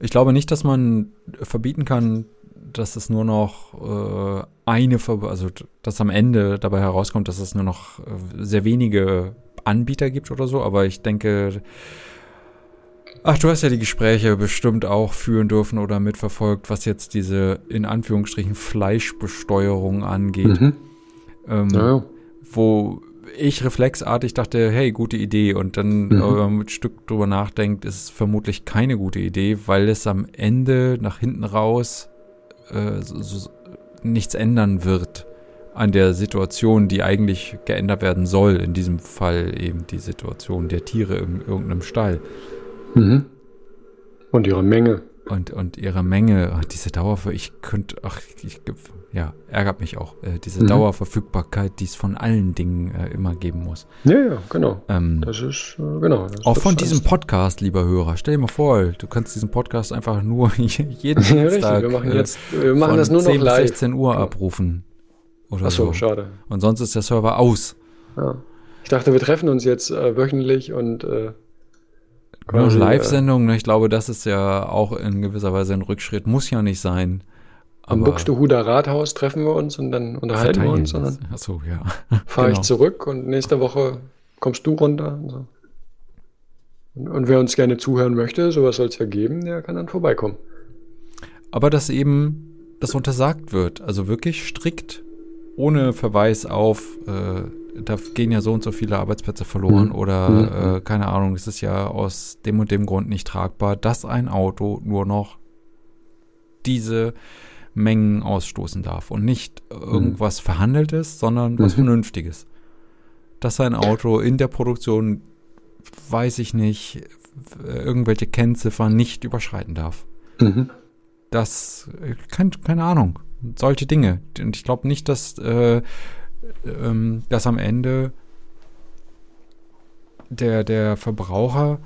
ich glaube nicht, dass man verbieten kann, dass es nur noch äh, eine, Ver also dass am Ende dabei herauskommt, dass es nur noch äh, sehr wenige Anbieter gibt oder so. Aber ich denke, Ach, du hast ja die Gespräche bestimmt auch führen dürfen oder mitverfolgt, was jetzt diese in Anführungsstrichen Fleischbesteuerung angeht. Mhm. Ähm, ja. Wo ich reflexartig dachte, hey, gute Idee. Und dann, mhm. wenn man mit Stück drüber nachdenkt, ist es vermutlich keine gute Idee, weil es am Ende nach hinten raus äh, so, so, nichts ändern wird an der Situation, die eigentlich geändert werden soll. In diesem Fall eben die Situation der Tiere in irgendeinem Stall. Mhm. Und ihre Menge. Und, und ihre Menge, diese Dauer, ich könnte, ach, ich, ja, ärgert mich auch, äh, diese mhm. Dauerverfügbarkeit, die es von allen Dingen äh, immer geben muss. Ja, ja, genau. Ähm, das ist, äh, genau. Das auch von diesem Podcast, lieber Hörer, stell dir mal vor, du kannst diesen Podcast einfach nur [laughs] jeden ja, Dienstag wir machen, jetzt, wir machen das nur noch live. 16 Uhr abrufen. Oder Ach so, so, schade. Und sonst ist der Server aus. Ja. Ich dachte, wir treffen uns jetzt äh, wöchentlich und äh, quasi, Live-Sendung, ne? ich glaube, das ist ja auch in gewisser Weise ein Rückschritt. Muss ja nicht sein. Am Buxtehuder Rathaus treffen wir uns und dann unterhalten wir uns. Und Ach so, ja. [laughs] Fahre genau. ich zurück und nächste Woche kommst du runter. Und, so. und, und wer uns gerne zuhören möchte, sowas soll es ja geben, der kann dann vorbeikommen. Aber dass eben das untersagt wird, also wirklich strikt, ohne Verweis auf äh, da gehen ja so und so viele Arbeitsplätze verloren mhm. oder mhm. Äh, keine Ahnung, es ist ja aus dem und dem Grund nicht tragbar, dass ein Auto nur noch diese Mengen ausstoßen darf und nicht irgendwas mhm. Verhandeltes, sondern was mhm. Vernünftiges. Dass ein Auto in der Produktion, weiß ich nicht, irgendwelche Kennziffern nicht überschreiten darf. Mhm. Das, äh, kein, keine Ahnung, solche Dinge. Und ich glaube nicht, dass äh, ähm, dass am Ende der, der Verbraucher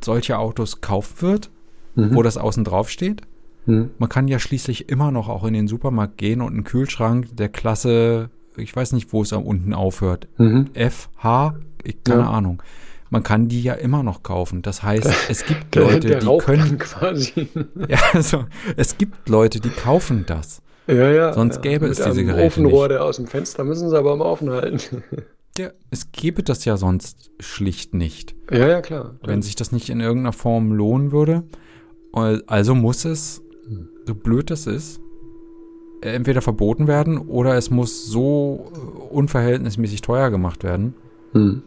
solche Autos kaufen wird, mhm. wo das außen drauf steht. Mhm. Man kann ja schließlich immer noch auch in den Supermarkt gehen und einen Kühlschrank der Klasse, ich weiß nicht, wo es da unten aufhört, mhm. F, H, ich, keine ja. Ahnung. Man kann die ja immer noch kaufen. Das heißt, [laughs] es gibt Leute, die können [laughs] quasi. [laughs] ja, also es gibt Leute, die kaufen das. Ja, ja. Sonst ja. gäbe Mit es diese Geräte Ofenrohr, nicht. der aus dem Fenster müssen sie aber am Offen halten. [laughs] Ja, es gäbe das ja sonst schlicht nicht. Ja, ja, klar. Wenn sich das nicht in irgendeiner Form lohnen würde. Also muss es, so blöd das ist, entweder verboten werden oder es muss so unverhältnismäßig teuer gemacht werden. Hm.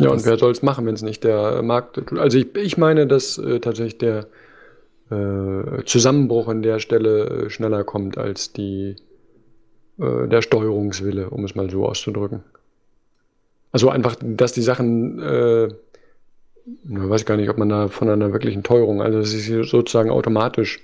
Ja, und wer soll es machen, wenn es nicht der Markt. Also ich, ich meine, dass äh, tatsächlich der äh, Zusammenbruch an der Stelle äh, schneller kommt als die, äh, der Steuerungswille, um es mal so auszudrücken. Also einfach, dass die Sachen, äh, ich weiß gar nicht, ob man da von einer wirklichen Teuerung, also dass sie sozusagen automatisch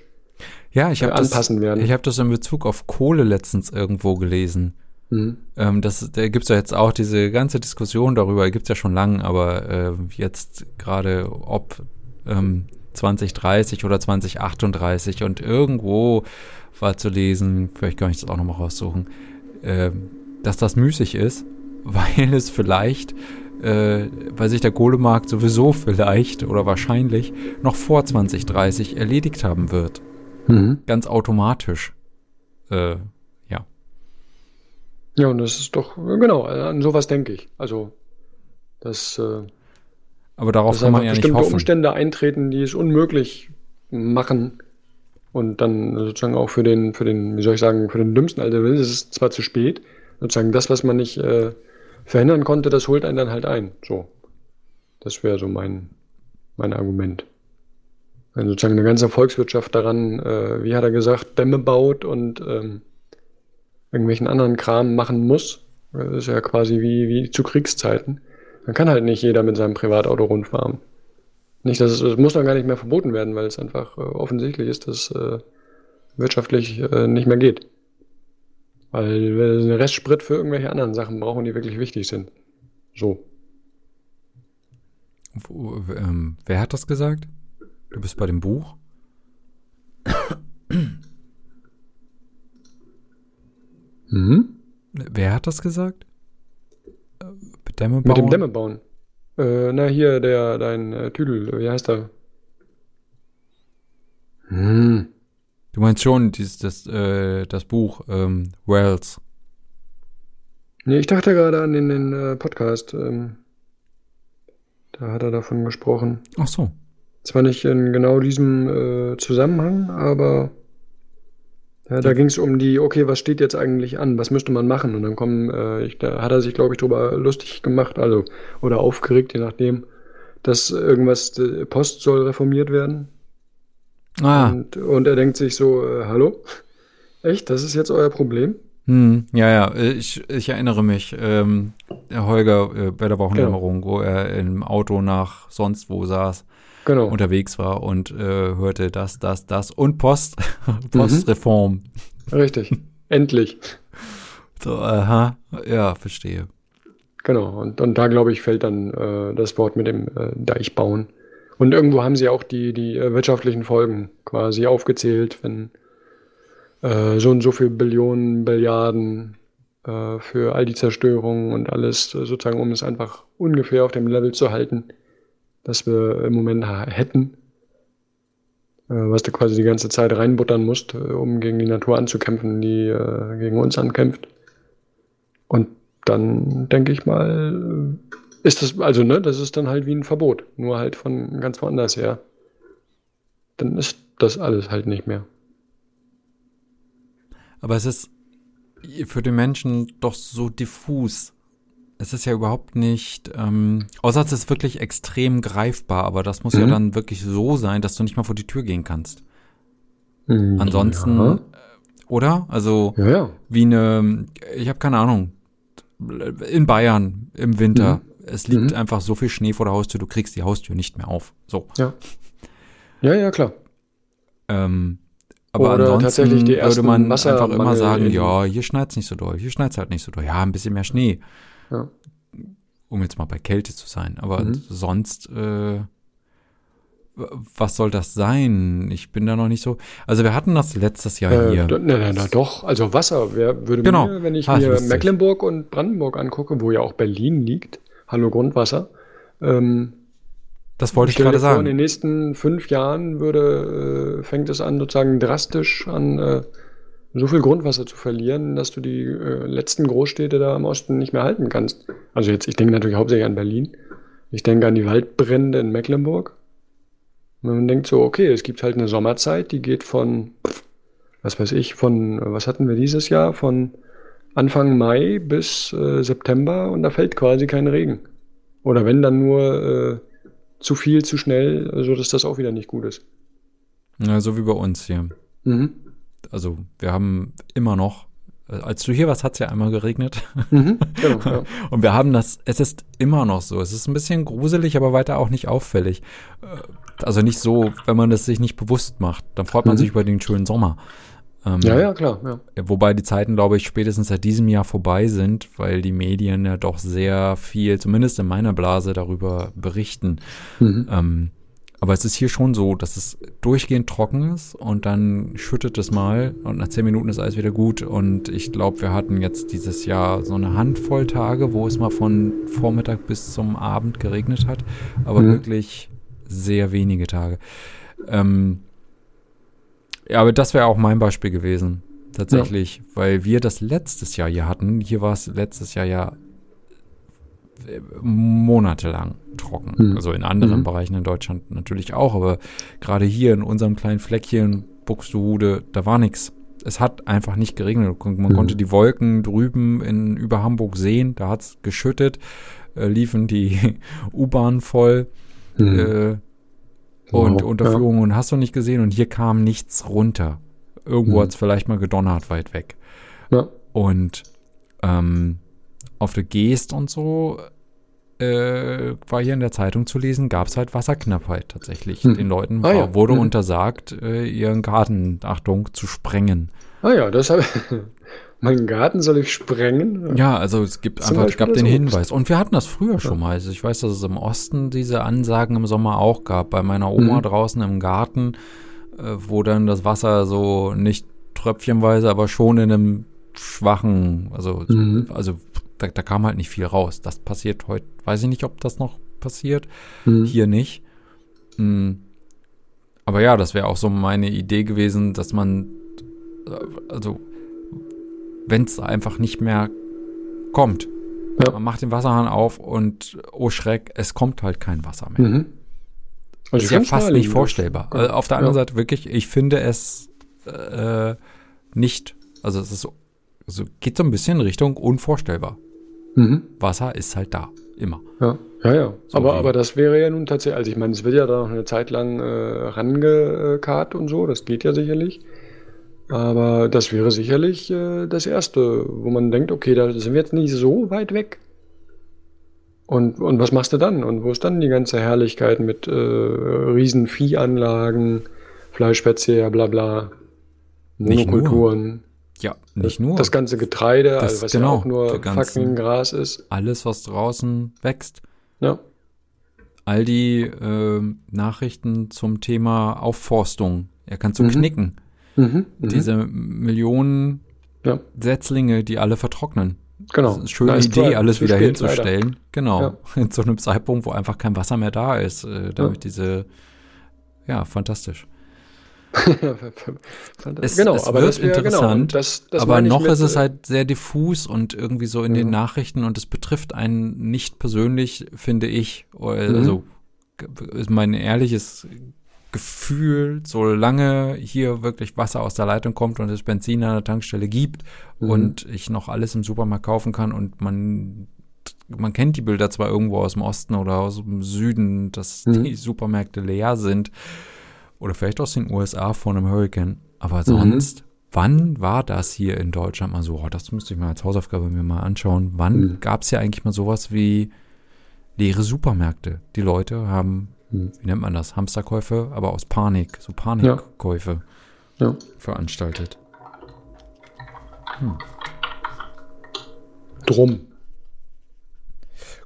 ja, ich äh, anpassen das, werden. Ich habe das in Bezug auf Kohle letztens irgendwo gelesen. Mhm. Ähm, das, da gibt es ja jetzt auch diese ganze Diskussion darüber, gibt es ja schon lange, aber äh, jetzt gerade, ob ähm, 2030 oder 2038 und irgendwo war zu lesen, vielleicht kann ich das auch nochmal raussuchen, äh, dass das müßig ist, [laughs] weil es vielleicht, äh, weil sich der Kohlemarkt sowieso vielleicht oder wahrscheinlich noch vor 2030 erledigt haben wird. Mhm. Ganz automatisch. Äh, ja. Ja, und das ist doch, genau, an sowas denke ich. Also, das. Äh aber darauf kann man ja nicht hoffen. Umstände eintreten, die es unmöglich machen und dann sozusagen auch für den, für den, wie soll ich sagen, für den Dümmsten, also es ist zwar zu spät, sozusagen das, was man nicht äh, verhindern konnte, das holt einen dann halt ein. So. Das wäre so mein, mein Argument. Wenn sozusagen eine ganze Volkswirtschaft daran, äh, wie hat er gesagt, Dämme baut und ähm, irgendwelchen anderen Kram machen muss, das ist ja quasi wie, wie zu Kriegszeiten, dann kann halt nicht jeder mit seinem Privatauto rundfahren. Nicht, dass es, es muss dann gar nicht mehr verboten werden, weil es einfach äh, offensichtlich ist, dass äh, wirtschaftlich äh, nicht mehr geht. Weil wir einen Restsprit für irgendwelche anderen Sachen brauchen, die wirklich wichtig sind. So. Wo, ähm, wer hat das gesagt? Du bist bei dem Buch? Mhm. Wer hat das gesagt? Dämme bauen? Mit dem Dämme bauen. Äh, na, hier, der, dein äh, Tüdel, wie heißt er? Hm. Du meinst schon dieses, das, äh, das Buch, ähm, Wells. Nee, ich dachte gerade an den, den äh, Podcast. Ähm, da hat er davon gesprochen. Ach so. Zwar nicht in genau diesem äh, Zusammenhang, aber ja, da ging es um die, okay, was steht jetzt eigentlich an? Was müsste man machen? Und dann kommen, äh, ich, da hat er sich, glaube ich, drüber lustig gemacht, also, oder aufgeregt, je nachdem, dass irgendwas, äh, Post soll reformiert werden. Ah. Und, und er denkt sich so, äh, hallo? Echt? Das ist jetzt euer Problem? Hm, ja, ja, ich, ich erinnere mich, ähm, Holger äh, bei der Wochendämmerung, genau. wo er im Auto nach sonst wo saß Genau. unterwegs war und äh, hörte das, das, das und Post, [laughs] Postreform. Richtig. Endlich. So, aha, ja, verstehe. Genau. Und, und da, glaube ich, fällt dann äh, das Wort mit dem äh, Deichbauen. Und irgendwo haben sie auch die, die äh, wirtschaftlichen Folgen quasi aufgezählt, wenn äh, so und so viel Billionen, Billiarden äh, für all die Zerstörungen und alles, äh, sozusagen, um es einfach ungefähr auf dem Level zu halten, das wir im Moment hätten. Äh, was du quasi die ganze Zeit reinbuttern musst, äh, um gegen die Natur anzukämpfen, die äh, gegen uns ankämpft. Und dann denke ich mal, ist das, also ne, das ist dann halt wie ein Verbot, nur halt von ganz woanders her. Dann ist das alles halt nicht mehr. Aber es ist für den Menschen doch so diffus. Es ist ja überhaupt nicht, ähm, außer es ist wirklich extrem greifbar, aber das muss ja Mhm. dann wirklich so sein, dass du nicht mal vor die Tür gehen kannst. Mhm. Ansonsten, Ja, äh, oder? Also ja. ja. wie eine, ich habe keine Ahnung, in Bayern im Winter, es liegt Mhm. einfach so viel Schnee vor der Haustür, du kriegst die Haustür nicht mehr auf. So. Ja, ja, ja klar. Ähm, aber Oder ansonsten würde man einfach immer sagen, ja, hier schneit's nicht so doll, hier schneit's halt nicht so doll. Ja, ein bisschen mehr Schnee. Ja. Um jetzt mal bei Kälte zu sein. Aber Mhm. sonst, äh, was soll das sein? Ich bin da noch nicht so. Also wir hatten das letztes Jahr Äh, hier. na, na, na, doch, also Wasser. Wer würde Genau. mir, wenn ich Ah, ich mir. Mecklenburg und Brandenburg angucke, wo ja auch Berlin liegt, hallo Grundwasser, ähm, Das wollte ich gerade vor, in sagen. den nächsten fünf Jahren würde, äh, fängt es an, sozusagen drastisch an äh, so viel Grundwasser zu verlieren, dass du die äh, letzten Großstädte da im Osten nicht mehr halten kannst. Also jetzt, ich denke natürlich hauptsächlich an Berlin. Ich denke an die Waldbrände in Mecklenburg. Und man denkt so, okay, es gibt halt eine Sommerzeit, die geht von, was weiß ich, von, was hatten wir dieses Jahr? Von Anfang Mai bis äh, September und da fällt quasi kein Regen. Oder wenn dann nur äh, zu viel, zu schnell, so dass das auch wieder nicht gut ist. Ja, so wie bei uns hier. Mhm. Also wir haben immer noch, äh, als du hier warst, hat es ja einmal geregnet. Mhm. Genau, [laughs] ja. Und wir haben das, es ist immer noch so. Es ist ein bisschen gruselig, aber weiter auch nicht auffällig. Äh, Also nicht so, wenn man das sich nicht bewusst macht. Dann freut man Mhm. sich über den schönen Sommer. Ähm, ja, ja, klar. Ja. Wobei die Zeiten, glaube ich, spätestens seit diesem Jahr vorbei sind, weil die Medien ja doch sehr viel, zumindest in meiner Blase, darüber berichten. Mhm. Ähm, aber es ist hier schon so, dass es durchgehend trocken ist und dann schüttet es mal und nach zehn Minuten ist alles wieder gut. Und ich glaube, wir hatten jetzt dieses Jahr so eine Handvoll Tage, wo es mal von Vormittag bis zum Abend geregnet hat, aber Mhm. wirklich sehr wenige Tage. Ähm, ja, aber das wäre auch mein Beispiel gewesen, tatsächlich, weil wir das letztes Jahr hier hatten. Hier war es letztes Jahr ja monatelang trocken. Mhm. Also in anderen Mhm. Bereichen in Deutschland natürlich auch, aber gerade hier in unserem kleinen Fleckchen Buxtehude, da war nichts. Es hat einfach nicht geregnet. Man Mhm. konnte die Wolken drüben in, über Hamburg sehen. Da hat es geschüttet, äh, liefen die [laughs] U-Bahnen voll Mhm. äh, und Wow, Unterführungen und hast du nicht gesehen und hier kam nichts runter. Irgendwo Mhm. hat es vielleicht mal gedonnert weit weg. Ja. Und ähm, auf der Geest und so äh, war hier in der Zeitung zu lesen, gab es halt Wasserknappheit tatsächlich. Hm. Den Leuten Ah war, ja. wurde Mhm. untersagt, äh, ihren Garten, Achtung, zu sprengen. Ah ja, das habe [laughs] Meinen Garten soll ich sprengen? Ja, also es gibt Zum einfach, es gab den Obst. Hinweis. Und wir hatten das früher schon mal. Also ich weiß, dass es im Osten diese Ansagen im Sommer auch gab. Bei meiner Oma Mhm. draußen im Garten, äh, wo dann das Wasser so nicht tröpfchenweise, aber schon in einem schwachen, also, Mhm. also da, da kam halt nicht viel raus. Das passiert heute, weiß ich nicht, ob das noch passiert. Mhm. Hier nicht. Mm. Aber ja, das wäre auch so meine Idee gewesen, dass man, äh, also, wenn es einfach nicht mehr kommt, Ja. man macht den Wasserhahn auf und, oh Schreck, es kommt halt kein Wasser mehr. Mhm. Das Also ist ja fast nicht naheliegend. vorstellbar. Ja. Äh, auf der anderen Ja. Seite wirklich, ich finde es äh, nicht, also es ist so, so, geht so ein bisschen in Richtung unvorstellbar. Mhm. Wasser ist halt da, immer. Ja, ja, ja. So aber, aber das wäre ja nun tatsächlich, also ich meine, es wird ja da noch eine Zeit lang äh, rangekarrt und so, das geht ja sicherlich. Aber das wäre sicherlich äh, das Erste, wo man denkt, okay, da sind wir jetzt nicht so weit weg. Und, und was machst du dann? Und wo ist dann die ganze Herrlichkeit mit äh, riesen Viehanlagen, Fleischverzehr, bla bla. Monokulturen, Ja, nicht nur. das ganze Getreide, Das- also was genau, ja auch nur fucking Gras ist. Alles, was draußen wächst. Ja. All die ähm, Nachrichten zum Thema Aufforstung. Er kann zum Mhm. Knicken. Mhm. Mhm. Diese Millionen ja, Setzlinge, die alle vertrocknen. genau. Das ist eine schöne Nice Idee, try. alles Zu wieder spät, hinzustellen. Genau. Ja. [laughs] Zu einem Zeitpunkt, wo einfach kein Wasser mehr da ist. Äh, damit diese, ja, fantastisch. Es- genau, es aber wird das wäre genau. interessant, und Das, das Aber noch mit, ist es äh, halt sehr diffus und irgendwie so in Ja. den Nachrichten und es betrifft einen nicht persönlich, finde ich. Mhm. Also g- ist mein ehrliches Gefühl, solange hier wirklich Wasser aus der Leitung kommt und es Benzin an der Tankstelle gibt Mhm. und ich noch alles im Supermarkt kaufen kann und man man kennt die Bilder zwar irgendwo aus dem Osten oder aus dem Süden, dass Mhm. die Supermärkte leer sind oder vielleicht aus den USA vor einem Hurricane, aber Mhm. sonst Wann war das hier in Deutschland mal so? Oh, das müsste ich mal als Hausaufgabe mir mal anschauen. Wann Mhm. gab es ja eigentlich mal sowas wie leere Supermärkte? Die Leute haben, Mhm. wie nennt man das? Hamsterkäufe, aber aus Panik, so Panikkäufe Ja. veranstaltet. Drum.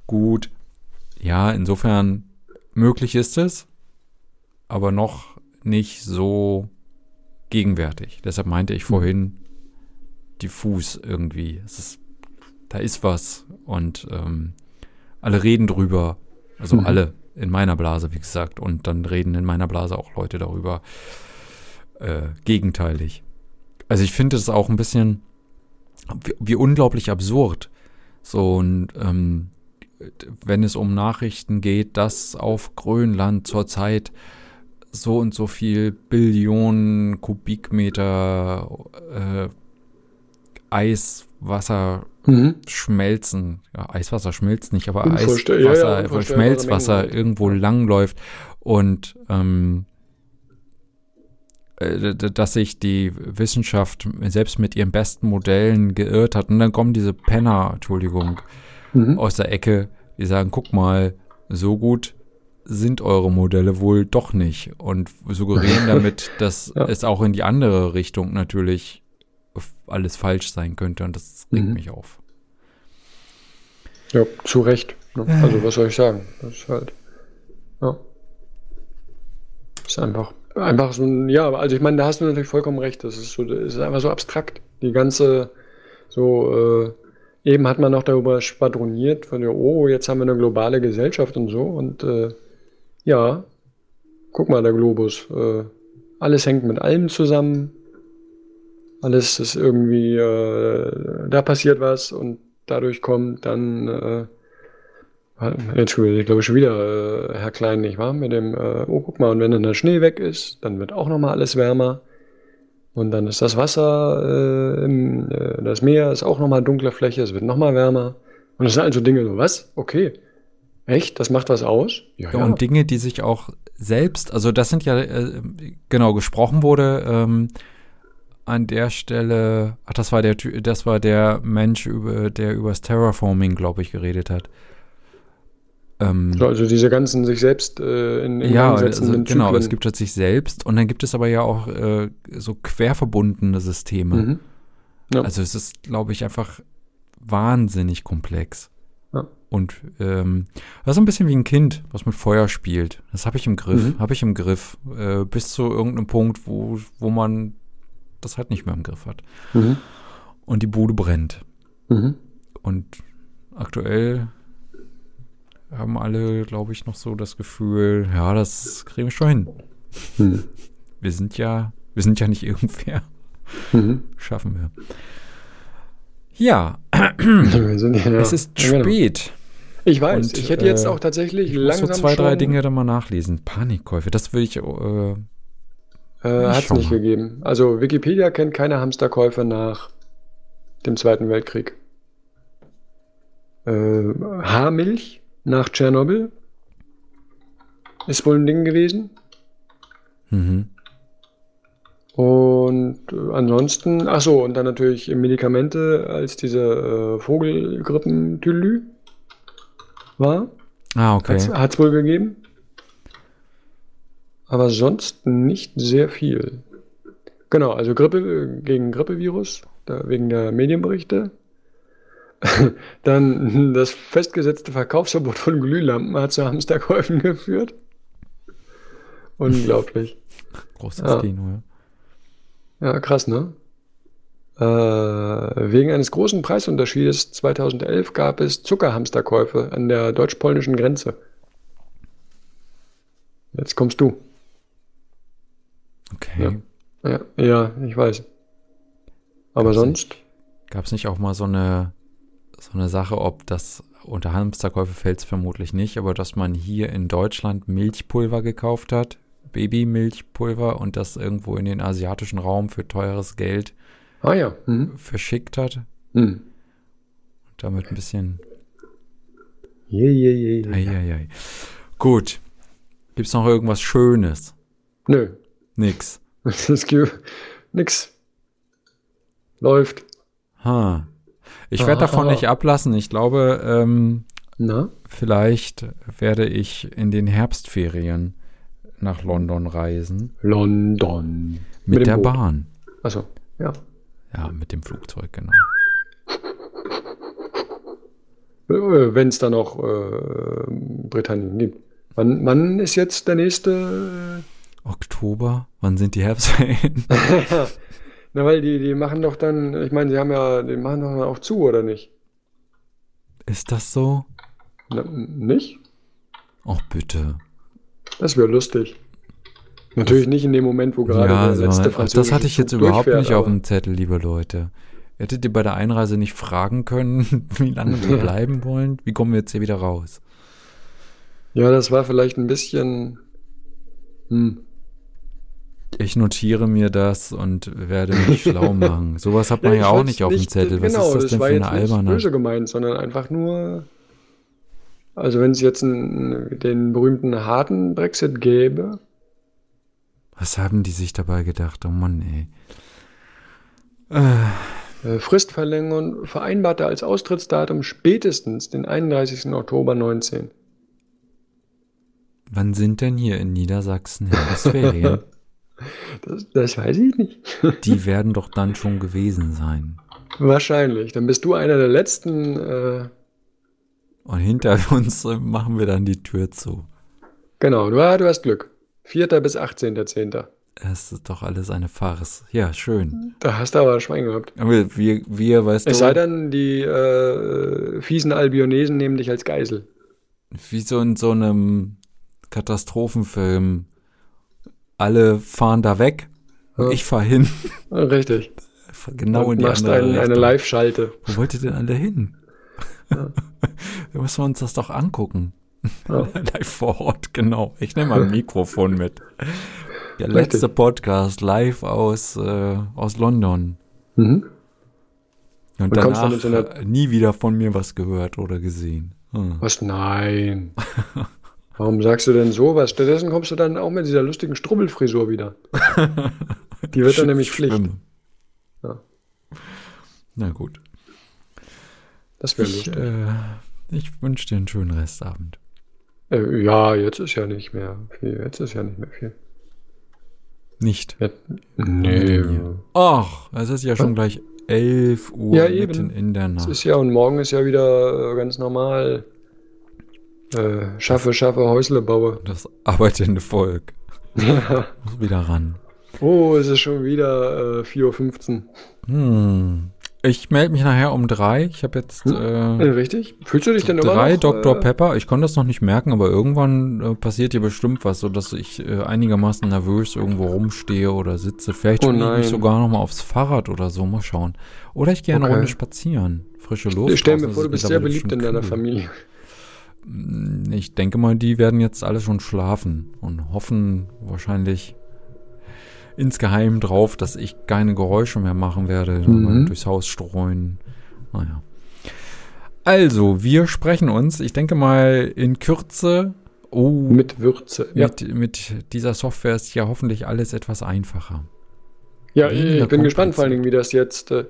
Gut, ja, insofern möglich ist es, aber noch nicht so gegenwärtig. Deshalb meinte ich vorhin diffus irgendwie. Es ist, da ist was und ähm, alle reden drüber. Also Mhm. alle in meiner Blase, wie gesagt. Und dann reden in meiner Blase auch Leute darüber äh, gegenteilig. Also ich finde es auch ein bisschen, wie, wie unglaublich absurd. So, und ähm, wenn es um Nachrichten geht, dass auf Grönland zurzeit so und so viel Billionen Kubikmeter äh, Eiswasser Mhm. schmelzen. Ja, Eiswasser schmilzt nicht, aber Unvorstell- ja, ja, Eiswasser, Schmelzwasser Mengen. irgendwo langläuft und ähm, äh, dass sich die Wissenschaft selbst mit ihren besten Modellen geirrt hat. Und dann kommen diese Penner, Entschuldigung, Mhm. aus der Ecke, die sagen, guck mal, so gut sind eure Modelle wohl doch nicht und suggerieren [laughs] damit, dass Ja. es auch in die andere Richtung natürlich alles falsch sein könnte und das regt Mhm. mich auf. Ja, zu Recht. Ne? Also, was soll ich sagen? Das ist halt. Ja. Ist einfach, einfach so ein, ja, also ich meine, da hast du natürlich vollkommen recht. Das ist so, das ist einfach so abstrakt. Die ganze, so, äh, eben hat man noch darüber schwadroniert, von der, oh, jetzt haben wir eine globale Gesellschaft und so. Und äh, ja, guck mal, der Globus. Äh, alles hängt mit allem zusammen. Alles ist irgendwie, äh, da passiert was und dadurch kommt dann, äh, jetzt ich glaube schon wieder äh, Herr Klein, nicht wahr? Mit dem, äh, oh, guck mal, und wenn dann der Schnee weg ist, dann wird auch nochmal alles wärmer. Und dann ist das Wasser, äh, im, das Meer ist auch nochmal dunkle Fläche, es wird nochmal wärmer. Und das sind also Dinge so, was? Okay. Echt? Das macht was aus? Ja, und Dinge, die sich auch selbst, also das sind ja, äh, genau, gesprochen wurde ähm, an der Stelle, ach, das war der, das war der Mensch, über, der übers Terraforming, glaube ich, geredet hat. Ähm, So, also diese ganzen sich selbst äh, in, in ja, also, genau, es gibt halt sich selbst und dann gibt es aber ja auch äh, so querverbundene Systeme. Mhm. Ja. Also es ist, glaube ich, einfach wahnsinnig komplex. Und ähm, das ist ein bisschen wie ein Kind, was mit Feuer spielt. Das habe ich im Griff, Mhm. habe ich im Griff, äh, bis zu irgendeinem Punkt, wo, wo man das halt nicht mehr im Griff hat. Mhm. Und die Bude brennt. Mhm. Und aktuell haben alle, glaube ich, noch so das Gefühl, ja, das kriegen wir schon hin. Mhm. Wir sind ja, wir sind ja nicht [laughs] irgendwer. Mhm. Schaffen wir. Ja, sind, ja, es ist genau. spät. Ich weiß, Und, ich hätte jetzt äh, auch tatsächlich Ich muss langsam so zwei, drei Dinge da mal nachlesen. Panikkäufe, das will ich. Äh, Äh, Hat es nicht mal. gegeben. Also Wikipedia kennt keine Hamsterkäufe nach dem Zweiten Weltkrieg. Äh, Haarmilch nach Tschernobyl ist wohl ein Ding gewesen. mhm. Und äh, ansonsten, ach so, und dann natürlich Medikamente als diese äh, Vogelgrippentülü. war. Ah, okay. Hat es wohl gegeben. Aber sonst nicht sehr viel. Genau, also Grippe gegen Grippevirus, da, wegen der Medienberichte. [laughs] Dann das festgesetzte Verkaufsverbot von Glühlampen hat zu Hamsterkäufen geführt. Unglaublich. [laughs] Großes Ja. Kino, ja. Ja, krass, ne? Äh, wegen eines großen Preisunterschiedes 2011 gab es Zuckerhamsterkäufe an der deutsch-polnischen Grenze. Jetzt kommst du. Okay. Ja, ja, ich weiß. Aber Gab's sonst? Gab es nicht auch mal so eine, so eine Sache, ob das unter Hamsterkäufe fällt es vermutlich nicht, aber dass man hier in Deutschland Milchpulver gekauft hat, Babymilchpulver und das irgendwo in den asiatischen Raum für teures Geld Ah ja. Hm. verschickt hat Hm. und damit ein bisschen. Je, je, je, je. Eieiei. Gut. Gibt's noch irgendwas Schönes? Nö. Nix. [laughs] Nix. Läuft. Ha. Ich werde davon Ah. nicht ablassen. Ich glaube, ähm, vielleicht werde ich in den Herbstferien nach London reisen. London. Mit, dem der Boot. Bahn. Achso, ja. Ja, mit dem Flugzeug, genau. Wenn es da noch äh, Britannien gibt. Wann, wann ist jetzt der nächste? Oktober? Wann sind die Herbstferien? [laughs] [laughs] Na, weil die, die machen doch dann, ich meine, sie haben ja, die machen doch dann auch zu, oder nicht? Ist das so? Na, nicht? Ach, bitte. Das wäre lustig. Natürlich nicht in dem Moment, wo gerade Ja, der so, letzte französische das hatte ich jetzt Zug überhaupt nicht auf dem Zettel, liebe Leute. Hättet ihr bei der Einreise nicht fragen können, [laughs] wie lange wir [laughs] bleiben wollen? Wie kommen wir jetzt hier wieder raus? Ja, das war vielleicht ein bisschen. Hm. Ich notiere mir das und werde mich [laughs] schlau machen. Sowas hat man ich ja auch nicht auf dem Zettel. Was genau, ist das denn war für jetzt eine nicht alberne? böse gemeint, sondern einfach nur. Also, wenn es jetzt einen, den berühmten harten Brexit gäbe, Was haben die sich dabei gedacht? Oh Mann, ey. äh, Fristverlängerung vereinbarte als Austrittsdatum spätestens den 31. Oktober 19. Wann sind denn hier in Niedersachsen Herbstferien? [laughs] Das, das weiß ich nicht. Die werden doch dann schon gewesen sein. Wahrscheinlich. Dann bist du einer der letzten. Äh, Und hinter [laughs] uns machen wir dann die Tür zu. genau, du, ah, du hast Glück. 4. bis 18.10. Das ist doch alles eine Farce. Ja, schön. Da hast du aber Schwein gehabt. Aber wir, wir weißt Es du, sei denn, die äh, fiesen Albionesen nehmen dich als Geisel. wie so in so einem Katastrophenfilm. Alle fahren da weg Ja. ich fahr hin. Richtig. Genau in Und die machst andere ein, eine. Live-Schalte. Wo wollt ihr denn alle hin? [laughs] da müssen wir uns das doch angucken. Ja. [laughs] live vor Ort, genau. Ich nehme mal ein Mikrofon mit. Der letzte Podcast live aus, äh, aus London. Mhm. Und Und dann danach einer- äh, nie wieder von mir was gehört oder gesehen. Hm. Was? Nein. Warum sagst du denn sowas? Stattdessen kommst du dann auch mit dieser lustigen Strubbelfrisur wieder. [laughs] Die wird dann nämlich Pflicht. Ja. Na gut. Das wäre lustig. äh, ich wünsche dir einen schönen Restabend. Äh, ja, jetzt ist ja nicht mehr viel. Jetzt ist ja nicht mehr viel. Nicht. Jetzt, Nee. Ach, es ist ja schon gleich 11 Uhr Ja, eben. mitten in der Es Nacht. ist ja und morgen ist ja wieder äh, ganz normal. Äh, schaffe, schaffe, Häusle baue. Das arbeitende Volk. [laughs] Muss wieder ran. oh, es ist schon wieder äh, 4.15 Uhr. Hm. Ich melde mich nachher um drei. Ich habe jetzt Äh, äh, richtig? Fühlst du dich denn immer drei? Dr. äh, Pepper. Ich konnte das noch nicht merken, aber irgendwann äh, passiert hier bestimmt was, sodass ich äh, einigermaßen nervös irgendwo rumstehe oder sitze. Vielleicht Oh schwinge ich sogar noch mal aufs Fahrrad oder so. Mal schauen. Oder ich gehe eine Okay. Runde spazieren. Frische Luft. Ich stelle mir vor, du bist sehr beliebt in deiner. Familie. Mm, Ich denke mal, die werden jetzt alle schon schlafen und hoffen wahrscheinlich insgeheim drauf, dass ich keine Geräusche mehr machen werde, Mhm. durchs Haus streuen. Naja. Also, wir sprechen uns, ich denke mal, in Kürze. Oh, Mit Würze. Ja, mit, mit dieser Software ist ja hoffentlich alles etwas einfacher. ja weniger ich bin gespannt vor allen Dingen, wie das jetzt. Äh,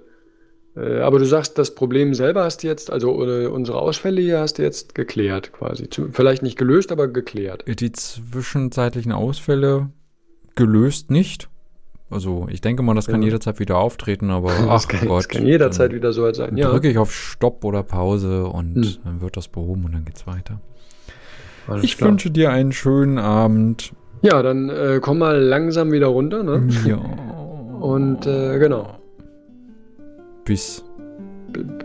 Äh, aber du sagst, das Problem selber hast du jetzt, also oder unsere Ausfälle hier hast du jetzt geklärt quasi. Vielleicht nicht gelöst, aber geklärt. Die zwischenzeitlichen Ausfälle gelöst nicht. Also ich denke mal, das kann Ja. jederzeit wieder auftreten, aber [laughs] ach das, kann, Gott. das kann jederzeit wieder so sein. Ja, Drücke ich auf Stopp oder Pause und Hm. dann wird das behoben und dann geht's weiter. alles Ich klar. wünsche dir einen schönen Abend. Ja, dann äh, komm mal langsam wieder runter, ne? Ja. Und äh, genau. Bis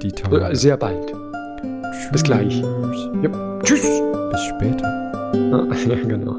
die Tage. Sehr bald. bis gleich. Tschüss. Tschüss. Bis später. [laughs] Ja, genau.